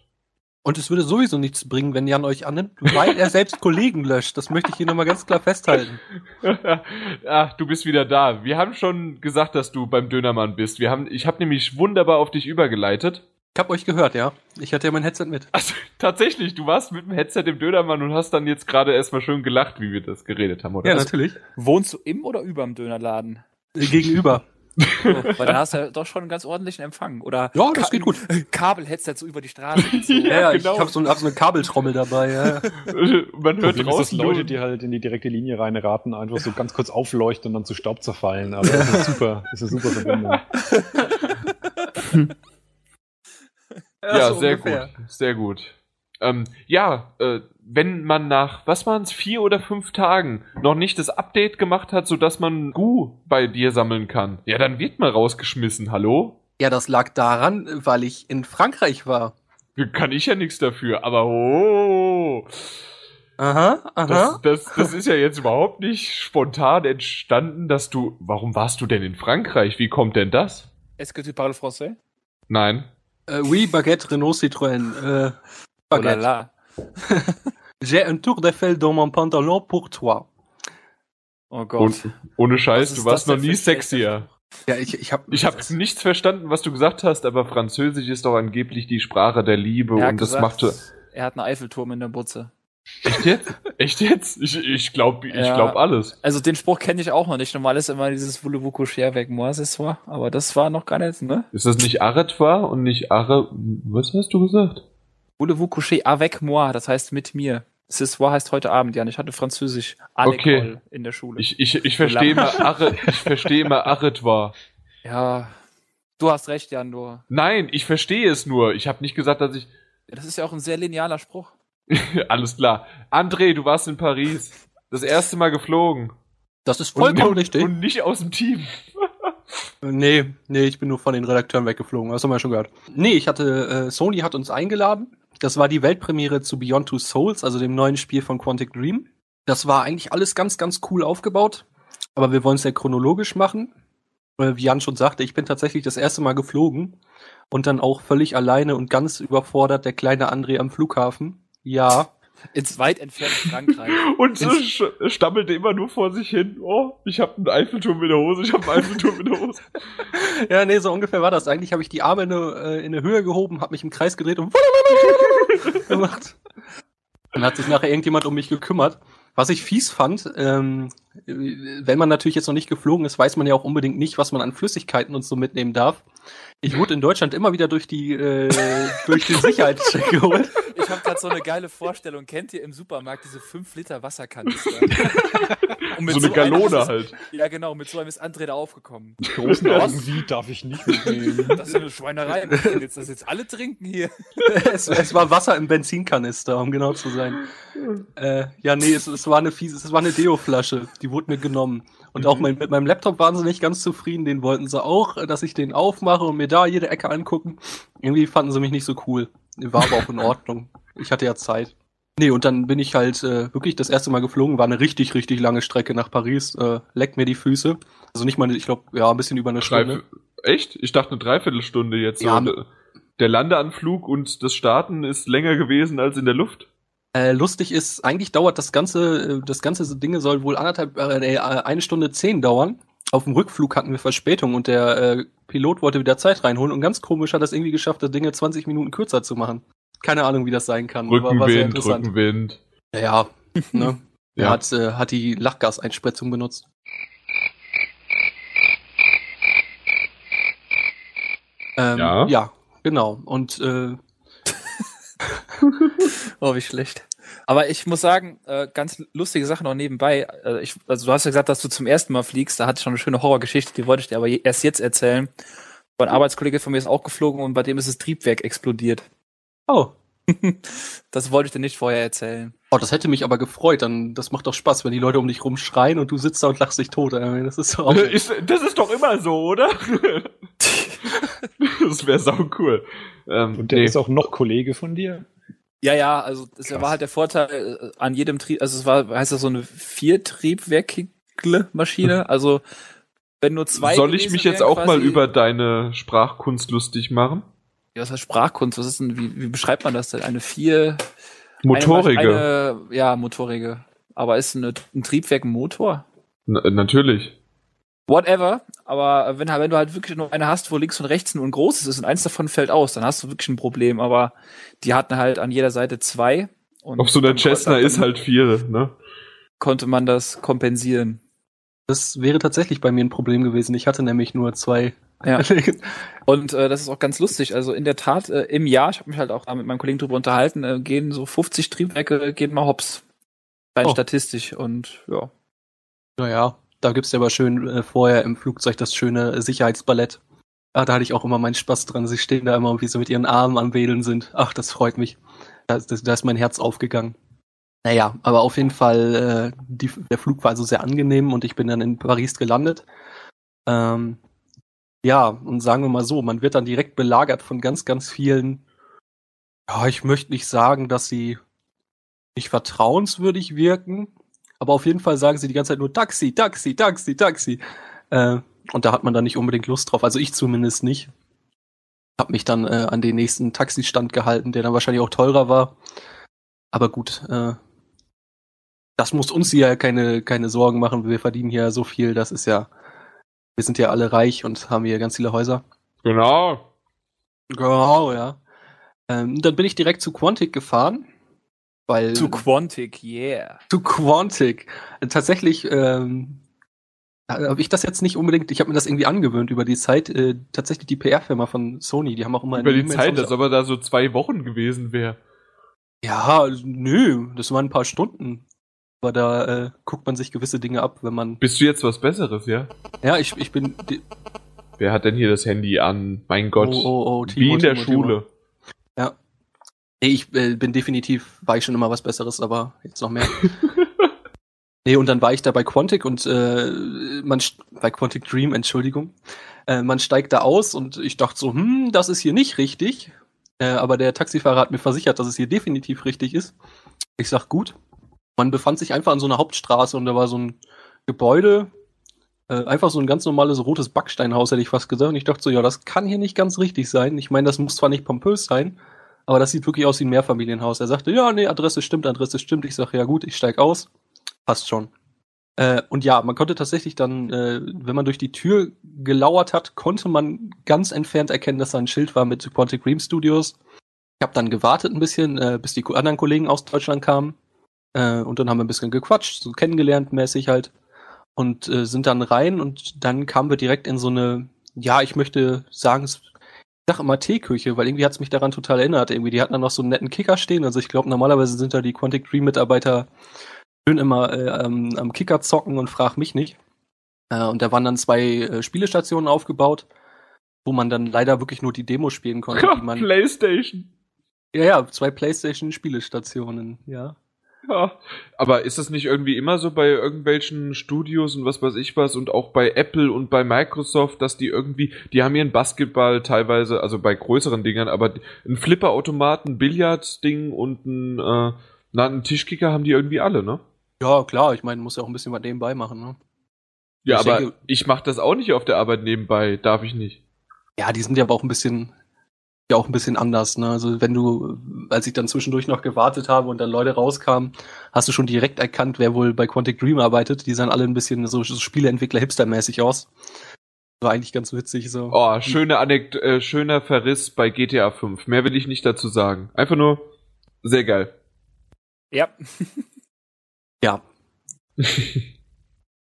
Und es würde sowieso nichts bringen, wenn Jan euch annimmt, weil er selbst Kollegen löscht. Das möchte ich hier nochmal ganz klar festhalten. Ach, du bist wieder da. Wir haben schon gesagt, dass du beim Dönermann bist. Wir haben, ich habe nämlich wunderbar auf dich übergeleitet. Ich habe euch gehört, ja. Ich hatte ja mein Headset mit. Also, tatsächlich, du warst mit dem Headset im Dönermann und hast dann jetzt gerade erstmal schön gelacht, wie wir das geredet haben, oder? Ja, natürlich. Wohnst du im oder über dem Dönerladen? Gegenüber. Weil da hast du ja doch schon einen ganz ordentlichen Empfang. Oder ja, das geht gut. Kabelheadset so über die Straße. ja, ja, genau. ich habe so, hab so eine Kabeltrommel dabei. Ja. Man hört draußen Leute, die halt in die direkte Linie reinraten, einfach so ganz kurz aufleuchten und dann zu Staub zerfallen. Aber das ist super, das ist eine super Verbindung. ja, ja so sehr ungefähr. gut, sehr gut. Ähm, ja, äh, wenn man nach, was waren es, vier oder fünf Tagen noch nicht das Update gemacht hat, sodass man Gu bei dir sammeln kann, ja, dann wird man rausgeschmissen, hallo? Ja, das lag daran, weil ich in Frankreich war. Kann ich ja nichts dafür, aber oh. Aha, aha. Das, das, das ist ja jetzt überhaupt nicht spontan entstanden, dass du. Warum warst du denn in Frankreich? Wie kommt denn das? Est-ce que tu parles français? Nein. Äh, oui, Baguette, Renault, Citroën. Äh, Baguette. Oh là là. J'ai un Tour d'Eiffel dans mon pantalon pour toi. Oh Gott. Und, ohne Scheiß, du warst noch nie sexier. Ja, ich, ich habe ich hab nichts verstanden, was du gesagt hast, aber Französisch ist doch angeblich die Sprache der Liebe und gesagt, das machte. Er hat einen Eiffelturm in der Butze. Echt jetzt? Echt jetzt? Ich, ich glaube ich Ja. glaub alles. Also den Spruch kenne ich auch noch nicht. Normal ist immer dieses Voulez-vous avec moi ce soir, aber das war noch gar nicht, ne? Ist das nicht Aretwa und nicht Are... Was hast du gesagt? Voulez-vous coucher avec moi, das heißt mit mir. Ce soir heißt heute Abend, Jan. Ich hatte Französisch Okay. in der Schule. Ich, ich, ich verstehe immer Are, ich verstehe immer Aretwa. ja, du hast recht, Jan. Du. Nein, ich verstehe es nur. Ich habe nicht gesagt, dass ich... Das ist ja auch ein sehr linealer Spruch. Alles klar. André, du warst in Paris. Das erste Mal geflogen. Das ist vollkommen und, richtig. und nicht aus dem Team. Nee, nee, ich bin nur von den Redakteuren weggeflogen, das haben wir schon gehört. Nee, ich hatte, äh, Sony hat uns eingeladen. Das war die Weltpremiere zu Beyond Two Souls, also dem neuen Spiel von Quantic Dream. Das war eigentlich alles ganz, ganz cool aufgebaut. Aber wir wollen es ja chronologisch machen. Äh, Wie Jan schon sagte, ich bin tatsächlich das erste Mal geflogen und dann auch völlig alleine und ganz überfordert der kleine André am Flughafen. Ja, Ins weit entfernte Frankreich. Und so sch- stammelte immer nur vor sich hin. Oh, ich habe einen Eiffelturm in der Hose, ich habe einen Eiffelturm in der Hose. Ja, nee, so ungefähr war das. Eigentlich habe ich die Arme in eine, äh, in eine Höhe gehoben, habe mich im Kreis gedreht und gemacht. Dann hat sich nachher irgendjemand um mich gekümmert. Was ich fies fand, ähm, wenn man natürlich jetzt noch nicht geflogen ist, weiß man ja auch unbedingt nicht, was man an Flüssigkeiten und so mitnehmen darf. Ich wurde in Deutschland immer wieder durch die äh, durch den Sicherheitscheck geholt. Ich habe gerade so eine geile Vorstellung. Kennt ihr im Supermarkt diese 5 Liter Wasserkanister? So eine einem Galone ist- halt. Ja, genau. Mit so einem ist André da aufgekommen. Großen Was? Augen, wie darf ich nicht mitnehmen? Das ist eine Schweinerei. Jetzt das jetzt alle trinken hier. es, es war Wasser im Benzinkanister, um genau zu sein. Äh, ja, nee, es, es war eine fiese, es war eine Deo-Flasche, die wurde mir genommen. Und auch mein, mit meinem Laptop waren sie nicht ganz zufrieden, den wollten sie auch, dass ich den aufmache und mir da jede Ecke angucken. Irgendwie fanden sie mich nicht so cool. War aber auch in Ordnung. Ich hatte ja Zeit. Nee, und dann bin ich halt äh, wirklich das erste Mal geflogen, war eine richtig, richtig lange Strecke nach Paris, äh, leckt mir die Füße. Also nicht mal, ich glaube, ja, ein bisschen über eine Stunde. Drei, echt? Ich dachte eine Dreiviertelstunde jetzt. Ja, so. Der Landeanflug und das Starten ist länger gewesen als in der Luft. Äh, lustig ist, eigentlich dauert das ganze, äh, das ganze Ding soll wohl anderthalb, äh, äh, eine Stunde zehn dauern. Auf dem Rückflug hatten wir Verspätung und der äh, Pilot wollte wieder Zeit reinholen und ganz komisch hat es irgendwie geschafft, das Dinge 20 Minuten kürzer zu machen. Keine Ahnung, wie das sein kann. Rückenwind. Rückenwind. Ja, ja, ne? Er Ja. hat, äh, hat die Lachgaseinspritzung benutzt. Ähm, Ja. ja, genau. Und äh, Oh, wie schlecht. Aber ich muss sagen, äh, ganz lustige Sache noch nebenbei. Äh, ich, also du hast ja gesagt, dass du zum ersten Mal fliegst. Da hatte ich schon eine schöne Horrorgeschichte, die wollte ich dir aber erst jetzt erzählen. Ein Arbeitskollege von mir ist auch geflogen und bei dem ist das Triebwerk explodiert. Oh, Das wollte ich dir nicht vorher erzählen. Oh, das hätte mich aber gefreut. Dann, das macht doch Spaß, wenn die Leute um dich rumschreien und du sitzt da und lachst dich tot. Ey, Das ist so. Ist, das ist doch immer so, oder? das wäre sau cool. Ähm, Und der nee. ist auch noch Kollege von dir? Ja, ja, also das Krass. war halt der Vorteil äh, an jedem Trieb, also es war, heißt das so eine Viertriebwerkle-Maschine, also wenn nur zwei. Soll ich mich jetzt auch mal über deine Sprachkunst lustig machen? Ja, was heißt Sprachkunst? Was ist denn, wie, wie beschreibt man das denn? Eine vier. Motorige. Eine, eine, ja, motorige. Aber ist eine, ein Triebwerk ein Motor? Na, natürlich. Whatever. Aber wenn, wenn du halt wirklich nur eine hast, wo links und rechts nur ein großes ist und eins davon fällt aus, dann hast du wirklich ein Problem. Aber die hatten halt an jeder Seite zwei. Und Auf so einer Cessna ist halt vier, ne? Konnte man das kompensieren. Das wäre tatsächlich bei mir ein Problem gewesen. Ich hatte nämlich nur zwei. Ja. Und äh, das ist auch ganz lustig. Also in der Tat, äh, im Jahr, ich habe mich halt auch mit meinem Kollegen drüber unterhalten, äh, gehen so 50 Triebwerke, gehen mal hops. Rein Oh. statistisch. Und ja. naja, da gibt's ja aber schön äh, vorher im Flugzeug das schöne Sicherheitsballett. Ah, da hatte ich auch immer meinen Spaß dran. Sie stehen da immer und wie sie mit ihren Armen am Wedeln sind. Ach, das freut mich. Da, ist- das, da ist mein Herz aufgegangen. Naja, aber auf jeden Fall, äh, die, der Flug war also sehr angenehm und ich bin dann in Paris gelandet. Ähm, ja, und sagen wir mal so, man wird dann direkt belagert von ganz, ganz vielen. Ja, ich möchte nicht sagen, dass sie nicht vertrauenswürdig wirken, aber auf jeden Fall sagen sie die ganze Zeit nur Taxi, Taxi, Taxi, Taxi. Äh, und da hat man dann nicht unbedingt Lust drauf. Also ich zumindest nicht. Hab mich dann äh, an den nächsten Taxistand gehalten, der dann wahrscheinlich auch teurer war. Aber gut, äh, das muss uns hier keine, keine Sorgen machen. Wir verdienen hier so viel, das ist ja, wir sind ja alle reich und haben hier ganz viele Häuser. Genau. Genau, ja. Ähm, dann bin ich direkt zu Quantic gefahren, Weil, Zu Quantic, yeah. zu Quantic. Tatsächlich ähm, habe ich das jetzt nicht unbedingt, ich habe mir das irgendwie angewöhnt über die Zeit. Äh, tatsächlich die PR-Firma von Sony, die haben auch immer in Über die Zeit, als ob er da so zwei Wochen gewesen wäre. Ja, nö, das waren ein paar Stunden. Aber da äh, guckt man sich gewisse Dinge ab, wenn man. Bist du jetzt was Besseres, ja? Ja, ich, ich bin. Wer hat denn hier das Handy an? Mein Gott. Oh, oh, oh, Wie in der Timo, Schule. Timo. Nee, ich äh, bin definitiv, war ich schon immer was Besseres, aber jetzt noch mehr. nee, und dann war ich da bei Quantic und äh, man bei Quantic Dream, Entschuldigung. Äh, man steigt da aus und ich dachte so, hm, das ist hier nicht richtig. Äh, aber der Taxifahrer hat mir versichert, dass es hier definitiv richtig ist. Ich sag gut. Man befand sich einfach an so einer Hauptstraße und da war so ein Gebäude, äh, einfach so ein ganz normales rotes Backsteinhaus, hätte ich fast gesagt. Und ich dachte so, ja, das kann hier nicht ganz richtig sein. Ich meine, das muss zwar nicht pompös sein, aber das sieht wirklich aus wie ein Mehrfamilienhaus. Er sagte, ja, nee, Adresse stimmt, Adresse stimmt. Ich sage, ja gut, ich steig aus. Passt schon. Äh, und ja, man konnte tatsächlich dann, äh, wenn man durch die Tür gelauert hat, konnte man ganz entfernt erkennen, dass da ein Schild war mit Quantic Dream Studios. Ich habe dann gewartet ein bisschen, äh, bis die anderen Kollegen aus Deutschland kamen. Äh, und dann haben wir ein bisschen gequatscht, so kennengelernt mäßig halt. Und äh, sind dann rein und dann kamen wir direkt in so eine, ja, ich möchte sagen, es ich sag immer Teeküche, weil irgendwie hat's mich daran total erinnert. Irgendwie, die hatten dann noch so einen netten Kicker stehen. Also ich glaube, normalerweise sind da die Quantic Dream Mitarbeiter schön immer äh, am, am Kicker zocken und frag mich nicht. Äh, und da waren dann zwei äh, Spielestationen aufgebaut, wo man dann leider wirklich nur die Demo spielen konnte, die man. Playstation. Ja, ja, zwei PlayStation-Spielestationen, ja. Ja. Aber ist das nicht irgendwie immer so bei irgendwelchen Studios und was weiß ich was und auch bei Apple und bei Microsoft, dass die irgendwie, die haben ihren Basketball teilweise, also bei größeren Dingern, aber ein Flipperautomaten, Billardding und ein, äh, na, einen Tischkicker haben die irgendwie alle, ne? Ja, klar, ich meine, muss ja auch ein bisschen was nebenbei machen, ne? Ja, Ich aber denke- ich mach das auch nicht auf der Arbeit nebenbei, darf ich nicht. Ja, die sind ja aber auch ein bisschen, ja auch ein bisschen anders, ne? Also wenn du, als ich dann zwischendurch noch gewartet habe und dann Leute rauskamen, hast du schon direkt erkannt, wer wohl bei Quantic Dream arbeitet. Die sahen alle ein bisschen so, so Spieleentwickler hipstermäßig aus. War eigentlich ganz witzig so. Oh, schöne Anek äh, schöner Verriss bei GTA 5. Mehr will ich nicht dazu sagen. Einfach nur sehr geil. Ja. Ja.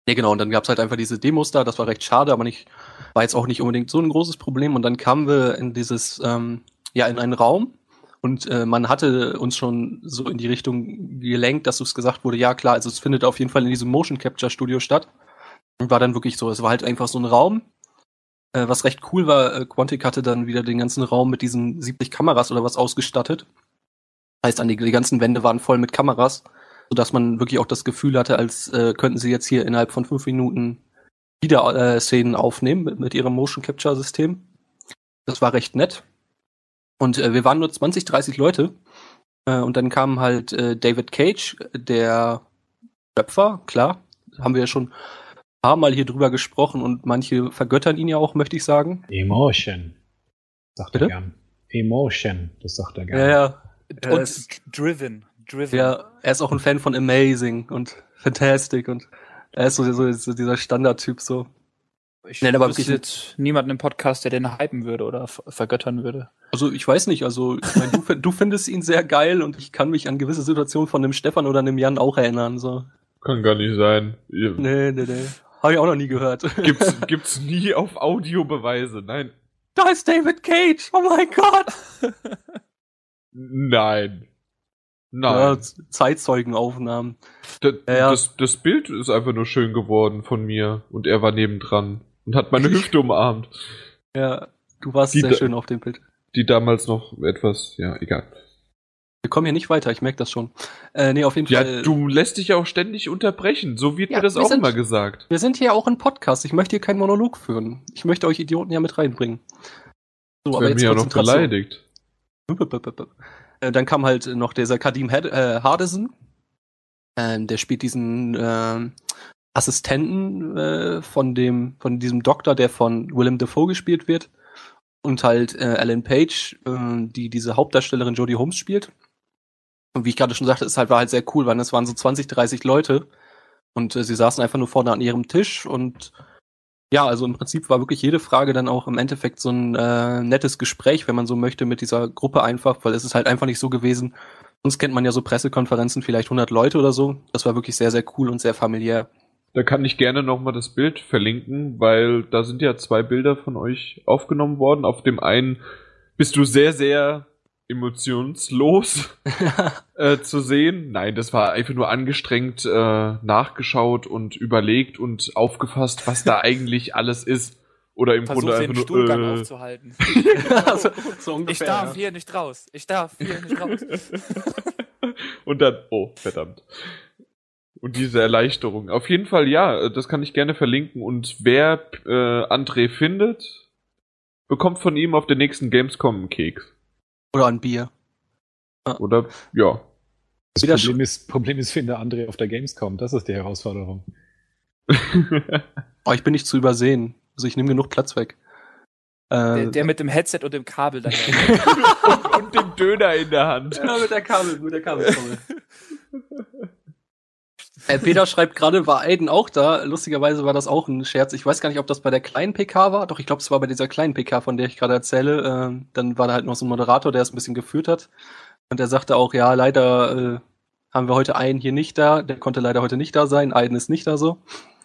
Ja, genau, und dann gab's halt einfach diese Demos da, das war recht schade, aber nicht, war jetzt auch nicht unbedingt so ein großes Problem. Und dann kamen wir in dieses, ähm, ja, in einen Raum und äh, man hatte uns schon so in die Richtung gelenkt, dass es gesagt wurde, ja klar, also es findet auf jeden Fall in diesem Motion Capture Studio statt. Und war dann wirklich so, es war halt einfach so ein Raum, äh, was recht cool war, äh, Quantic hatte dann wieder den ganzen Raum mit diesen 70 Kameras oder was ausgestattet. Heißt, an die, die ganzen Wände waren voll mit Kameras sodass man wirklich auch das Gefühl hatte, als äh, könnten sie jetzt hier innerhalb von fünf Minuten wieder äh, Szenen aufnehmen mit, mit ihrem Motion Capture System. Das war recht nett. Und äh, wir waren nur 20, 30 Leute. Äh, und dann kam halt äh, David Cage, der Schöpfer, klar, haben wir ja schon ein paar Mal hier drüber gesprochen und manche vergöttern ihn ja auch, möchte ich sagen. Emotion. Sagt Bitte? er gern. Emotion, das sagt er gern. Ja, ja. Er Und ist driven. Driven. Ja, er ist auch ein Fan von Amazing und Fantastic und er ist so, so, so dieser Standardtyp so. Ich Nein, aber wirklich- jetzt niemanden im Podcast, der den hypen würde oder ver- vergöttern würde. Also ich weiß nicht, also ich mein, du, du findest ihn sehr geil und ich kann mich an gewisse Situationen von dem Stefan oder dem Jan auch erinnern. So. Kann gar nicht sein. Ihr- Nee, nee, nee. Habe ich auch noch nie gehört. Gibt's, gibt's nie auf Audiobeweise. Nein. da ist David Cage! Oh mein Gott! Nein. Ja, Nein. Z- Zeitzeugenaufnahmen. D Ja, ja. Das, das Bild ist einfach nur schön geworden von mir. Und er war nebendran. Und hat meine Hüfte umarmt. Ja, du warst Die sehr da- schön auf dem Bild. Die damals noch etwas, ja, egal. Wir kommen hier nicht weiter, ich merke das schon. Äh, nee, auf jeden Ja, Fall. du lässt dich ja auch ständig unterbrechen. So wird Ja, mir das wir auch sind- immer gesagt. Wir sind hier auch ein Podcast. Ich möchte hier keinen Monolog führen. Ich möchte euch Idioten ja mit reinbringen. So, Ich werde mich ja noch beleidigt. Äh, Dann kam halt noch dieser Kadim äh, Hardison. Ähm, der spielt diesen ähm, Assistenten äh, von dem von diesem Doktor, der von Willem Dafoe gespielt wird. Und halt Ellen Page, die diese Hauptdarstellerin Jodie Holmes spielt. Und wie ich gerade schon sagte, es halt war halt sehr cool, weil es waren so 20, 30 Leute. Und äh, sie saßen einfach nur vorne an ihrem Tisch und ja, also im Prinzip war wirklich jede Frage dann auch im Endeffekt so ein äh, nettes Gespräch, wenn man so möchte, mit dieser Gruppe einfach, weil es ist halt einfach nicht so gewesen, Sonst kennt man ja so Pressekonferenzen, vielleicht 100 Leute oder so. Das war wirklich sehr, sehr cool und sehr familiär. Da kann ich gerne nochmal das Bild verlinken, weil da sind ja zwei Bilder von euch aufgenommen worden. Auf dem einen bist du sehr, sehr emotionslos äh, zu sehen. Nein, das war einfach nur angestrengt äh, nachgeschaut und überlegt und aufgefasst, was da eigentlich alles ist. Oder im Versuch, Grunde den einfach nur. Stuhlgang Äh, aufzuhalten. so, so Ich ungefähr. darf ja. hier nicht raus. Ich darf hier nicht raus. und dann, oh, verdammt. Und diese Erleichterung. Auf jeden Fall, ja, das kann ich gerne verlinken. Und wer äh, André findet, bekommt von ihm auf der nächsten Gamescom einen Keks. Oder ein Bier. Oder, ja. Das Wieder Problem ist, Problem ist, finde André auf der Gamescom. Das ist die Herausforderung. Oh, ich bin nicht zu übersehen. Also ich nehme genug Platz weg. Der, Äh, der mit dem Headset und dem Kabel dann. und, und dem Döner in der Hand. Ja, mit der Kabel, mit der Kabeltrommel. Äh, Peter schreibt gerade, war Aiden auch da? Lustigerweise war das auch ein Scherz. Ich weiß gar nicht, ob das bei der kleinen PK war. Doch, ich glaube, es war bei dieser kleinen PK, von der ich gerade erzähle. Ähm, dann war da halt noch so ein Moderator, der es ein bisschen geführt hat. Und der sagte auch, ja, leider äh, haben wir heute einen hier nicht da. Der konnte leider heute nicht da sein. Aiden ist nicht da so.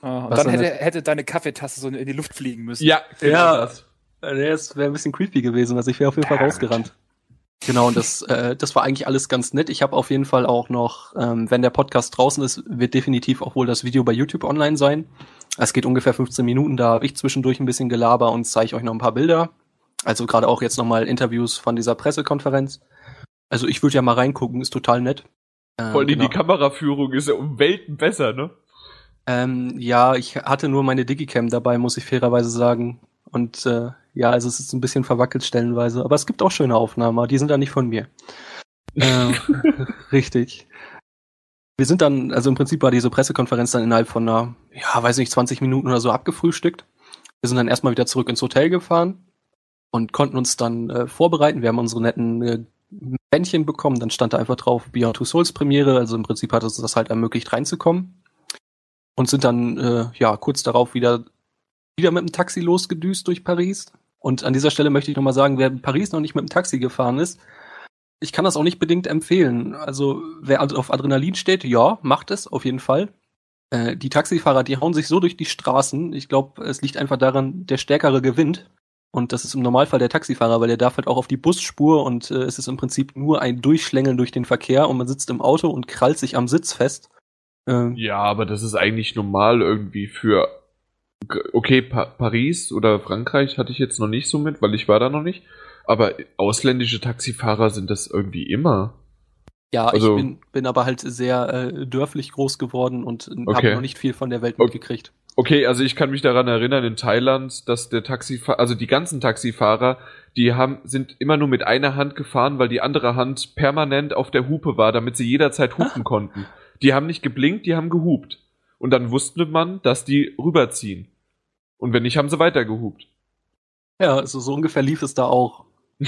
Ah, und Was dann hätte, hätte deine Kaffeetasse so in die Luft fliegen müssen. Ja, genau Ja. das. Äh, Der wäre ein bisschen creepy gewesen. Also ich wäre auf jeden Fall rausgerannt. Genau, und das, äh, das war eigentlich alles ganz nett. Ich habe auf jeden Fall auch noch, ähm, wenn der Podcast draußen ist, wird definitiv auch wohl das Video bei YouTube online sein. Es geht ungefähr 15 Minuten, da habe ich zwischendurch ein bisschen Gelaber und zeige euch noch ein paar Bilder. Also gerade auch jetzt nochmal Interviews von dieser Pressekonferenz. Also ich würde ja mal reingucken, ist total nett. Ähm, Vor allem genau. die Kameraführung ist ja um Welten besser, ne? Ähm, ja, ich hatte nur meine Digicam dabei, muss ich fairerweise sagen. Und äh, ja, also es ist ein bisschen verwackelt stellenweise. Aber es gibt auch schöne Aufnahmen, aber die sind dann nicht von mir. ähm, richtig. Wir sind dann, also im Prinzip war diese Pressekonferenz dann innerhalb von einer, ja, weiß nicht, 20 Minuten oder so abgefrühstückt. Wir sind dann erstmal wieder zurück ins Hotel gefahren und konnten uns dann äh, vorbereiten. Wir haben unsere netten äh, Bändchen bekommen, dann stand da einfach drauf Beyond Two Souls Premiere, also im Prinzip hat es das halt ermöglicht reinzukommen und sind dann äh, ja kurz darauf wieder wieder mit dem Taxi losgedüst durch Paris. Und an dieser Stelle möchte ich nochmal sagen, wer in Paris noch nicht mit dem Taxi gefahren ist, ich kann das auch nicht bedingt empfehlen. Also wer auf Adrenalin steht, ja, macht es auf jeden Fall. Äh, die Taxifahrer, die hauen sich so durch die Straßen. Ich glaube, es liegt einfach daran, der Stärkere gewinnt. Und das ist im Normalfall der Taxifahrer, weil der darf halt auch auf die Busspur und äh, es ist im Prinzip nur ein Durchschlängeln durch den Verkehr und man sitzt im Auto und krallt sich am Sitz fest. Äh, Ja, aber das ist eigentlich normal irgendwie für. Okay, pa Paris oder Frankreich hatte ich jetzt noch nicht so mit, weil ich war da noch nicht. Aber ausländische Taxifahrer sind das irgendwie immer. Ja, Also- ich bin, bin aber halt sehr äh, dörflich groß geworden und äh, Okay. habe noch nicht viel von der Welt Okay. mitgekriegt. Okay, also ich kann mich daran erinnern in Thailand, dass der Taxifahrer, also die ganzen Taxifahrer, die haben, sind immer nur mit einer Hand gefahren, weil die andere Hand permanent auf der Hupe war, damit sie jederzeit hupen konnten. Die haben nicht geblinkt, die haben gehupt. Und dann wusste man, dass die rüberziehen. Und wenn nicht, haben sie weiter gehupt. Ja, also so ungefähr lief es da auch.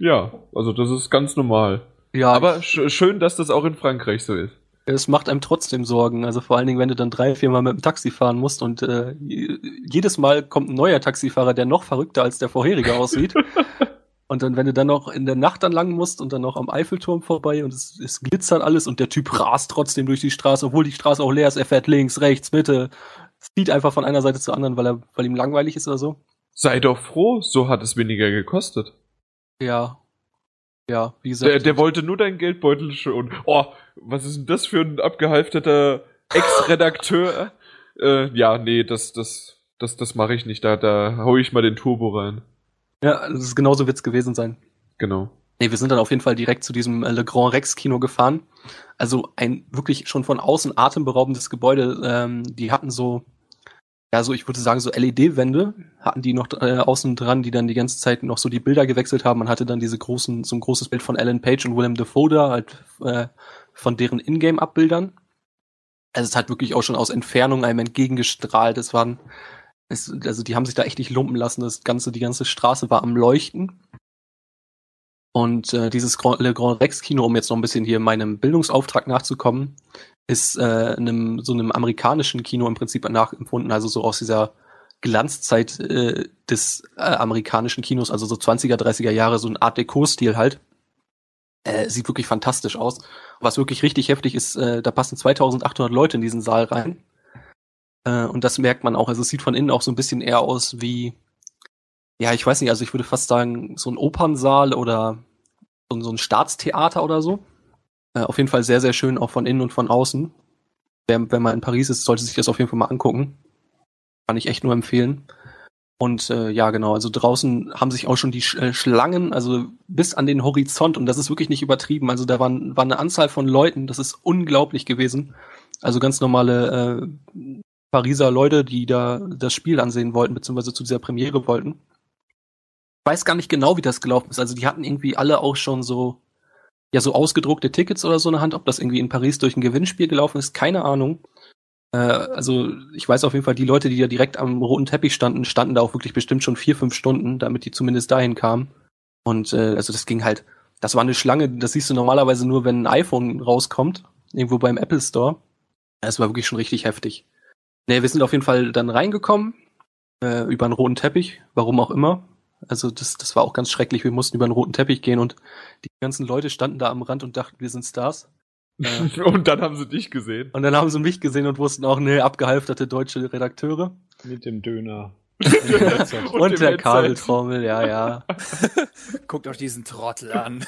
Ja, also das ist ganz normal. Ja, Aber sch schön, dass das auch in Frankreich so ist. es macht einem trotzdem Sorgen. Also vor allen Dingen, wenn du dann drei, vier Mal mit dem Taxi fahren musst und äh, jedes Mal kommt ein neuer Taxifahrer, der noch verrückter als der vorherige aussieht. Und dann, wenn du dann noch in der Nacht dann lang musst und dann noch am Eiffelturm vorbei und es, es glitzert alles und der Typ rast trotzdem durch die Straße, obwohl die Straße auch leer ist, er fährt links, rechts, Mitte, zieht einfach von einer Seite zur anderen, weil er, weil ihm langweilig ist oder so. Sei doch froh, so hat es weniger gekostet. Ja. Ja, wie gesagt. Der, der wollte nur dein Geldbeutel schon. Oh, was ist denn das für ein abgehalfterter Ex-Redakteur? äh, ja, nee, das, das, das, das mache ich nicht. Da, da hau ich mal den Turbo rein. Ja, das ist genauso wird's gewesen sein. Genau. Nee, wir sind dann auf jeden Fall direkt zu diesem äh, Le Grand Rex Kino gefahren. Also ein wirklich schon von außen atemberaubendes Gebäude. Ähm, die hatten so, ja, so ich würde sagen, so LED-Wände hatten die noch äh, außen dran, die dann die ganze Zeit noch so die Bilder gewechselt haben. Man hatte dann diese großen, so ein großes Bild von Alan Page und Willem Dafoe da, halt äh, von deren Ingame-Abbildern. Also es hat wirklich auch schon aus Entfernung einem entgegengestrahlt. Es waren, es, also die haben sich da echt nicht lumpen lassen. Das ganze, die ganze Straße war am Leuchten. Und äh, dieses Grand, Le Grand Rex Kino, um jetzt noch ein bisschen hier meinem Bildungsauftrag nachzukommen, ist äh, einem so einem amerikanischen Kino im Prinzip nachempfunden, also so aus dieser Glanzzeit äh, des äh, amerikanischen Kinos, also so 20er, 30er Jahre, so ein Art Deco-Stil halt. Äh, sieht wirklich fantastisch aus. Was wirklich richtig heftig ist, äh, da passen 2800 Leute in diesen Saal rein. Äh, und das merkt man auch. Also es sieht von innen auch so ein bisschen eher aus wie, ja, ich weiß nicht, also ich würde fast sagen, so ein Opernsaal oder so, so ein Staatstheater oder so. Äh, auf jeden Fall sehr, sehr schön, auch von innen und von außen. Wer, wenn man in Paris ist, sollte sich das auf jeden Fall mal angucken. Kann ich echt nur empfehlen. Und äh, ja, genau, also draußen haben sich auch schon die Sch äh, Schlangen, also bis an den Horizont, und das ist wirklich nicht übertrieben. Also da waren, war eine Anzahl von Leuten, das ist unglaublich gewesen. Also ganz normale äh, Pariser Leute, die da das Spiel ansehen wollten, beziehungsweise zu dieser Premiere wollten. Ich weiß gar nicht genau, wie das gelaufen ist. Also die hatten irgendwie alle auch schon so, ja, so ausgedruckte Tickets oder so in der Hand, ob das irgendwie in Paris durch ein Gewinnspiel gelaufen ist, keine Ahnung. Äh, also ich weiß auf jeden Fall, die Leute, die da direkt am roten Teppich standen, standen da auch wirklich bestimmt schon vier, fünf Stunden, damit die zumindest dahin kamen. Und äh, also das ging halt, das war eine Schlange, das siehst du normalerweise nur, wenn ein iPhone rauskommt, irgendwo beim Apple Store. Das war wirklich schon richtig heftig. Nee, wir sind auf jeden Fall dann reingekommen, äh, über einen roten Teppich, warum auch immer. Also das, das war auch ganz schrecklich. Wir mussten über einen roten Teppich gehen und die ganzen Leute standen da am Rand und dachten, wir sind Stars. Äh, und dann haben sie dich gesehen. Und dann haben sie mich gesehen und wussten auch, ne, abgehalfterte deutsche Redakteure. Mit dem Döner. und, und der Kabeltrommel, ja, ja. Guckt euch diesen Trottel an.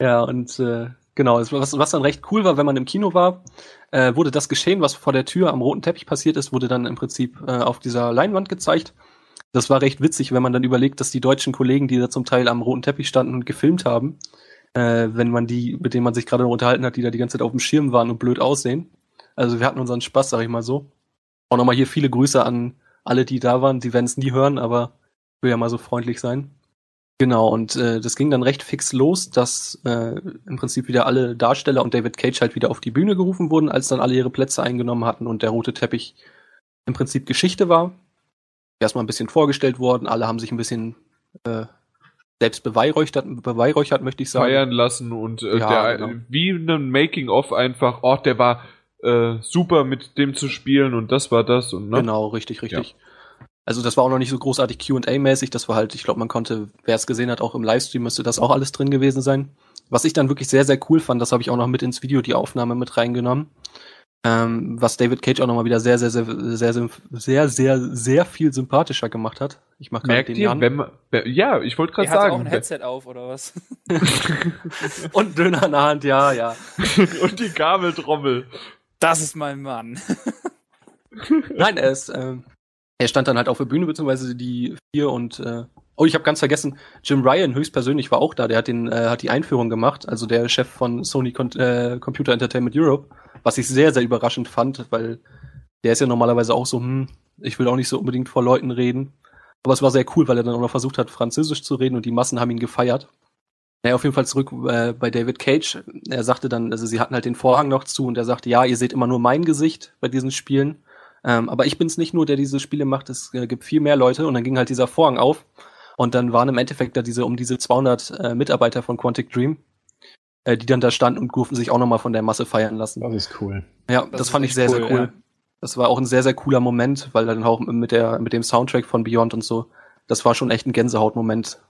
ja, und äh, genau, was, was dann recht cool war, wenn man im Kino war, äh, wurde das geschehen, was vor der Tür am roten Teppich passiert ist, wurde dann im Prinzip äh, auf dieser Leinwand gezeigt. Das war recht witzig, wenn man dann überlegt, dass die deutschen Kollegen, die da zum Teil am roten Teppich standen, gefilmt haben, äh, wenn man die, mit denen man sich gerade noch unterhalten hat, die da die ganze Zeit auf dem Schirm waren und blöd aussehen. Also wir hatten unseren Spaß, sag ich mal so. Auch nochmal hier viele Grüße an alle, die da waren. Die werden es nie hören, aber ich will ja mal so freundlich sein. Genau, und äh, das ging dann recht fix los, dass äh, im Prinzip wieder alle Darsteller und David Cage halt wieder auf die Bühne gerufen wurden, als dann alle ihre Plätze eingenommen hatten und der rote Teppich im Prinzip Geschichte war. Erstmal ein bisschen vorgestellt worden, alle haben sich ein bisschen äh, selbst beweihräuchert, beweihräuchert, möchte ich sagen. Feiern lassen und äh, ja, der, genau. wie ein Making-of einfach, oh, der war äh, super mit dem zu spielen und das war das und ne? Genau, richtig, richtig. Ja. Also das war auch noch nicht so großartig Q&A-mäßig, das war halt, ich glaube, man konnte, wer es gesehen hat, auch im Livestream müsste das auch alles drin gewesen sein. Was ich dann wirklich sehr, sehr cool fand, das habe ich auch noch mit ins Video, die Aufnahme mit reingenommen, ähm, was David Cage auch nochmal wieder sehr, sehr, sehr, sehr, sehr, sehr, sehr, sehr viel sympathischer gemacht hat. Ich mach gerade den ihr. Wenn man, ja, ich wollte gerade sagen. auch ein Headset auf oder was? Und Döner in der Hand, ja, ja. Und die Kabeltrommel. Das ist mein Mann. Nein, er ist, ähm, er stand dann halt auf der Bühne beziehungsweise die vier und äh, oh, ich habe ganz vergessen, Jim Ryan höchstpersönlich war auch da. Der hat den, äh, hat die Einführung gemacht, also der Chef von Sony Con äh, Computer Entertainment Europe was ich sehr, sehr überraschend fand, weil der ist ja normalerweise auch so, hm, ich will auch nicht so unbedingt vor Leuten reden. Aber es war sehr cool, weil er dann auch noch versucht hat, Französisch zu reden und die Massen haben ihn gefeiert. Naja, auf jeden Fall zurück äh, bei David Cage. Er sagte dann, also sie hatten halt den Vorhang noch zu und er sagte, ja, ihr seht immer nur mein Gesicht bei diesen Spielen. Ähm, aber ich bin's nicht nur, der diese Spiele macht, es äh, gibt viel mehr Leute und dann ging halt dieser Vorhang auf und dann waren im Endeffekt da diese um diese 200 äh, Mitarbeiter von Quantic Dream äh, die dann da standen und durften sich auch nochmal von der Masse feiern lassen. Das ist cool. Ja, das, das fand ich sehr, cool, sehr cool. Ja. Das war auch ein sehr, sehr cooler Moment, weil dann auch mit der, mit dem Soundtrack von Beyond und so, das war schon echt ein Gänsehautmoment.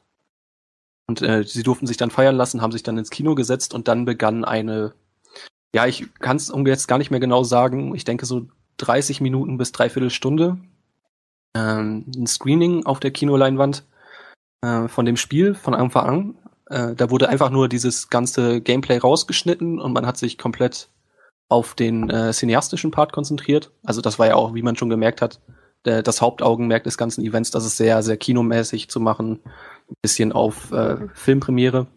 Und äh, sie durften sich dann feiern lassen, haben sich dann ins Kino gesetzt und dann begann eine, ja, ich kann es jetzt gar nicht mehr genau sagen, ich denke so 30 Minuten bis dreiviertel Stunde, ähm, ein Screening auf der Kinoleinwand äh, von dem Spiel von Anfang an äh, da wurde einfach nur dieses ganze Gameplay rausgeschnitten und man hat sich komplett auf den äh, cineastischen Part konzentriert. Also das war ja auch, wie man schon gemerkt hat, der, das Hauptaugenmerk des ganzen Events, das ist sehr, sehr kinomäßig zu machen, ein bisschen auf äh, Filmpremiere.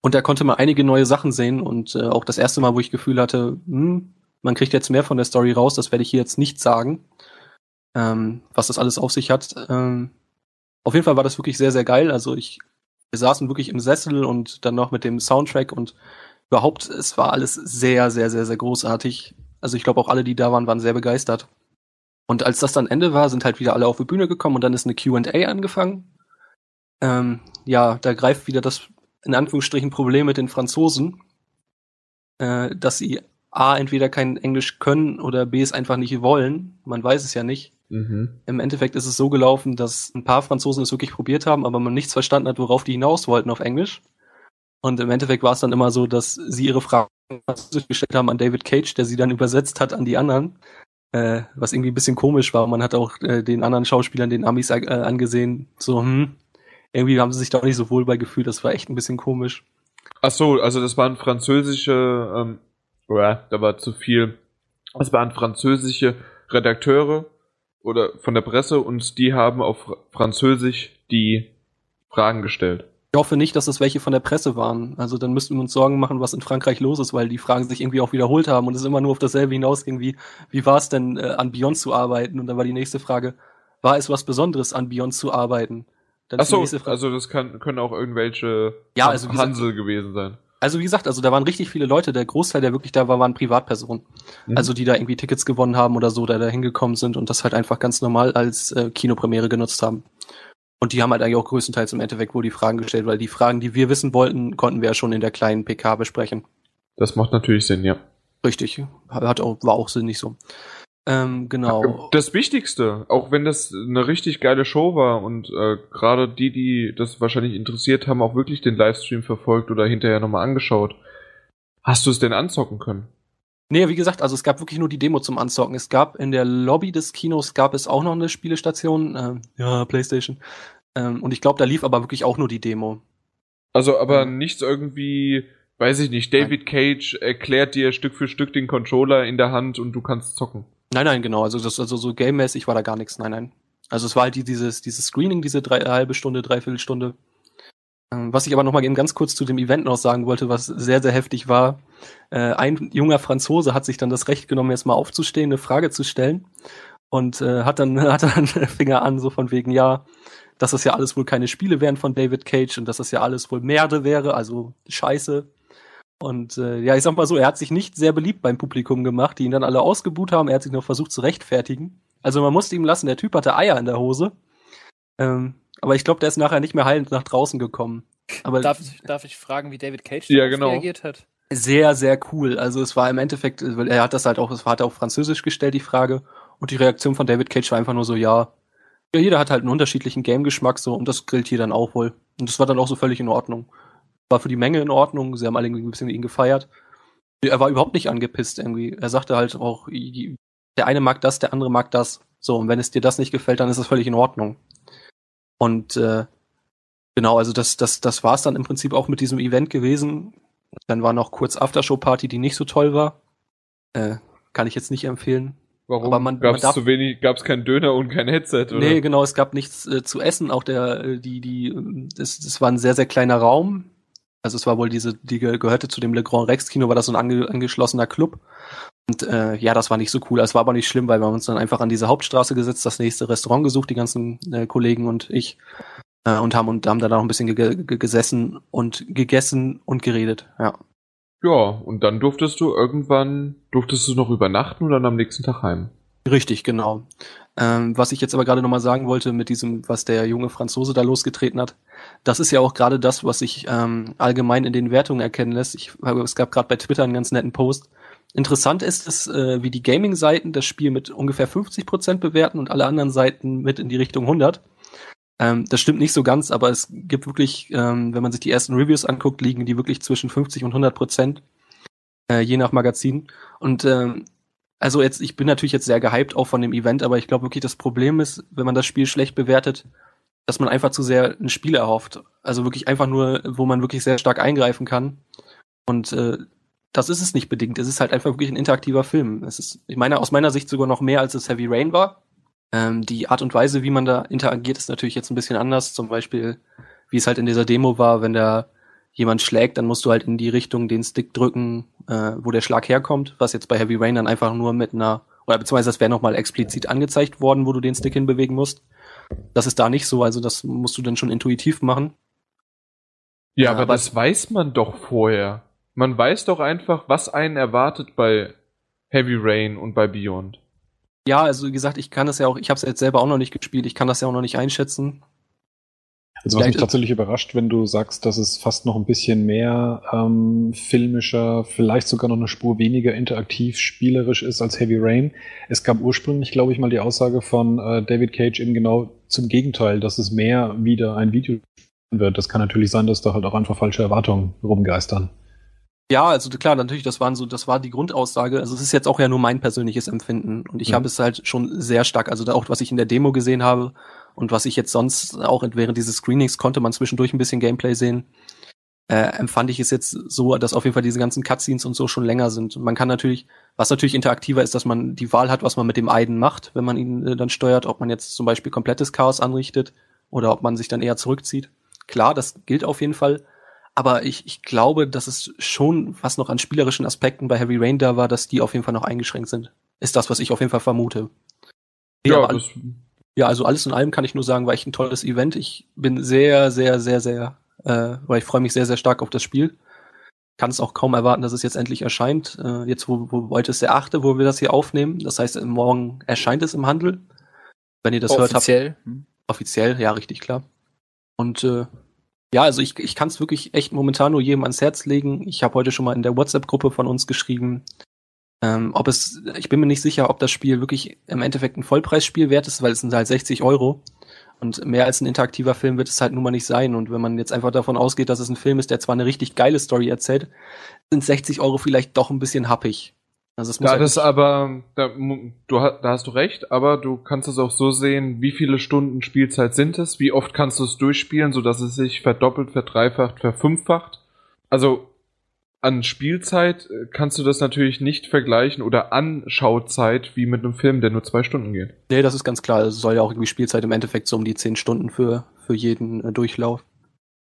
Und da konnte man einige neue Sachen sehen und äh, auch das erste Mal, wo ich Gefühl hatte, hm, man kriegt jetzt mehr von der Story raus, das werde ich hier jetzt nicht sagen, ähm, was das alles auf sich hat. Ähm, auf jeden Fall war das wirklich sehr, sehr geil. Also ich wir saßen wirklich im Sessel und dann noch mit dem Soundtrack und überhaupt, es war alles sehr, sehr, sehr, sehr großartig. Also ich glaube auch alle, die da waren, waren sehr begeistert. Und als das dann Ende war, sind halt wieder alle auf die Bühne gekommen und dann ist eine Q&A angefangen. Ähm, ja, da greift wieder das in Anführungsstrichen Problem mit den Franzosen, äh, dass sie A, entweder kein Englisch können oder B, es einfach nicht wollen. Man weiß es ja nicht. Mhm. Im Endeffekt ist es so gelaufen, dass ein paar Franzosen es wirklich probiert haben, aber man nichts verstanden hat, worauf die hinaus wollten auf Englisch. Und im Endeffekt war es dann immer so, dass sie ihre Fragen gestellt haben an David Cage, der sie dann übersetzt hat an die anderen. Äh, was irgendwie ein bisschen komisch war. Man hat auch äh, den anderen Schauspielern, den Amis äh, angesehen, so, hm, irgendwie haben sie sich da auch nicht so wohl bei gefühlt. Das war echt ein bisschen komisch. Ach so, also das waren französische, ähm, ja, da war zu viel. Es waren französische Redakteure oder von der Presse und die haben auf Französisch die Fragen gestellt. Ich hoffe nicht, dass das welche von der Presse waren. Also dann müssten wir uns Sorgen machen, was in Frankreich los ist, weil die Fragen sich irgendwie auch wiederholt haben und es immer nur auf dasselbe hinausging, wie, wie war es denn, äh, an Beyond zu arbeiten? Und dann war die nächste Frage, war es was Besonderes, an Beyond zu arbeiten? Dann Ach also das kann, können auch irgendwelche ja, also Hansel gewesen sein. Also wie gesagt, also da waren richtig viele Leute, der Großteil, der wirklich da war, waren Privatpersonen. Mhm. Also die da irgendwie Tickets gewonnen haben oder so, da da hingekommen sind und das halt einfach ganz normal als äh, Kinopremiere genutzt haben. Und die haben halt eigentlich auch größtenteils im Endeffekt wohl die Fragen gestellt, weil die Fragen, die wir wissen wollten, konnten wir ja schon in der kleinen PK besprechen. Das macht natürlich Sinn, ja. Richtig. Hat auch, war auch sinnig so. Ähm, genau. Das Wichtigste, auch wenn das eine richtig geile Show war und äh, gerade die, die das wahrscheinlich interessiert haben, auch wirklich den Livestream verfolgt oder hinterher nochmal angeschaut. Hast du es denn anzocken können? Nee, wie gesagt, also es gab wirklich nur die Demo zum Anzocken. Es gab in der Lobby des Kinos gab es auch noch eine Spielestation, äh, ja, Playstation. Ähm, und ich glaube, da lief aber wirklich auch nur die Demo. Also aber ähm, nichts irgendwie, weiß ich nicht, David Nein. Cage erklärt dir Stück für Stück den Controller in der Hand und du kannst zocken. Nein, nein, genau. Also das, also so gamemäßig war da gar nichts. Nein, nein. Also es war halt dieses, dieses Screening, diese drei, halbe Stunde, dreiviertel Stunde. Ähm, was ich aber noch mal eben ganz kurz zu dem Event noch sagen wollte, was sehr, sehr heftig war. Äh, ein junger Franzose hat sich dann das Recht genommen, jetzt mal aufzustehen, eine Frage zu stellen. Und äh, hat dann, hat dann Finger an, so von wegen, ja, dass das ja alles wohl keine Spiele wären von David Cage und dass das ja alles wohl Merde wäre, also Scheiße. Und äh, ja, ich sag mal so, er hat sich nicht sehr beliebt beim Publikum gemacht, die ihn dann alle ausgebuht haben. Er hat sich noch versucht zu rechtfertigen. Also man musste ihm lassen, der Typ hatte Eier in der Hose. Ähm, aber ich glaube, der ist nachher nicht mehr heilend nach draußen gekommen. Aber darf, darf ich fragen, wie David Cage ja, genau. reagiert hat? Sehr, sehr cool. Also es war im Endeffekt, weil er hat das halt auch, es hat er auf Französisch gestellt, die Frage. Und die Reaktion von David Cage war einfach nur so, ja, ja, jeder hat halt einen unterschiedlichen Game-Geschmack so und das grillt hier dann auch wohl. Und das war dann auch so völlig in Ordnung. War für die Menge in Ordnung, sie haben alle ein bisschen ihn gefeiert. Er war überhaupt nicht angepisst irgendwie. Er sagte halt auch, der eine mag das, der andere mag das. So, und wenn es dir das nicht gefällt, dann ist das völlig in Ordnung. Und äh, genau, also das, das, das war es dann im Prinzip auch mit diesem Event gewesen. Dann war noch kurz Aftershow-Party, die nicht so toll war. Äh, kann ich jetzt nicht empfehlen. Warum? Aber man, gab's man zu wenig, gab's kein Döner und kein Headset, oder? Nee, genau, es gab nichts äh, zu essen. Auch der, äh, die, die, das, das war ein sehr, sehr kleiner Raum. Also es war wohl diese, die gehörte zu dem Le Grand Rex Kino, war das so ein ange, angeschlossener Club. Und äh, ja, das war nicht so cool. Es war aber nicht schlimm, weil wir haben uns dann einfach an diese Hauptstraße gesetzt, das nächste Restaurant gesucht, die ganzen äh, Kollegen und ich. Äh, und haben und haben da noch ein bisschen ge ge gesessen und gegessen und geredet, ja. Ja, und dann durftest du irgendwann, durftest du noch übernachten und dann am nächsten Tag heim. Richtig, genau. Ähm, was ich jetzt aber gerade nochmal sagen wollte mit diesem, was der junge Franzose da losgetreten hat, das ist ja auch gerade das, was sich ähm, allgemein in den Wertungen erkennen lässt. Ich, es gab gerade bei Twitter einen ganz netten Post. Interessant ist es, äh, wie die Gaming-Seiten das Spiel mit ungefähr 50 Prozent bewerten und alle anderen Seiten mit in die Richtung 100. Ähm, das stimmt nicht so ganz, aber es gibt wirklich, ähm, wenn man sich die ersten Reviews anguckt, liegen die wirklich zwischen 50 und 100 Prozent, äh, je nach Magazin. Und ähm, also jetzt, ich bin natürlich jetzt sehr gehypt auch von dem Event, aber ich glaube wirklich, das Problem ist, wenn man das Spiel schlecht bewertet, dass man einfach zu sehr ein Spiel erhofft. Also wirklich einfach nur, wo man wirklich sehr stark eingreifen kann. Und äh, das ist es nicht bedingt. Es ist halt einfach wirklich ein interaktiver Film. Es ist, ich meine, aus meiner Sicht sogar noch mehr, als es Heavy Rain war. Ähm, die Art und Weise, wie man da interagiert, ist natürlich jetzt ein bisschen anders. Zum Beispiel, wie es halt in dieser Demo war, wenn da jemand schlägt, dann musst du halt in die Richtung den Stick drücken, äh, wo der Schlag herkommt, was jetzt bei Heavy Rain dann einfach nur mit einer, oder beziehungsweise das wäre nochmal explizit angezeigt worden, wo du den Stick hinbewegen musst. Das ist da nicht so, also das musst du dann schon intuitiv machen. Ja, aber, aber das weiß man doch vorher. Man weiß doch einfach, was einen erwartet bei Heavy Rain und bei Beyond. Ja, also wie gesagt, ich kann das ja auch, ich habe es jetzt selber auch noch nicht gespielt, ich kann das ja auch noch nicht einschätzen. Also was mich tatsächlich überrascht, wenn du sagst, dass es fast noch ein bisschen mehr ähm, filmischer, vielleicht sogar noch eine Spur weniger interaktiv spielerisch ist als Heavy Rain. Es gab ursprünglich, glaube ich, mal die Aussage von äh, David Cage eben genau zum Gegenteil, dass es mehr wieder ein Video wird. Das kann natürlich sein, dass da halt auch einfach falsche Erwartungen rumgeistern. Ja, also klar, natürlich, das waren so, das war die Grundaussage. Also es ist jetzt auch ja nur mein persönliches Empfinden und ich mhm. habe es halt schon sehr stark, also auch was ich in der Demo gesehen habe und was ich jetzt sonst auch während dieses Screenings konnte man zwischendurch ein bisschen Gameplay sehen. Äh, empfand ich es jetzt so, dass auf jeden Fall diese ganzen Cutscenes und so schon länger sind. Man kann natürlich, was natürlich interaktiver ist, dass man die Wahl hat, was man mit dem Eiden macht, wenn man ihn äh, dann steuert, ob man jetzt zum Beispiel komplettes Chaos anrichtet oder ob man sich dann eher zurückzieht. Klar, das gilt auf jeden Fall. Aber ich, ich glaube, dass es schon, was noch an spielerischen Aspekten bei Heavy Rain da war, dass die auf jeden Fall noch eingeschränkt sind. Ist das, was ich auf jeden Fall vermute. Ja, ja, ja, also alles in allem kann ich nur sagen, war echt ein tolles Event. Ich bin sehr, sehr, sehr, sehr, äh, weil ich freue mich sehr, sehr stark auf das Spiel. Kann es auch kaum erwarten, dass es jetzt endlich erscheint. Äh, jetzt, wo, wo heute ist der achte, wo wir das hier aufnehmen. Das heißt, morgen erscheint es im Handel. Wenn ihr das offiziell. hört habt. Offiziell. Offiziell, ja, richtig klar. Und äh, ja, also ich, ich kann es wirklich echt momentan nur jedem ans Herz legen. Ich habe heute schon mal in der WhatsApp-Gruppe von uns geschrieben, ähm, ob es, ich bin mir nicht sicher, ob das Spiel wirklich im Endeffekt ein Vollpreisspiel wert ist, weil es sind halt 60 Euro. Und mehr als ein interaktiver Film wird es halt nun mal nicht sein. Und wenn man jetzt einfach davon ausgeht, dass es ein Film ist, der zwar eine richtig geile Story erzählt, sind 60 Euro vielleicht doch ein bisschen happig. Also es muss ja, halt das aber, da, du, da hast du recht, aber du kannst es auch so sehen, wie viele Stunden Spielzeit sind es, wie oft kannst du es durchspielen, sodass es sich verdoppelt, verdreifacht, verfünffacht. Also an Spielzeit äh, kannst du das natürlich nicht vergleichen oder Anschauzeit wie mit einem Film, der nur zwei Stunden geht. Nee, das ist ganz klar. Es soll ja auch irgendwie Spielzeit im Endeffekt so um die zehn Stunden für, für jeden äh, Durchlauf.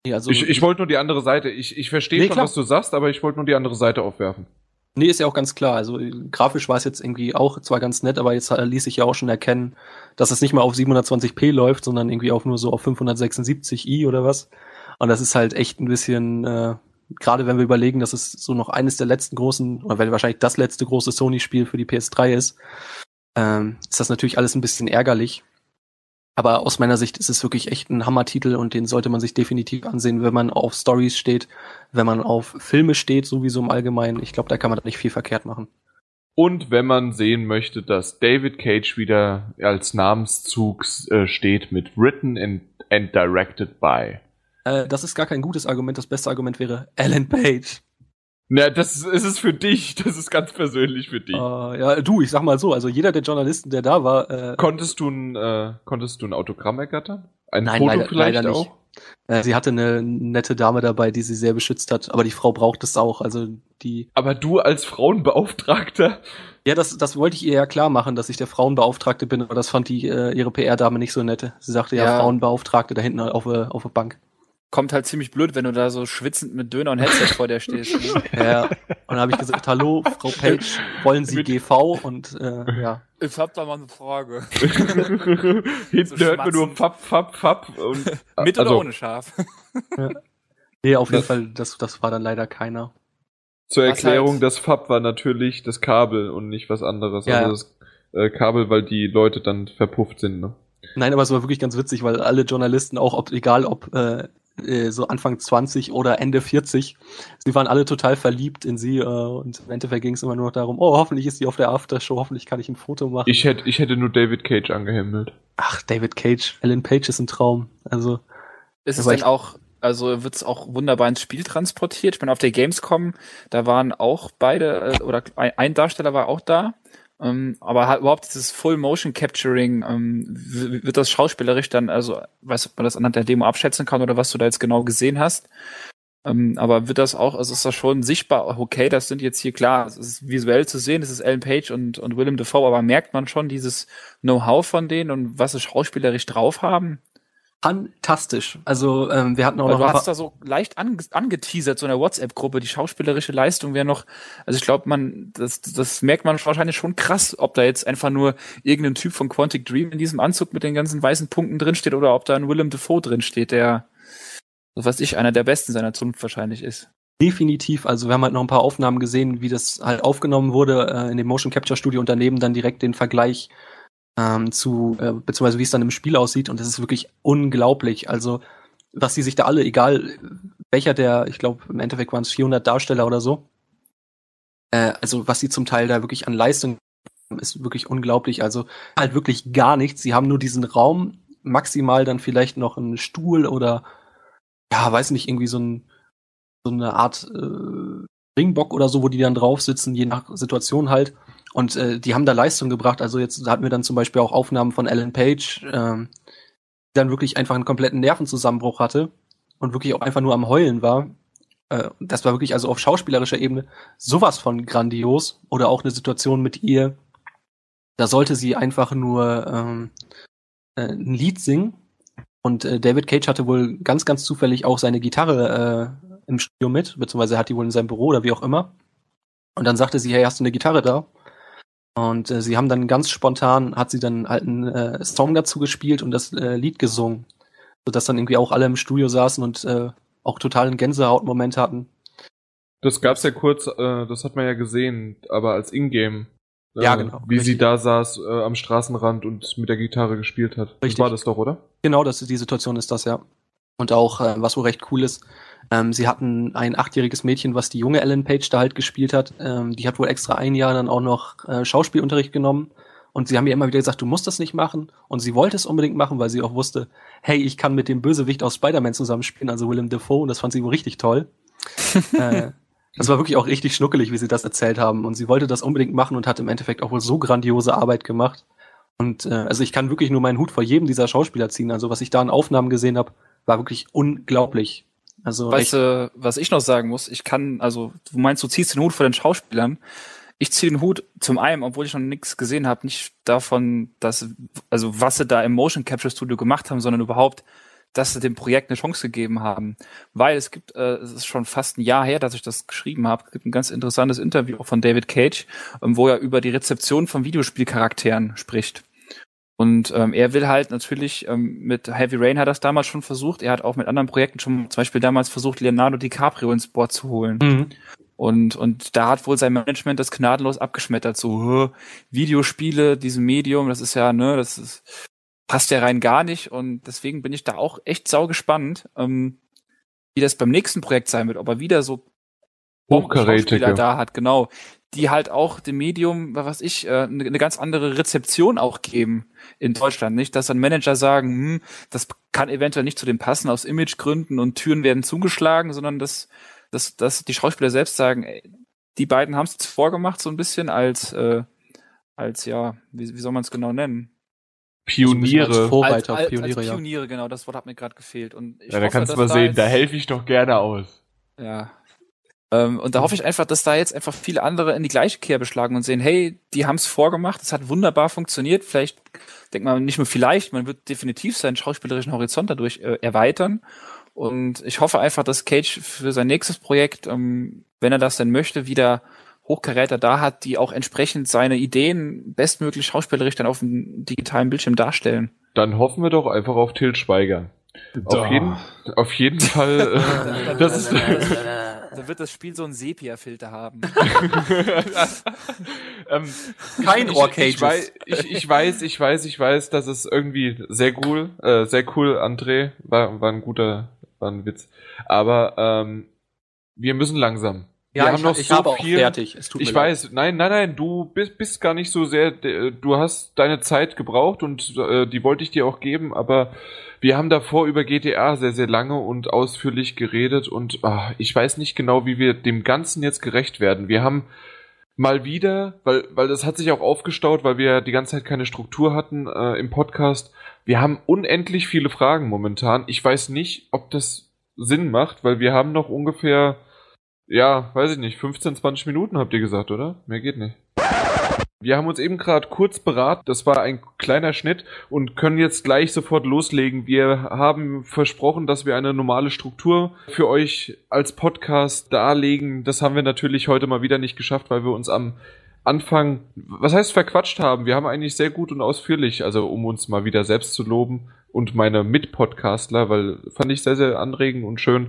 Nee, also ich ich wollte nur die andere Seite. Ich, ich verstehe nee, schon, klar. was du sagst, aber ich wollte nur die andere Seite aufwerfen. Nee, ist ja auch ganz klar. Also grafisch war es jetzt irgendwie auch zwar ganz nett, aber jetzt ließ sich ja auch schon erkennen, dass es nicht mal auf 720p läuft, sondern irgendwie auch nur so auf 576i oder was. Und das ist halt echt ein bisschen, äh, gerade wenn wir überlegen, dass es so noch eines der letzten großen, oder weil wahrscheinlich das letzte große Sony-Spiel für die PS3 ist, ähm, ist das natürlich alles ein bisschen ärgerlich. Aber aus meiner Sicht ist es wirklich echt ein Hammertitel und den sollte man sich definitiv ansehen, wenn man auf Stories steht, wenn man auf Filme steht, sowieso im Allgemeinen. Ich glaube, da kann man nicht viel verkehrt machen. Und wenn man sehen möchte, dass David Cage wieder als Namenszug äh, steht mit Written and, and Directed by. Äh, das ist gar kein gutes Argument. Das beste Argument wäre Alan Page. Na, das ist, ist es für dich. Das ist ganz persönlich für dich. Uh, ja, du, ich sag mal so, also jeder der Journalisten, der da war. Äh, konntest du ein, äh, konntest du ein Autogramm ergattern? Ein Nein, Foto leider, vielleicht leider auch? Nicht. Äh, sie hatte eine nette Dame dabei, die sie sehr beschützt hat, aber die Frau braucht es auch. Also die. Aber du als Frauenbeauftragter? Ja, das, das wollte ich ihr ja klar machen, dass ich der Frauenbeauftragte bin, aber das fand die äh, ihre PR-Dame nicht so nett. Sie sagte ja, ja Frauenbeauftragte da hinten auf, äh, auf der Bank kommt halt ziemlich blöd, wenn du da so schwitzend mit Döner und Headset vor der stehst. Ne? Ja. Und dann habe ich gesagt, hallo, Frau Page, wollen Sie mit GV? Und äh, ja. Ich hab da mal eine Frage. Hinten so hört man nur Fapp, Fapp, Fapp. Und, mit oder also, ohne Schaf? ja. Nee, auf jeden Fall, das, das war dann leider keiner. Zur Erklärung, halt? das Fapp war natürlich das Kabel und nicht was anderes. Ja. Also das äh, Kabel, weil die Leute dann verpufft sind. Ne? Nein, aber es war wirklich ganz witzig, weil alle Journalisten, auch ob, egal ob äh, äh, so Anfang 20 oder Ende 40. Sie waren alle total verliebt in sie äh, und im Endeffekt ging es immer nur noch darum, oh, hoffentlich ist sie auf der Aftershow, hoffentlich kann ich ein Foto machen. Ich hätte, ich hätte nur David Cage angehimmelt. Ach, David Cage, Alan Page ist ein Traum. Also ist es denn auch, also wird es auch wunderbar ins Spiel transportiert? Ich bin auf der Gamescom, da waren auch beide, äh, oder ein Darsteller war auch da. Ähm, aber halt überhaupt dieses Full Motion Capturing, ähm, wird das schauspielerisch dann, also weiß ob man das anhand der Demo abschätzen kann oder was du da jetzt genau gesehen hast. Ähm, aber wird das auch, also ist das schon sichtbar, okay, das sind jetzt hier klar, es ist visuell zu sehen, es ist Ellen Page und, und Willem Dafoe, aber merkt man schon dieses Know-how von denen und was sie schauspielerisch drauf haben? Fantastisch. Also ähm, wir hatten auch Weil noch. Du hast da so leicht ange angeteasert, so in der WhatsApp-Gruppe, die schauspielerische Leistung wäre noch, also ich glaube, man, das, das merkt man wahrscheinlich schon krass, ob da jetzt einfach nur irgendein Typ von Quantic Dream in diesem Anzug mit den ganzen weißen Punkten drinsteht oder ob da ein Willem Dafoe drinsteht, der, was weiß ich, einer der besten seiner Zunft wahrscheinlich ist. Definitiv. Also wir haben halt noch ein paar Aufnahmen gesehen, wie das halt aufgenommen wurde äh, in dem Motion Capture Studio und daneben dann direkt den Vergleich ähm, zu, äh, beziehungsweise wie es dann im Spiel aussieht und das ist wirklich unglaublich. Also was die sich da alle, egal welcher der, ich glaube, im Endeffekt waren es 400 Darsteller oder so, äh, also was sie zum Teil da wirklich an Leistung haben, ist wirklich unglaublich. Also halt wirklich gar nichts. Sie haben nur diesen Raum, maximal dann vielleicht noch einen Stuhl oder ja, weiß nicht, irgendwie so, ein, so eine Art äh, Ringbock oder so, wo die dann drauf sitzen, je nach Situation halt. Und äh, die haben da Leistung gebracht. Also jetzt hatten wir dann zum Beispiel auch Aufnahmen von Alan Page, äh, die dann wirklich einfach einen kompletten Nervenzusammenbruch hatte und wirklich auch einfach nur am Heulen war. Äh, das war wirklich also auf schauspielerischer Ebene sowas von grandios. Oder auch eine Situation mit ihr, da sollte sie einfach nur ähm, äh, ein Lied singen. Und äh, David Cage hatte wohl ganz, ganz zufällig auch seine Gitarre äh, im Studio mit, beziehungsweise hat die wohl in seinem Büro oder wie auch immer. Und dann sagte sie, hey, hast du eine Gitarre da? Und äh, sie haben dann ganz spontan, hat sie dann halt einen äh, Song dazu gespielt und das äh, Lied gesungen. Sodass dann irgendwie auch alle im Studio saßen und äh, auch total einen Gänsehautmoment hatten. Das gab's ja kurz, äh, das hat man ja gesehen, aber als Ingame. Äh, ja, genau. Wie richtig. sie da saß äh, am Straßenrand und mit der Gitarre gespielt hat. Richtig. Das war das doch, oder? Genau, das, die Situation ist das, ja. Und auch, äh, was wohl recht cool ist, ähm, sie hatten ein achtjähriges Mädchen, was die junge Ellen Page da halt gespielt hat. Ähm, die hat wohl extra ein Jahr dann auch noch äh, Schauspielunterricht genommen. Und sie haben ihr immer wieder gesagt, du musst das nicht machen. Und sie wollte es unbedingt machen, weil sie auch wusste, hey, ich kann mit dem Bösewicht aus Spider-Man zusammenspielen, also Willem Dafoe. Und das fand sie wohl richtig toll. äh, das war wirklich auch richtig schnuckelig, wie sie das erzählt haben. Und sie wollte das unbedingt machen und hat im Endeffekt auch wohl so grandiose Arbeit gemacht. Und äh, also ich kann wirklich nur meinen Hut vor jedem dieser Schauspieler ziehen. Also was ich da in Aufnahmen gesehen habe, war wirklich unglaublich. Also weißt du, was ich noch sagen muss? Ich kann, also du meinst, du ziehst den Hut vor den Schauspielern. Ich ziehe den Hut zum einen, obwohl ich noch nichts gesehen habe, nicht davon, dass, also was sie da im Motion Capture Studio gemacht haben, sondern überhaupt, dass sie dem Projekt eine Chance gegeben haben. Weil es gibt, äh, es ist schon fast ein Jahr her, dass ich das geschrieben habe, es gibt ein ganz interessantes Interview von David Cage, ähm, wo er über die Rezeption von Videospielcharakteren spricht. Und ähm, er will halt natürlich, ähm, mit Heavy Rain hat er das damals schon versucht, er hat auch mit anderen Projekten schon zum Beispiel damals versucht, Leonardo DiCaprio ins Board zu holen. Mhm. Und, und da hat wohl sein Management das gnadenlos abgeschmettert, so, Videospiele, diesem Medium, das ist ja, ne, das ist, passt ja rein gar nicht. Und deswegen bin ich da auch echt sau gespannt, ähm, wie das beim nächsten Projekt sein wird, ob er wieder so Hochkarätige da hat, genau, die halt auch dem Medium, was ich, äh, eine, eine ganz andere Rezeption auch geben in Deutschland, nicht? Dass dann Manager sagen, hm, das kann eventuell nicht zu dem passen aus Imagegründen und Türen werden zugeschlagen, sondern dass, dass, dass die Schauspieler selbst sagen, ey, die beiden haben es jetzt vorgemacht, so ein bisschen als, äh, als ja, wie, wie soll man es genau nennen? Pioniere. Also als Vorreiter, als, als, Pioniere, als Pioniere, ja. genau, das Wort hat mir gerade gefehlt. Und ich ja, da kannst du mal sehen, da helfe ich doch gerne aus. Ja, und da hoffe ich einfach, dass da jetzt einfach viele andere in die gleiche Kerbe schlagen und sehen, hey, die haben es vorgemacht, es hat wunderbar funktioniert. Vielleicht denkt man nicht nur vielleicht, man wird definitiv seinen schauspielerischen Horizont dadurch äh, erweitern. Und ich hoffe einfach, dass Cage für sein nächstes Projekt, ähm, wenn er das denn möchte, wieder Hochkaräter da hat, die auch entsprechend seine Ideen bestmöglich schauspielerisch dann auf dem digitalen Bildschirm darstellen. Dann hoffen wir doch einfach auf Til Schweiger. Auf jeden, auf jeden Fall. Äh, das ist, dann wird das Spiel so einen Sepia-Filter haben. ähm, Kein Orcage. Ich, ich, ich, ich, weiß, ich weiß, ich weiß, das ist irgendwie sehr cool, äh, sehr cool, André. War, war ein guter, war ein Witz. Aber ähm, wir müssen langsam. Ja, wir haben noch ich so habe viel. fertig. Es tut ich weiß, leid. nein, nein, nein, du bist, bist gar nicht so sehr, du hast deine Zeit gebraucht und äh, die wollte ich dir auch geben, aber wir haben davor über GTA sehr, sehr lange und ausführlich geredet und ach, ich weiß nicht genau, wie wir dem Ganzen jetzt gerecht werden. Wir haben mal wieder, weil, weil das hat sich auch aufgestaut, weil wir die ganze Zeit keine Struktur hatten äh, im Podcast. Wir haben unendlich viele Fragen momentan. Ich weiß nicht, ob das Sinn macht, weil wir haben noch ungefähr, ja, weiß ich nicht, 15, 20 Minuten habt ihr gesagt, oder? Mehr geht nicht. Wir haben uns eben gerade kurz beraten, das war ein kleiner Schnitt und können jetzt gleich sofort loslegen. Wir haben versprochen, dass wir eine normale Struktur für euch als Podcast darlegen. Das haben wir natürlich heute mal wieder nicht geschafft, weil wir uns am Anfang, was heißt verquatscht haben? Wir haben eigentlich sehr gut und ausführlich, also um uns mal wieder selbst zu loben und meine Mitpodcastler, weil fand ich sehr, sehr anregend und schön,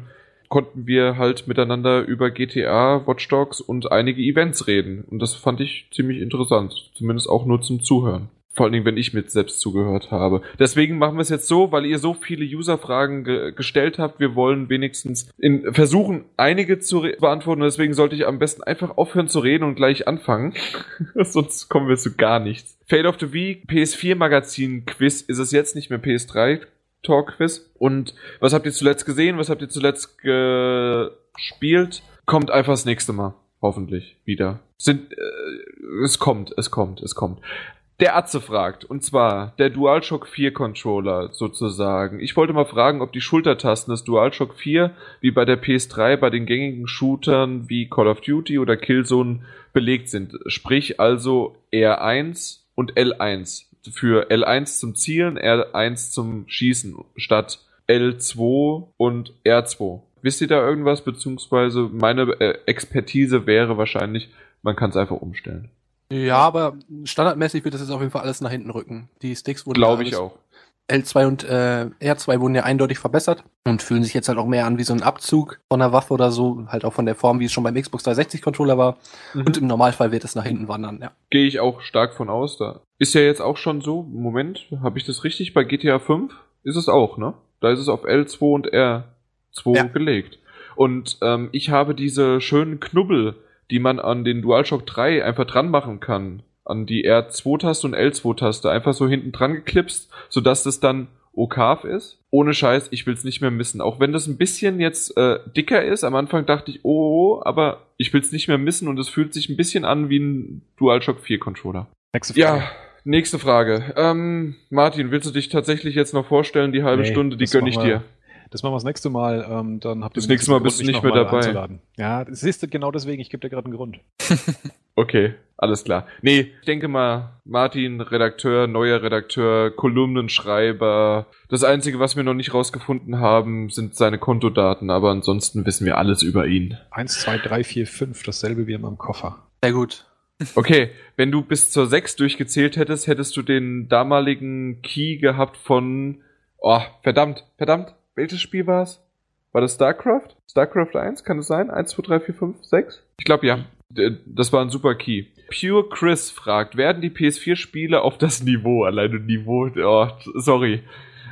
konnten wir halt miteinander über GTA, Watch Dogs und einige Events reden. Und das fand ich ziemlich interessant. Zumindest auch nur zum Zuhören. Vor allen Dingen, wenn ich mit selbst zugehört habe. Deswegen machen wir es jetzt so, weil ihr so viele User-Fragen ge gestellt habt. Wir wollen wenigstens in, versuchen, einige zu beantworten. Deswegen sollte ich am besten einfach aufhören zu reden und gleich anfangen. Sonst kommen wir zu gar nichts. Fade of the Week, PS4 Magazin Quiz ist es jetzt nicht mehr PS3 Talk Quiz. Und was habt ihr zuletzt gesehen? Was habt ihr zuletzt gespielt? Kommt einfach das nächste Mal. Hoffentlich wieder. Sind, äh, es kommt, es kommt, es kommt. Der Atze fragt, und zwar der DualShock 4 Controller sozusagen. Ich wollte mal fragen, ob die Schultertasten des DualShock 4 wie bei der PS3 bei den gängigen Shootern wie Call of Duty oder Killzone belegt sind. Sprich also R1 und L1 für L1 zum Zielen, R1 zum Schießen statt L2 und R2. Wisst ihr da irgendwas? Beziehungsweise meine äh, Expertise wäre wahrscheinlich, man kann es einfach umstellen. Ja, aber standardmäßig wird das jetzt auf jeden Fall alles nach hinten rücken. Die Sticks wurden Glaube ich auch. L2 und äh, R2 wurden ja eindeutig verbessert und fühlen sich jetzt halt auch mehr an wie so ein Abzug von der Waffe oder so, halt auch von der Form, wie es schon beim Xbox 360 Controller war. Mhm. Und im Normalfall wird es nach hinten wandern, ja. Gehe ich auch stark von aus. Da ist ja jetzt auch schon so, Moment, habe ich das richtig? Bei GTA 5 ist es auch, ne? Da ist es auf L2 und R2 ja. gelegt. Und ähm, ich habe diese schönen Knubbel die man an den DualShock 3 einfach dran machen kann. An die R2-Taste und L2-Taste. Einfach so hinten dran geklipst, sodass das dann OKAV ist. Ohne Scheiß, ich will es nicht mehr missen. Auch wenn das ein bisschen jetzt äh, dicker ist. Am Anfang dachte ich, oh, aber ich will es nicht mehr missen und es fühlt sich ein bisschen an wie ein DualShock 4 Controller. Nächste Frage. Ja, nächste Frage. Ähm, Martin, willst du dich tatsächlich jetzt noch vorstellen? Die halbe nee, Stunde, die gönne ich dir. Das machen wir das nächste Mal. Ähm, dann habt ihr das nächste Mal bist du nicht mehr dabei. Einzuladen. Ja, das ist genau deswegen. Ich gebe dir gerade einen Grund. okay, alles klar. Nee, ich denke mal, Martin, Redakteur, neuer Redakteur, Kolumnenschreiber. Das Einzige, was wir noch nicht rausgefunden haben, sind seine Kontodaten. Aber ansonsten wissen wir alles über ihn. Eins, zwei, drei, vier, fünf. Dasselbe wie in meinem Koffer. Sehr gut. Okay, wenn du bis zur sechs durchgezählt hättest, hättest du den damaligen Key gehabt von. Oh, verdammt, verdammt. Welches Spiel war es? War das StarCraft? StarCraft 1, kann es sein? 1, 2, 3, 4, 5, 6? Ich glaube ja. Das war ein super Key. Pure Chris fragt, werden die PS4-Spiele auf das Niveau, alleine Niveau, oh, sorry.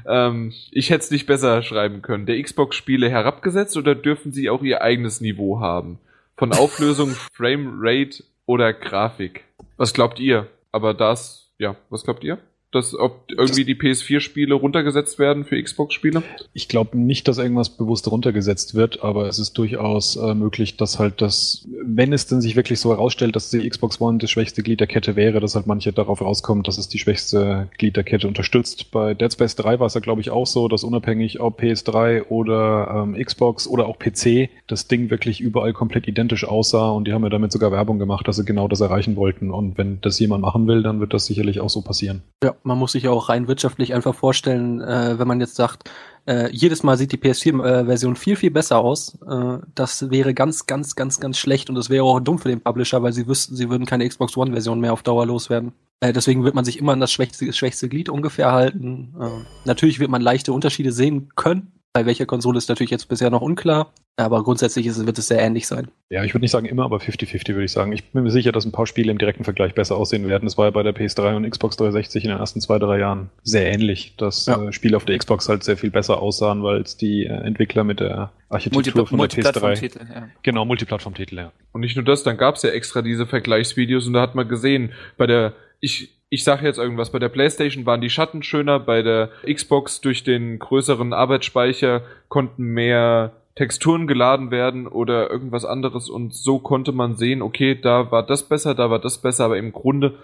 Ähm, ich hätte es nicht besser schreiben können. Der Xbox-Spiele herabgesetzt oder dürfen sie auch ihr eigenes Niveau haben? Von Auflösung, Frame Rate oder Grafik? Was glaubt ihr? Aber das, ja, was glaubt ihr? Dass ob irgendwie die PS4-Spiele runtergesetzt werden für Xbox-Spiele? Ich glaube nicht, dass irgendwas bewusst runtergesetzt wird, aber es ist durchaus äh, möglich, dass halt das, wenn es denn sich wirklich so herausstellt, dass die Xbox One das schwächste Glied der Kette wäre, dass halt manche darauf rauskommen, dass es die schwächste Glied der Kette unterstützt. Bei Dead Space 3 war es ja, glaube ich, auch so, dass unabhängig ob PS3 oder ähm, Xbox oder auch PC das Ding wirklich überall komplett identisch aussah und die haben ja damit sogar Werbung gemacht, dass sie genau das erreichen wollten. Und wenn das jemand machen will, dann wird das sicherlich auch so passieren. Ja, man muss sich ja auch rein wirtschaftlich einfach vorstellen, äh, wenn man jetzt sagt, äh, jedes Mal sieht die PS4-Version viel, viel besser aus. Äh, das wäre ganz, ganz, ganz, ganz schlecht und das wäre auch dumm für den Publisher, weil sie wüssten, sie würden keine Xbox One-Version mehr auf Dauer loswerden. Äh, deswegen wird man sich immer an das schwächste, schwächste Glied ungefähr halten. Äh, natürlich wird man leichte Unterschiede sehen können, bei welcher Konsole ist natürlich jetzt bisher noch unklar. Aber grundsätzlich ist, wird es sehr ähnlich sein. Ja, ich würde nicht sagen immer, aber 50-50 würde ich sagen. Ich bin mir sicher, dass ein paar Spiele im direkten Vergleich besser aussehen werden. Das war ja bei der PS3 und Xbox 360 in den ersten zwei, drei Jahren sehr ähnlich, dass ja. äh, Spiele auf der Xbox halt sehr viel besser aussahen, weil es die äh, Entwickler mit der Architektur Multipl von der PS3... Ja. Genau, Multiplattform-Titel, ja. Und nicht nur das, dann gab es ja extra diese Vergleichsvideos und da hat man gesehen, bei der... Ich, ich sage jetzt irgendwas, bei der PlayStation waren die Schatten schöner, bei der Xbox durch den größeren Arbeitsspeicher konnten mehr Texturen geladen werden oder irgendwas anderes und so konnte man sehen, okay, da war das besser, da war das besser, aber im Grunde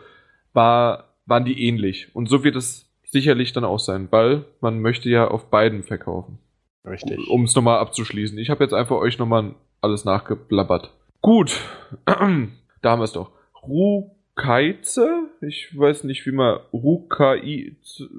war, waren die ähnlich. Und so wird es sicherlich dann auch sein, weil man möchte ja auf beiden verkaufen. Richtig. Um es nochmal abzuschließen. Ich habe jetzt einfach euch nochmal alles nachgeblabbert. Gut, da haben wir es doch. Rukaize? Ich weiß nicht, wie man Rukai,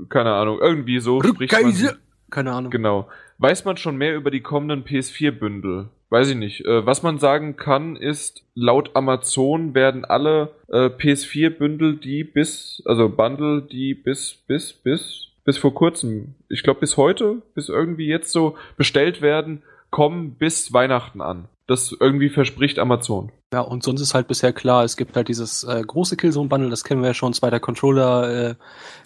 keine Ahnung, irgendwie so spricht man. Keine Ahnung. Genau. Weiß man schon mehr über die kommenden PS4-Bündel? Weiß ich nicht. Äh, was man sagen kann, ist, laut Amazon werden alle äh, PS4-Bündel, die bis, also Bundle, die bis, bis, bis, bis vor kurzem, ich glaube bis heute, bis irgendwie jetzt so bestellt werden, kommen bis Weihnachten an. Das irgendwie verspricht Amazon. Ja, und sonst ist halt bisher klar, es gibt halt dieses äh, große Killzone-Bundle, das kennen wir ja schon, zweiter Controller, äh,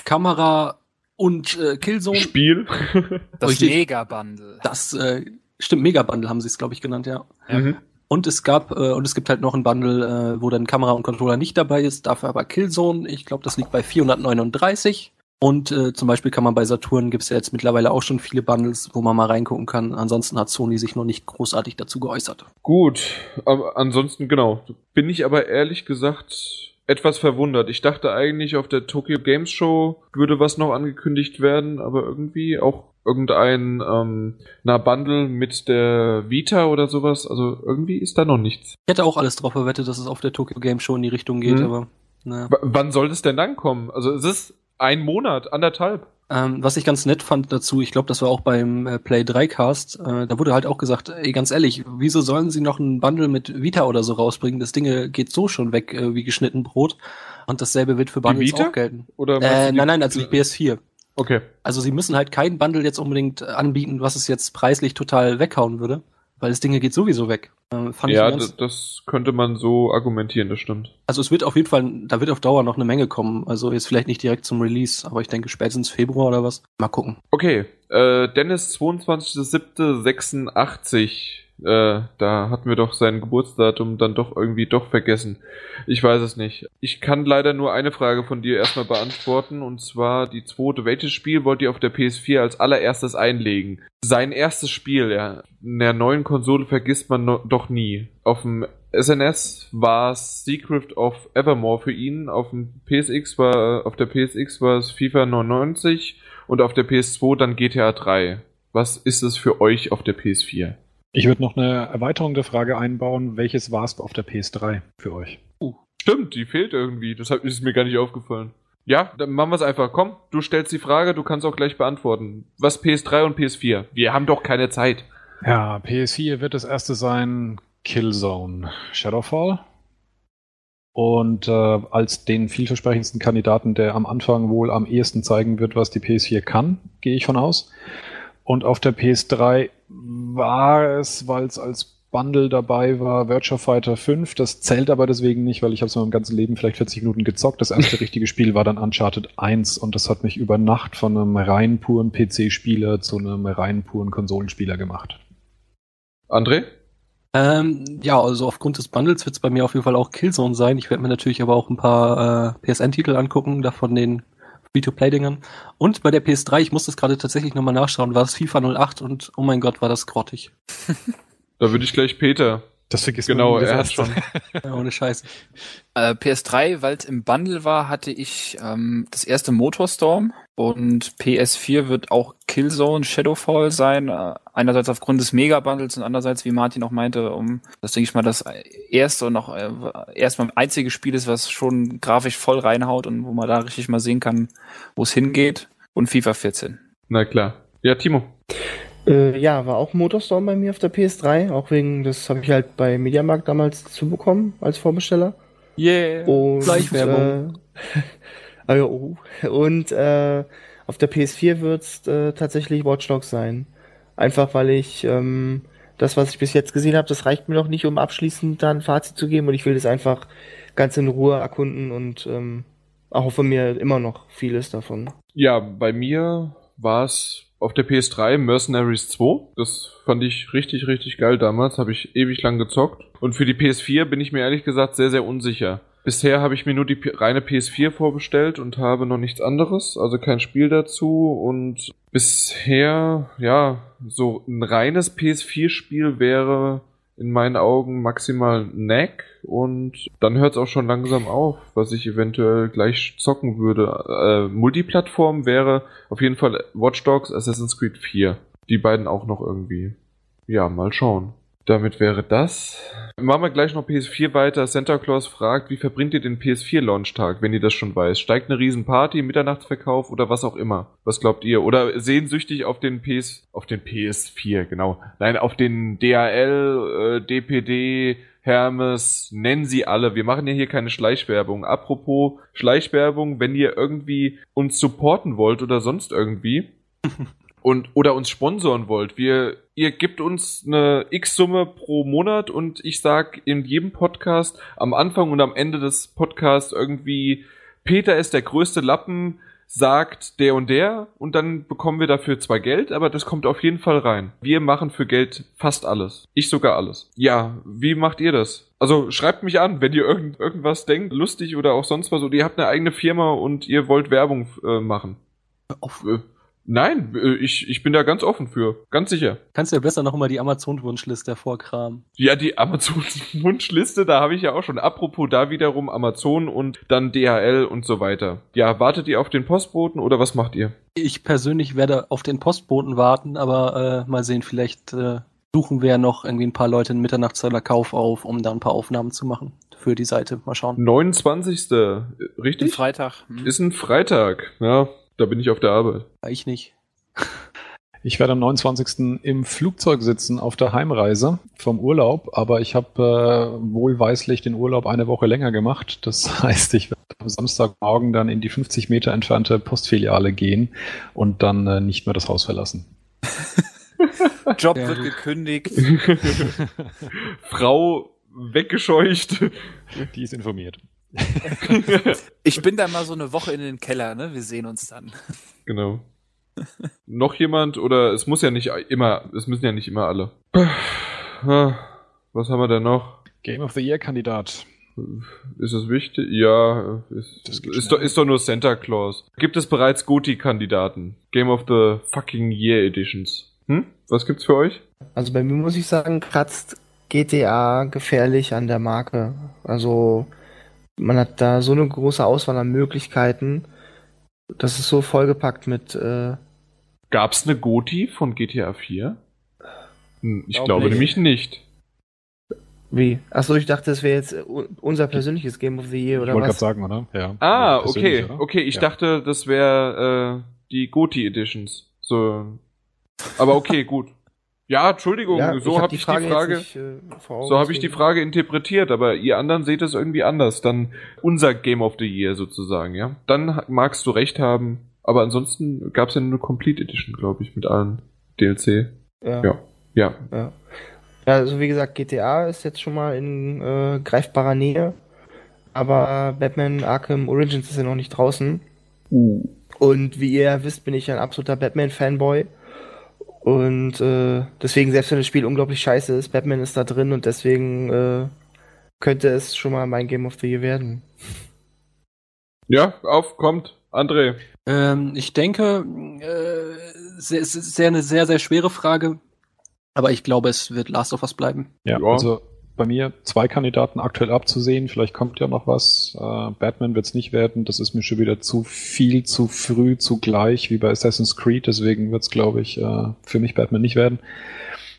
Kamera und äh, Killzone. Spiel. Das. Mega-Bundle. Das äh, stimmt, Mega-Bundle haben sie es, glaube ich, genannt, ja. Mhm. Und es gab, äh, und es gibt halt noch ein Bundle, äh, wo dann Kamera und Controller nicht dabei ist, dafür aber Killzone. Ich glaube, das liegt bei 439. Und äh, zum Beispiel kann man bei Saturn gibt's ja jetzt mittlerweile auch schon viele Bundles, wo man mal reingucken kann. Ansonsten hat Sony sich noch nicht großartig dazu geäußert. Gut, aber ansonsten genau. Bin ich aber ehrlich gesagt etwas verwundert. Ich dachte eigentlich, auf der Tokyo Games Show würde was noch angekündigt werden, aber irgendwie auch irgendein ähm, na Bundle mit der Vita oder sowas. Also irgendwie ist da noch nichts. Ich hätte auch alles drauf verwettet, dass es auf der Tokyo Game Show in die Richtung geht, Mhm. aber naja. W wann soll das denn dann kommen? Also es ist ein Monat, anderthalb. Ähm, was ich ganz nett fand dazu, ich glaube, das war auch beim äh, Play 3 Cast, äh, da wurde halt auch gesagt, ey, ganz ehrlich, wieso sollen sie noch ein Bundle mit Vita oder so rausbringen? Das Ding geht so schon weg äh, wie geschnitten Brot. Und dasselbe wird für Bundles auch gelten. Oder Äh, nein, nein, also die PS4. Okay. Also sie müssen halt kein Bundle jetzt unbedingt äh, anbieten, was es jetzt preislich total weghauen würde, weil das Ding geht sowieso weg. Äh, fand Ja, ich ganz, d- das könnte man so argumentieren, das stimmt. also es wird auf jeden Fall, da wird auf Dauer noch eine Menge kommen. Also jetzt vielleicht nicht direkt zum Release, aber ich denke spätestens Februar oder was. Mal gucken. Okay, äh, Dennis 22.07.86. Äh, da hatten wir doch sein Geburtsdatum dann doch irgendwie doch vergessen. Ich weiß es nicht. Ich kann leider nur eine Frage von dir erstmal beantworten und zwar die zweite. Welches Spiel wollt ihr auf der PS4 als allererstes einlegen? Sein erstes Spiel, ja. In der neuen Konsole vergisst man no doch nie. Auf dem SNS war es Secret of Evermore für ihn, auf dem PSX war, auf der PSX war es FIFA 99 und auf der PS2 dann GTA 3. Was ist es für euch auf der PS4? Ich würde noch eine Erweiterung der Frage einbauen. Welches war es auf der PS3 für euch? Stimmt, die fehlt irgendwie. Das hat- ist mir gar nicht aufgefallen. Ja, dann machen wir es einfach. Komm, du stellst die Frage, du kannst auch gleich beantworten. Was PS3 und PS4? Wir haben doch keine Zeit. Ja, PS4 wird das erste sein Killzone Shadowfall. Und äh, als den vielversprechendsten Kandidaten, der am Anfang wohl am ehesten zeigen wird, was die PS4 kann, gehe ich von aus. Und auf der PS3 war es, weil es als Bundle dabei war, Virtua Fighter 5. Das zählt aber deswegen nicht, weil ich habe es in meinem ganzen Leben vielleicht 40 Minuten gezockt. Das erste richtige Spiel war dann Uncharted 1 und das hat mich über Nacht von einem rein puren PC-Spieler zu einem rein puren Konsolenspieler gemacht. André? Ähm, ja, also aufgrund des Bundles wird es bei mir auf jeden Fall auch Killzone sein. Ich werde mir natürlich aber auch ein paar äh, PSN-Titel angucken, davon den Free-to-Play-Dingern. Und bei der PS3, ich muss das gerade tatsächlich nochmal nachschauen, war es FIFA 08 und oh mein Gott, war das grottig. Da würde ich gleich Peter. Das vergisst Genau, man er hat schon. Ja, ohne Scheiße. Äh, PS3, weil es im Bundle war, hatte ich ähm, das erste Motorstorm und PS4 wird auch Killzone Shadowfall sein. Äh, einerseits aufgrund des Mega-Bundles und andererseits, wie Martin auch meinte, um das denke ich mal das erste und noch äh, erstmal einzige Spiel ist, was schon grafisch voll reinhaut und wo man da richtig mal sehen kann, wo es hingeht. Und FIFA 14. Na klar. Ja, Timo. Äh, ja, war auch Motorstorm bei mir auf der PS3, auch wegen, das habe ich halt bei Mediamarkt damals zubekommen als Vorbesteller. Yeah. Und, Schleichwerbung. Äh. Und äh, auf der PS4 wird's äh, tatsächlich Watch Dogs sein. Einfach weil ich ähm, das, was ich bis jetzt gesehen habe, das reicht mir noch nicht, um abschließend da ein Fazit zu geben. Und ich will das einfach ganz in Ruhe erkunden und ähm, erhoffe mir immer noch vieles davon. Ja, bei mir war es auf der PS3 Mercenaries 2. Das fand ich richtig, richtig geil damals. Habe ich ewig lang gezockt. Und für die PS4 bin ich mir ehrlich gesagt sehr, sehr unsicher. Bisher habe ich mir nur die reine PS4 vorbestellt und habe noch nichts anderes, also kein Spiel dazu. Und bisher, ja, so ein reines PS4-Spiel wäre in meinen Augen maximal Neck und dann hört es auch schon langsam auf, was ich eventuell gleich zocken würde. Äh, Multiplattform wäre auf jeden Fall Watch Dogs, Assassin's Creed 4. Die beiden auch noch irgendwie. Ja, mal schauen. Damit wäre das. Machen wir gleich noch PS4 weiter. Santa Claus fragt, wie verbringt ihr den PS4-Launchtag, wenn ihr das schon weiß? Steigt eine Riesenparty, Mitternachtsverkauf oder was auch immer? Was glaubt ihr? Oder sehnsüchtig auf den PS, auf den PS4, genau. Nein, auf den DHL, äh, DPD, Hermes, nennen sie alle. Wir machen ja hier keine Schleichwerbung. Apropos Schleichwerbung, wenn ihr irgendwie uns supporten wollt oder sonst irgendwie, und oder uns sponsoren wollt, wir ihr gebt uns eine X-Summe pro Monat und ich sag in jedem Podcast am Anfang und am Ende des Podcasts irgendwie Peter ist der größte Lappen, sagt der und der und dann bekommen wir dafür zwar Geld, aber das kommt auf jeden Fall rein. Wir machen für Geld fast alles. Ich sogar alles. Ja, wie macht ihr das? Also schreibt mich an, wenn ihr irgend, irgendwas denkt, lustig oder auch sonst was, oder ihr habt eine eigene Firma und ihr wollt Werbung äh, machen. Auf. Äh, Nein, äh, ich, ich bin da ganz offen für. Ganz sicher. Kannst du ja besser noch mal die Amazon-Wunschliste hervorkramen. Ja, die Amazon-Wunschliste, da habe ich ja auch schon. Apropos da wiederum Amazon und dann DHL und so weiter. Ja, wartet ihr auf den Postboten oder was macht ihr? Ich persönlich werde auf den Postboten warten, aber äh, mal sehen, vielleicht äh, suchen wir noch irgendwie ein paar Leute in Mitternachtszeiler Kauf auf, um da ein paar Aufnahmen zu machen für die Seite. Mal schauen. 29. Richtig? Freitag. Hm. Ist ein Freitag. Ja, da bin ich auf der Arbeit. Ich nicht. Ich werde am 29. im Flugzeug sitzen auf der Heimreise vom Urlaub, aber ich habe äh, wohlweislich den Urlaub eine Woche länger gemacht. Das heißt, ich werde am Samstagmorgen dann in die 50 Meter entfernte Postfiliale gehen und dann äh, nicht mehr das Haus verlassen. Job Ja, wird gekündigt. Frau weggescheucht. Die ist informiert. Ich bin da mal so eine Woche in den Keller, ne? Wir sehen uns dann. Genau. Noch jemand oder es muss ja nicht immer, es müssen ja nicht immer alle. Was haben wir denn noch? Game of the Year Kandidat. Ist es wichtig? Ja, ist, Das ist, schnell. doch, ist doch nur Santa Claus. Gibt es bereits Goti-Kandidaten? Game of the fucking Year Editions. Hm? Was gibt's für euch? Also bei mir muss ich sagen, kratzt GTA gefährlich an der Marke. Also man hat da so eine große Auswahl an Möglichkeiten. Das ist so vollgepackt mit äh, Gab's eine Goti von GTA 4? Hm, Ich Glaub glaube nicht. nämlich nicht. wie? Achso, ich dachte, das wäre jetzt unser persönliches Game of the Year Ich oder wollte gerade was? sagen, oder? Ja. Ah, Ja, okay. oder? Okay, ich Ja. dachte, das wäre äh, die Goti Editions. So. Aber okay, gut. Ja, Entschuldigung, Ja, so hab habe ich die Frage. nicht, äh, So habe ich die Frage interpretiert, aber ihr anderen seht es irgendwie anders. Dann unser Game of the Year sozusagen, ja. Dann magst du recht haben, aber ansonsten gab es ja nur eine Complete Edition, glaube ich, mit allen DLC. Ja. Ja. Ja. Ja. also wie gesagt, GTA ist jetzt schon mal in äh, greifbarer Nähe. Aber Batman Arkham Origins ist ja noch nicht draußen. Und wie ihr ja wisst, bin ich ein absoluter Batman-Fanboy. Und äh, deswegen, selbst wenn das Spiel unglaublich scheiße ist, Batman ist da drin und deswegen äh, könnte es schon mal mein Game of the Year werden. Ja, auf, kommt. André. Ähm, ich denke, äh, es ist sehr, eine sehr, sehr schwere Frage. Aber ich glaube, es wird Last of Us bleiben. Ja, Ja. also bei mir zwei Kandidaten aktuell abzusehen. Vielleicht kommt ja noch was. Äh, Batman wird es nicht werden. Das ist mir schon wieder zu viel, zu früh, zu gleich wie bei Assassin's Creed. Deswegen wird es, glaube ich, äh, für mich Batman nicht werden.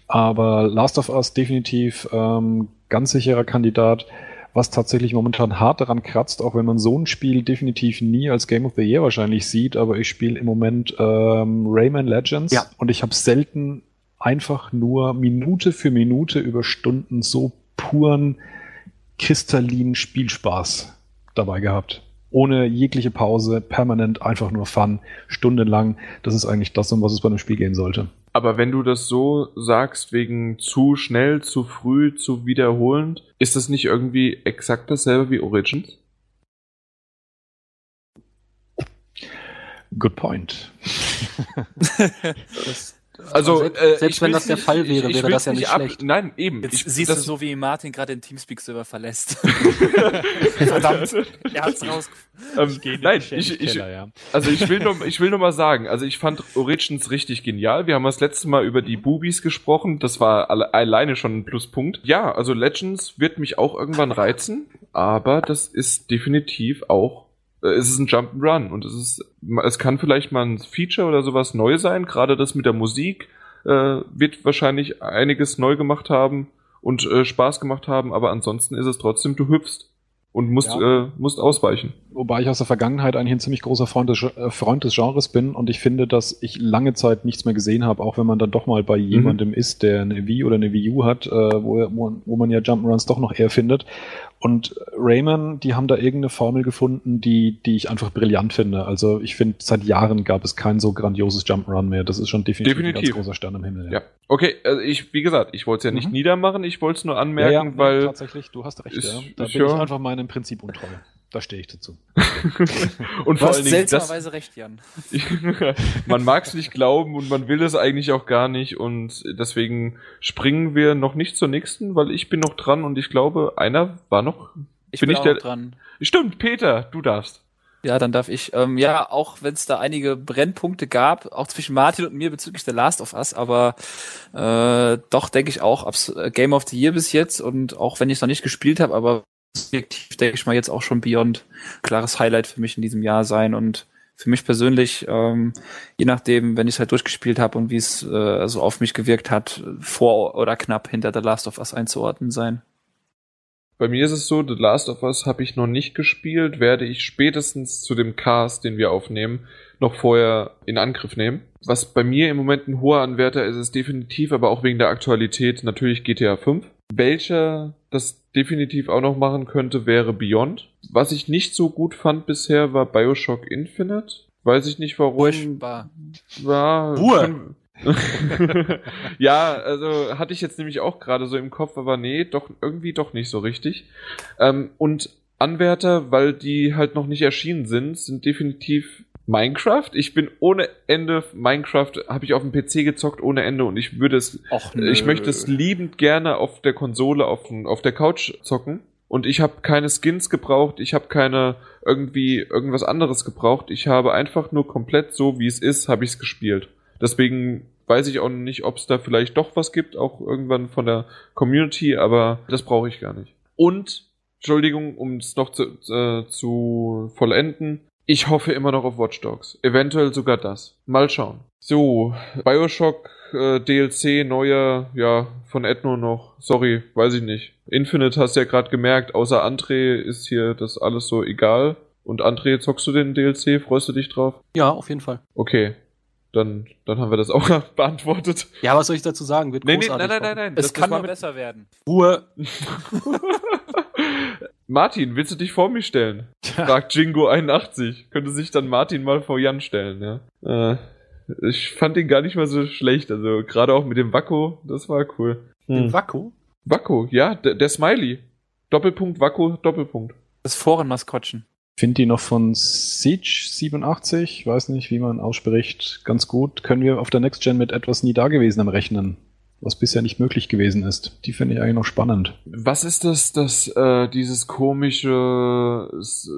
Aber Last of Us definitiv ähm, ganz sicherer Kandidat. Was tatsächlich momentan hart daran kratzt, auch wenn man so ein Spiel definitiv nie als Game of the Year wahrscheinlich sieht, aber ich spiele im Moment ähm, Rayman Legends Ja. und ich habe selten einfach nur Minute für Minute über Stunden so puren, kristallinen Spielspaß dabei gehabt. Ohne jegliche Pause, permanent einfach nur Fun, stundenlang. Das ist eigentlich das, um was es bei einem Spiel gehen sollte. Aber wenn du das so sagst, wegen zu schnell, zu früh, zu wiederholend, ist das nicht irgendwie exakt dasselbe wie Origins? Good point. Das, Also, selbst, äh, selbst ich wenn das der nicht- Fall wäre, ich- ich wäre das ja nicht ab- schlecht. Nein, eben. Jetzt Ich- siehst das- du so, wie Martin gerade den Teamspeak-Server verlässt. Verdammt. Er hat's raus. ähm, nein, ich, ich, also ich will nur, ich will nur mal sagen, also ich fand Origins richtig genial. Wir haben das letzte Mal über die Boobies gesprochen. Das war alle, alleine schon ein Pluspunkt. Ja, also Legends wird mich auch irgendwann reizen, aber das ist definitiv auch, es ist ein Jump'n'Run und es ist, es kann vielleicht mal ein Feature oder sowas neu sein. Gerade das mit der Musik äh, wird wahrscheinlich einiges neu gemacht haben und äh, Spaß gemacht haben, aber ansonsten ist es trotzdem, du hüpfst und musst, Ja. äh, musst ausweichen. Wobei ich aus der Vergangenheit eigentlich ein ziemlich großer Freund des, äh, Freund des Genres bin und ich finde, dass ich lange Zeit nichts mehr gesehen habe, auch wenn man dann doch mal bei jemandem ist, der eine Wii oder eine Wii U hat, äh, wo, wo, wo man ja Jump'n'Runs doch noch eher findet. Und Rayman, die haben da irgendeine Formel gefunden, die, die ich einfach brillant finde. Also ich finde, seit Jahren gab es kein so grandioses Jump'n'Run mehr. Das ist schon definitiv, Definitiv. ein ganz großer Stern am Himmel. Ja. Okay, also ich, wie gesagt, ich wollte es ja nicht Mhm. niedermachen, ich wollte es nur Ja, anmerken, ja, nee, weil. tatsächlich, du hast recht. ist- ja. Da ist bin ich ja- einfach meinem Prinzip untreu. Da stehe ich dazu. und Du vor hast allen Dingen, das, seltsamerweise recht, Jan. man mag es nicht glauben und man will es eigentlich auch gar nicht und deswegen springen wir noch nicht zur nächsten, weil ich bin noch dran und ich glaube, einer war noch. Ich Bin bin, auch der- noch dran. Stimmt, Peter, du darfst. Ja, dann darf ich. Ähm, ja, auch wenn es da einige Brennpunkte gab, auch zwischen Martin und mir bezüglich der Last of Us, aber äh, doch denke ich auch äh, Game of the Year bis jetzt und auch wenn ich es noch nicht gespielt habe, aber subjektiv denke ich mal jetzt auch schon Beyond klares Highlight für mich in diesem Jahr sein und für mich persönlich, ähm, je nachdem, wenn ich es halt durchgespielt habe und wie es äh, so auf mich gewirkt hat, vor oder knapp hinter The Last of Us einzuordnen sein. Bei mir ist es so, The Last of Us habe ich noch nicht gespielt, werde ich spätestens zu dem Cast, den wir aufnehmen, noch vorher in Angriff nehmen. Was bei mir im Moment ein hoher Anwärter ist, ist definitiv, aber auch wegen der Aktualität natürlich GTA 5. Welcher das definitiv auch noch machen könnte, wäre Beyond. Was ich nicht so gut fand bisher, war Bioshock Infinite. Weiß ich nicht warum. Furchtbar. War, Ruhe! ja, also hatte ich jetzt nämlich auch gerade so im Kopf, aber nee, doch irgendwie doch nicht so richtig. Ähm, und Anwärter, weil die halt noch nicht erschienen sind, sind definitiv Minecraft. Ich bin ohne Ende Minecraft, habe ich auf dem PC gezockt ohne Ende und ich würde es, Och, ich möchte es liebend gerne auf der Konsole, auf, auf der Couch zocken. Und ich habe keine Skins gebraucht, ich habe keine irgendwie irgendwas anderes gebraucht. Ich habe einfach nur komplett so, wie es ist, habe ich es gespielt. Deswegen weiß ich auch nicht, ob es da vielleicht doch was gibt, auch irgendwann von der Community, aber das brauche ich gar nicht. Und, Entschuldigung, um es noch zu, äh, zu vollenden, ich hoffe immer noch auf Watch Dogs. Eventuell sogar das. Mal schauen. So, Bioshock äh, DLC, neuer, ja, von Ethno noch. Sorry, weiß ich nicht. Infinite hast du ja gerade gemerkt, außer André ist hier das alles so egal. Und André, zockst du den DLC? Freust du dich drauf? Ja, auf jeden Fall. Okay. Dann, dann haben wir das auch beantwortet. Ja, was soll ich dazu sagen? Wird Nee, nee, großartig. nein, nein, nein, nein. Es das- das kann war nur besser werden. Ruhe. Martin, willst du dich vor mich stellen? Fragt Jingo81. Könnte sich dann Martin mal vor Jan stellen, ja. Äh, ich fand ihn gar nicht mal so schlecht. Also gerade auch mit dem Wacko, das war cool. Den Hm. Wacko? Wacko, ja, der, der Smiley. Doppelpunkt Wacko, Doppelpunkt. Das Forenmaskottchen. Find die noch von Siege 87, weiß nicht, wie man ausspricht, ganz gut. Können wir auf der Next Gen mit etwas nie dagewesenem rechnen, was bisher nicht möglich gewesen ist. Die finde ich eigentlich noch spannend. Was ist das, das, äh, dieses komische s-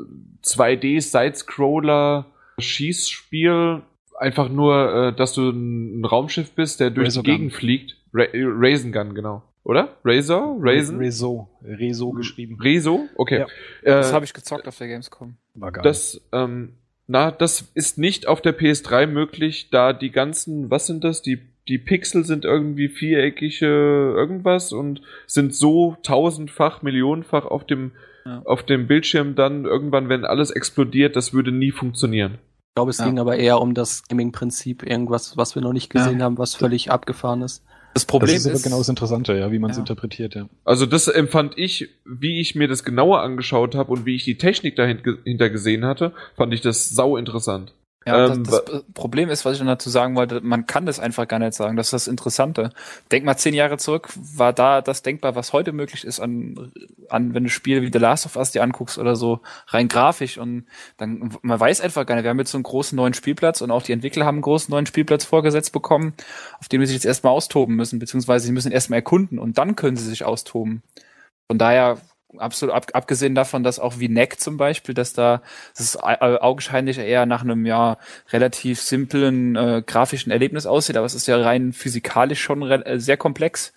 2D-Side-Scroller-Schießspiel? Einfach nur, äh, dass du ein Raumschiff bist, der durch Razor die Gun. Gegend fliegt. Ra Raisin Gun, genau. Oder? Razor? Raisin? Rezo. Rezo geschrieben. Rezo? Okay. Ja. Das Äh, habe ich gezockt auf der Gamescom. War geil. Das, ähm, na, das ist nicht auf der PS3 möglich, da die ganzen, was sind das? Die, die Pixel sind irgendwie viereckige irgendwas und sind so tausendfach, millionenfach auf dem, Ja. auf dem Bildschirm dann irgendwann, wenn alles explodiert, das würde nie funktionieren. Ich glaube, es Ja. ging aber eher um das Gaming-Prinzip, irgendwas, was wir noch nicht gesehen haben, was völlig abgefahren ist. Das Problem das ist aber ist, genau das Interessante, ja, wie man es Ja. interpretiert, ja. Also das empfand ich, wie ich mir das genauer angeschaut habe und wie ich die Technik dahinter gesehen hatte, fand ich das sau interessant. Ja, Ähm, das, das Problem ist, was ich dann dazu sagen wollte, man kann das einfach gar nicht sagen. Das ist das Interessante. Denk mal zehn Jahre zurück, war da das denkbar, was heute möglich ist an, an wenn du Spiele wie The Last of Us dir anguckst oder so, rein grafisch und dann, man weiß einfach gar nicht, wir haben jetzt so einen großen neuen Spielplatz und auch die Entwickler haben einen großen neuen Spielplatz vorgesetzt bekommen, auf dem sie sich jetzt erstmal austoben müssen, beziehungsweise sie müssen erstmal erkunden und dann können sie sich austoben. Von daher, absolut ab, abgesehen davon, dass auch wie Neck zum Beispiel, dass da das ist au- augenscheinlich eher nach einem ja relativ simplen äh, grafischen Erlebnis aussieht, aber es ist ja rein physikalisch schon äh, sehr komplex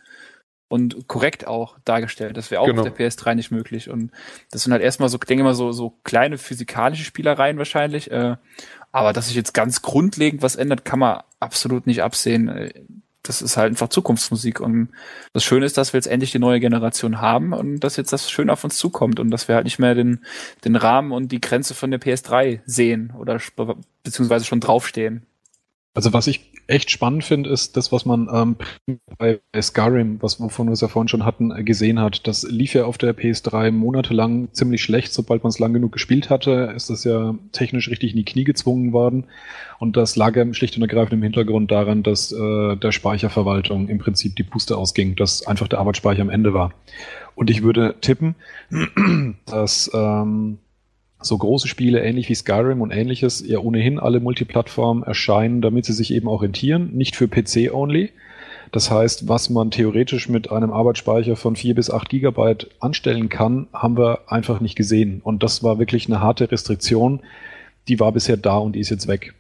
und korrekt auch dargestellt. Das wäre auch Genau. auf der PS3 nicht möglich. Und das sind halt erstmal so, ich denke mal, so, so kleine physikalische Spielereien wahrscheinlich. Äh, aber dass sich jetzt ganz grundlegend was ändert, kann man absolut nicht absehen. Das ist halt einfach Zukunftsmusik. Und das Schöne ist, dass wir jetzt endlich die neue Generation haben und dass jetzt das schön auf uns zukommt und dass wir halt nicht mehr den, den Rahmen und die Grenze von der PS3 sehen oder beziehungsweise schon draufstehen. Also was ich echt spannend finde, ist das, was man ähm, bei Skyrim, was wovon wir es ja vorhin schon hatten, äh, gesehen hat. Das lief ja auf der PS3 monatelang ziemlich schlecht. Sobald man es lang genug gespielt hatte, ist das ja technisch richtig in die Knie gezwungen worden. Und das lag ja schlicht und ergreifend im Hintergrund daran, dass äh, der Speicherverwaltung im Prinzip die Puste ausging, dass einfach der Arbeitsspeicher am Ende war. Und ich würde tippen, dass ähm, so große Spiele, ähnlich wie Skyrim und ähnliches, ja ohnehin alle Multiplattformen erscheinen, damit sie sich eben auch rentieren, nicht für PC only. Das heißt, was man theoretisch mit einem Arbeitsspeicher von 4 bis 8 Gigabyte anstellen kann, haben wir einfach nicht gesehen. Und das war wirklich eine harte Restriktion. Die war bisher da und die ist jetzt weg.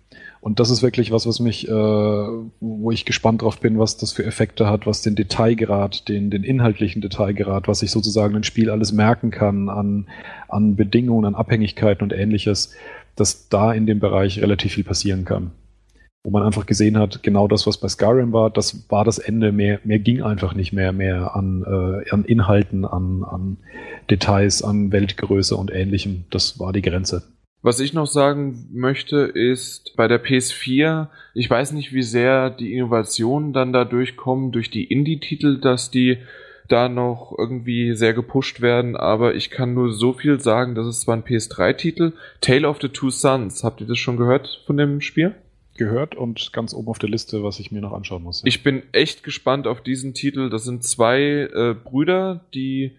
Und das ist wirklich was, was mich, äh, wo ich gespannt drauf bin, was das für Effekte hat, was den Detailgrad, den, den inhaltlichen Detailgrad, was ich sozusagen ein Spiel alles merken kann an, an Bedingungen, an Abhängigkeiten und ähnliches, dass da in dem Bereich relativ viel passieren kann. Wo man einfach gesehen hat, genau das, was bei Skyrim war, das war das Ende, mehr, mehr ging einfach nicht mehr, mehr an, äh, an Inhalten, an, an Details, an Weltgröße und ähnlichem. Das war die Grenze. Was ich noch sagen möchte, ist bei der PS4, ich weiß nicht, wie sehr die Innovationen dann dadurch kommen, durch die Indie-Titel, dass die da noch irgendwie sehr gepusht werden, aber ich kann nur so viel sagen, das ist zwar ein PS3-Titel, Tale of the Two Sons. Habt ihr das schon gehört von dem Spiel? Gehört und ganz oben auf der Liste, was ich mir noch anschauen muss. Ja. Ich bin echt gespannt auf diesen Titel. Das sind zwei äh, Brüder, die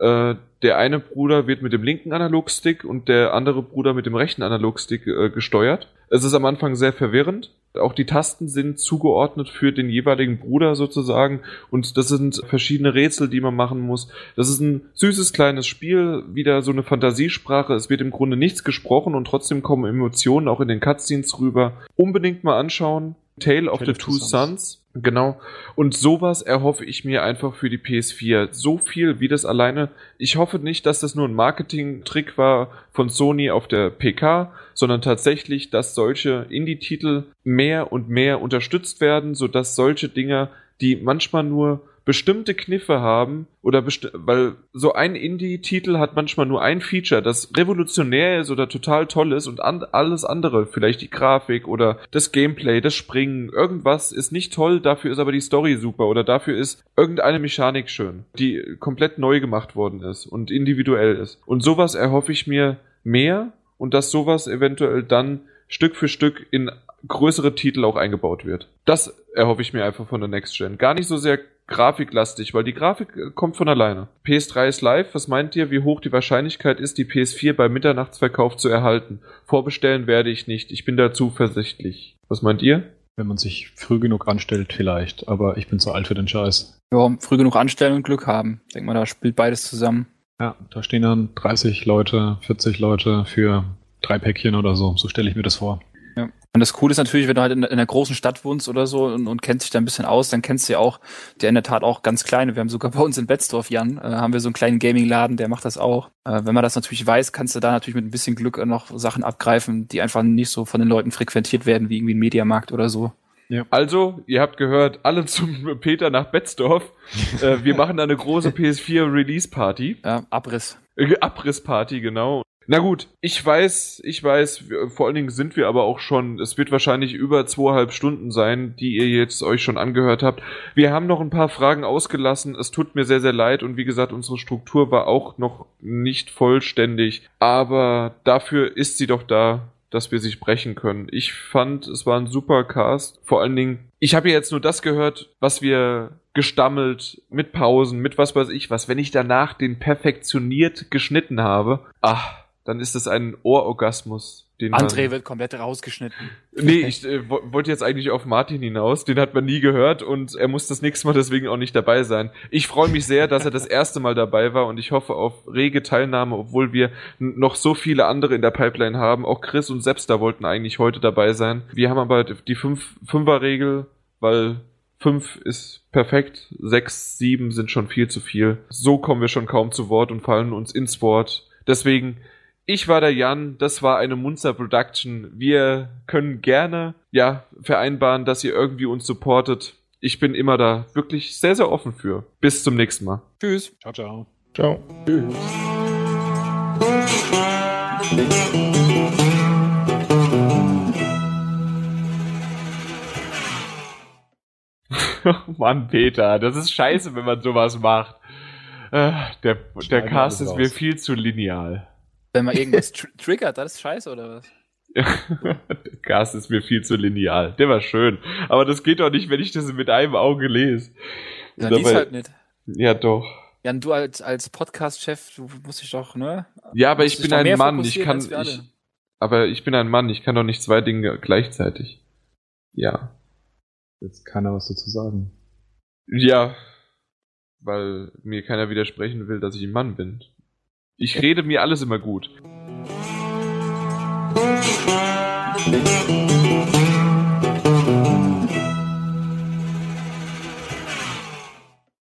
äh, der eine Bruder wird mit dem linken Analogstick und der andere Bruder mit dem rechten Analogstick äh, gesteuert. Es ist am Anfang sehr verwirrend. Auch die Tasten sind zugeordnet für den jeweiligen Bruder sozusagen und das sind verschiedene Rätsel, die man machen muss. Das ist ein süßes kleines Spiel, wieder so eine Fantasiesprache. Es wird im Grunde nichts gesprochen und trotzdem kommen Emotionen auch in den Cutscenes rüber. Unbedingt mal anschauen. Tale of Tale the Two Sons. Sons. Genau. Und sowas erhoffe ich mir einfach für die PS4. So viel wie das alleine. Ich hoffe nicht, dass das nur ein Marketing-Trick war von Sony auf der PK, sondern tatsächlich, dass solche Indie-Titel mehr und mehr unterstützt werden, sodass solche Dinger, die manchmal nur bestimmte Kniffe haben oder besti weil so ein Indie-Titel hat manchmal nur ein Feature, das revolutionär ist oder total toll ist und an alles andere, vielleicht die Grafik oder das Gameplay, das Springen, irgendwas ist nicht toll, dafür ist aber die Story super oder dafür ist irgendeine Mechanik schön, die komplett neu gemacht worden ist und individuell ist. Und sowas erhoffe ich mir mehr und dass sowas eventuell dann Stück für Stück in größere Titel auch eingebaut wird. Das erhoffe ich mir einfach von der Next Gen. Gar nicht so sehr grafiklastig, weil die Grafik äh, kommt von alleine. PS3 ist live. Was meint ihr, wie hoch die Wahrscheinlichkeit ist, die PS4 beim Mitternachtsverkauf zu erhalten? Vorbestellen werde ich nicht. Ich bin da zuversichtlich. Was meint ihr? Wenn man sich früh genug anstellt, vielleicht. Aber ich bin zu alt für den Scheiß. Ja, früh genug anstellen und Glück haben. Denk mal, da spielt beides zusammen. Ja, da stehen dann 30 Leute, 40 Leute für drei Päckchen oder so. So stelle ich mir das vor. Und das Coole ist natürlich, wenn du halt in, in einer großen Stadt wohnst oder so und, und kennst dich da ein bisschen aus, dann kennst du ja auch, der in der Tat auch ganz kleine. Wir haben sogar bei uns in Betzdorf, Jan, äh, haben wir so einen kleinen Gaming-Laden, der macht das auch. Äh, wenn man das natürlich weiß, kannst du da natürlich mit ein bisschen Glück noch Sachen abgreifen, die einfach nicht so von den Leuten frequentiert werden, wie irgendwie ein Mediamarkt oder so. Ja. Also, ihr habt gehört, alle zum Peter nach Betzdorf. äh, wir machen da eine große PS4 Release Party. Ja, Abriss. Äh, Abrissparty, genau. Na gut, ich weiß, ich weiß, vor allen Dingen sind wir aber auch schon, es wird wahrscheinlich über zweieinhalb Stunden sein, die ihr jetzt euch schon angehört habt. Wir haben noch ein paar Fragen ausgelassen, es tut mir sehr, sehr leid und wie gesagt, unsere Struktur war auch noch nicht vollständig, aber dafür ist sie doch da, dass wir sich brechen können. Ich fand, es war ein super Cast. Vor allen Dingen, ich habe ja jetzt nur das gehört, was wir gestammelt, mit Pausen, mit was weiß ich was. Wenn ich danach den perfektioniert geschnitten habe, ach, dann ist das ein Ohrorgasmus. Den André man, wird komplett rausgeschnitten. Nee, ich äh, wollte jetzt eigentlich auf Martin hinaus. Den hat man nie gehört und er muss das nächste Mal deswegen auch nicht dabei sein. Ich freue mich sehr, dass er das erste Mal dabei war und ich hoffe auf rege Teilnahme, obwohl wir noch so viele andere in der Pipeline haben. Auch Chris und Sebster wollten eigentlich heute dabei sein. Wir haben aber die fünf, Fünfer-Regel, weil fünf ist perfekt, sechs, sieben sind schon viel zu viel. So kommen wir schon kaum zu Wort und fallen uns ins Wort. Deswegen ich war der Jan, das war eine Munzer Production. Wir können gerne, ja, vereinbaren, dass ihr irgendwie uns supportet. Ich bin immer da wirklich sehr, sehr offen für. Bis zum nächsten Mal. Tschüss. Ciao, ciao. Ciao. Tschüss. Mann, Peter, das ist scheiße, wenn man sowas macht. Äh, der, der Cast ist mir viel zu lineal. Wenn man irgendwas tr triggert, das ist scheiße, oder was? der Cast ist mir viel zu lineal. Der war schön. Aber das geht doch nicht, wenn ich das mit einem Auge lese. Ja, dies halt nicht. Ja, doch. Ja, und du als, als Podcast-Chef, du musst dich doch, ne? Ja, aber ich bin ein Mann, ich kann, ich, aber ich bin ein Mann, ich kann doch nicht zwei Dinge gleichzeitig. Ja. Jetzt keiner was dazu sagen. Ja, weil mir keiner widersprechen will, dass ich ein Mann bin. Ich rede mir alles immer gut. Musik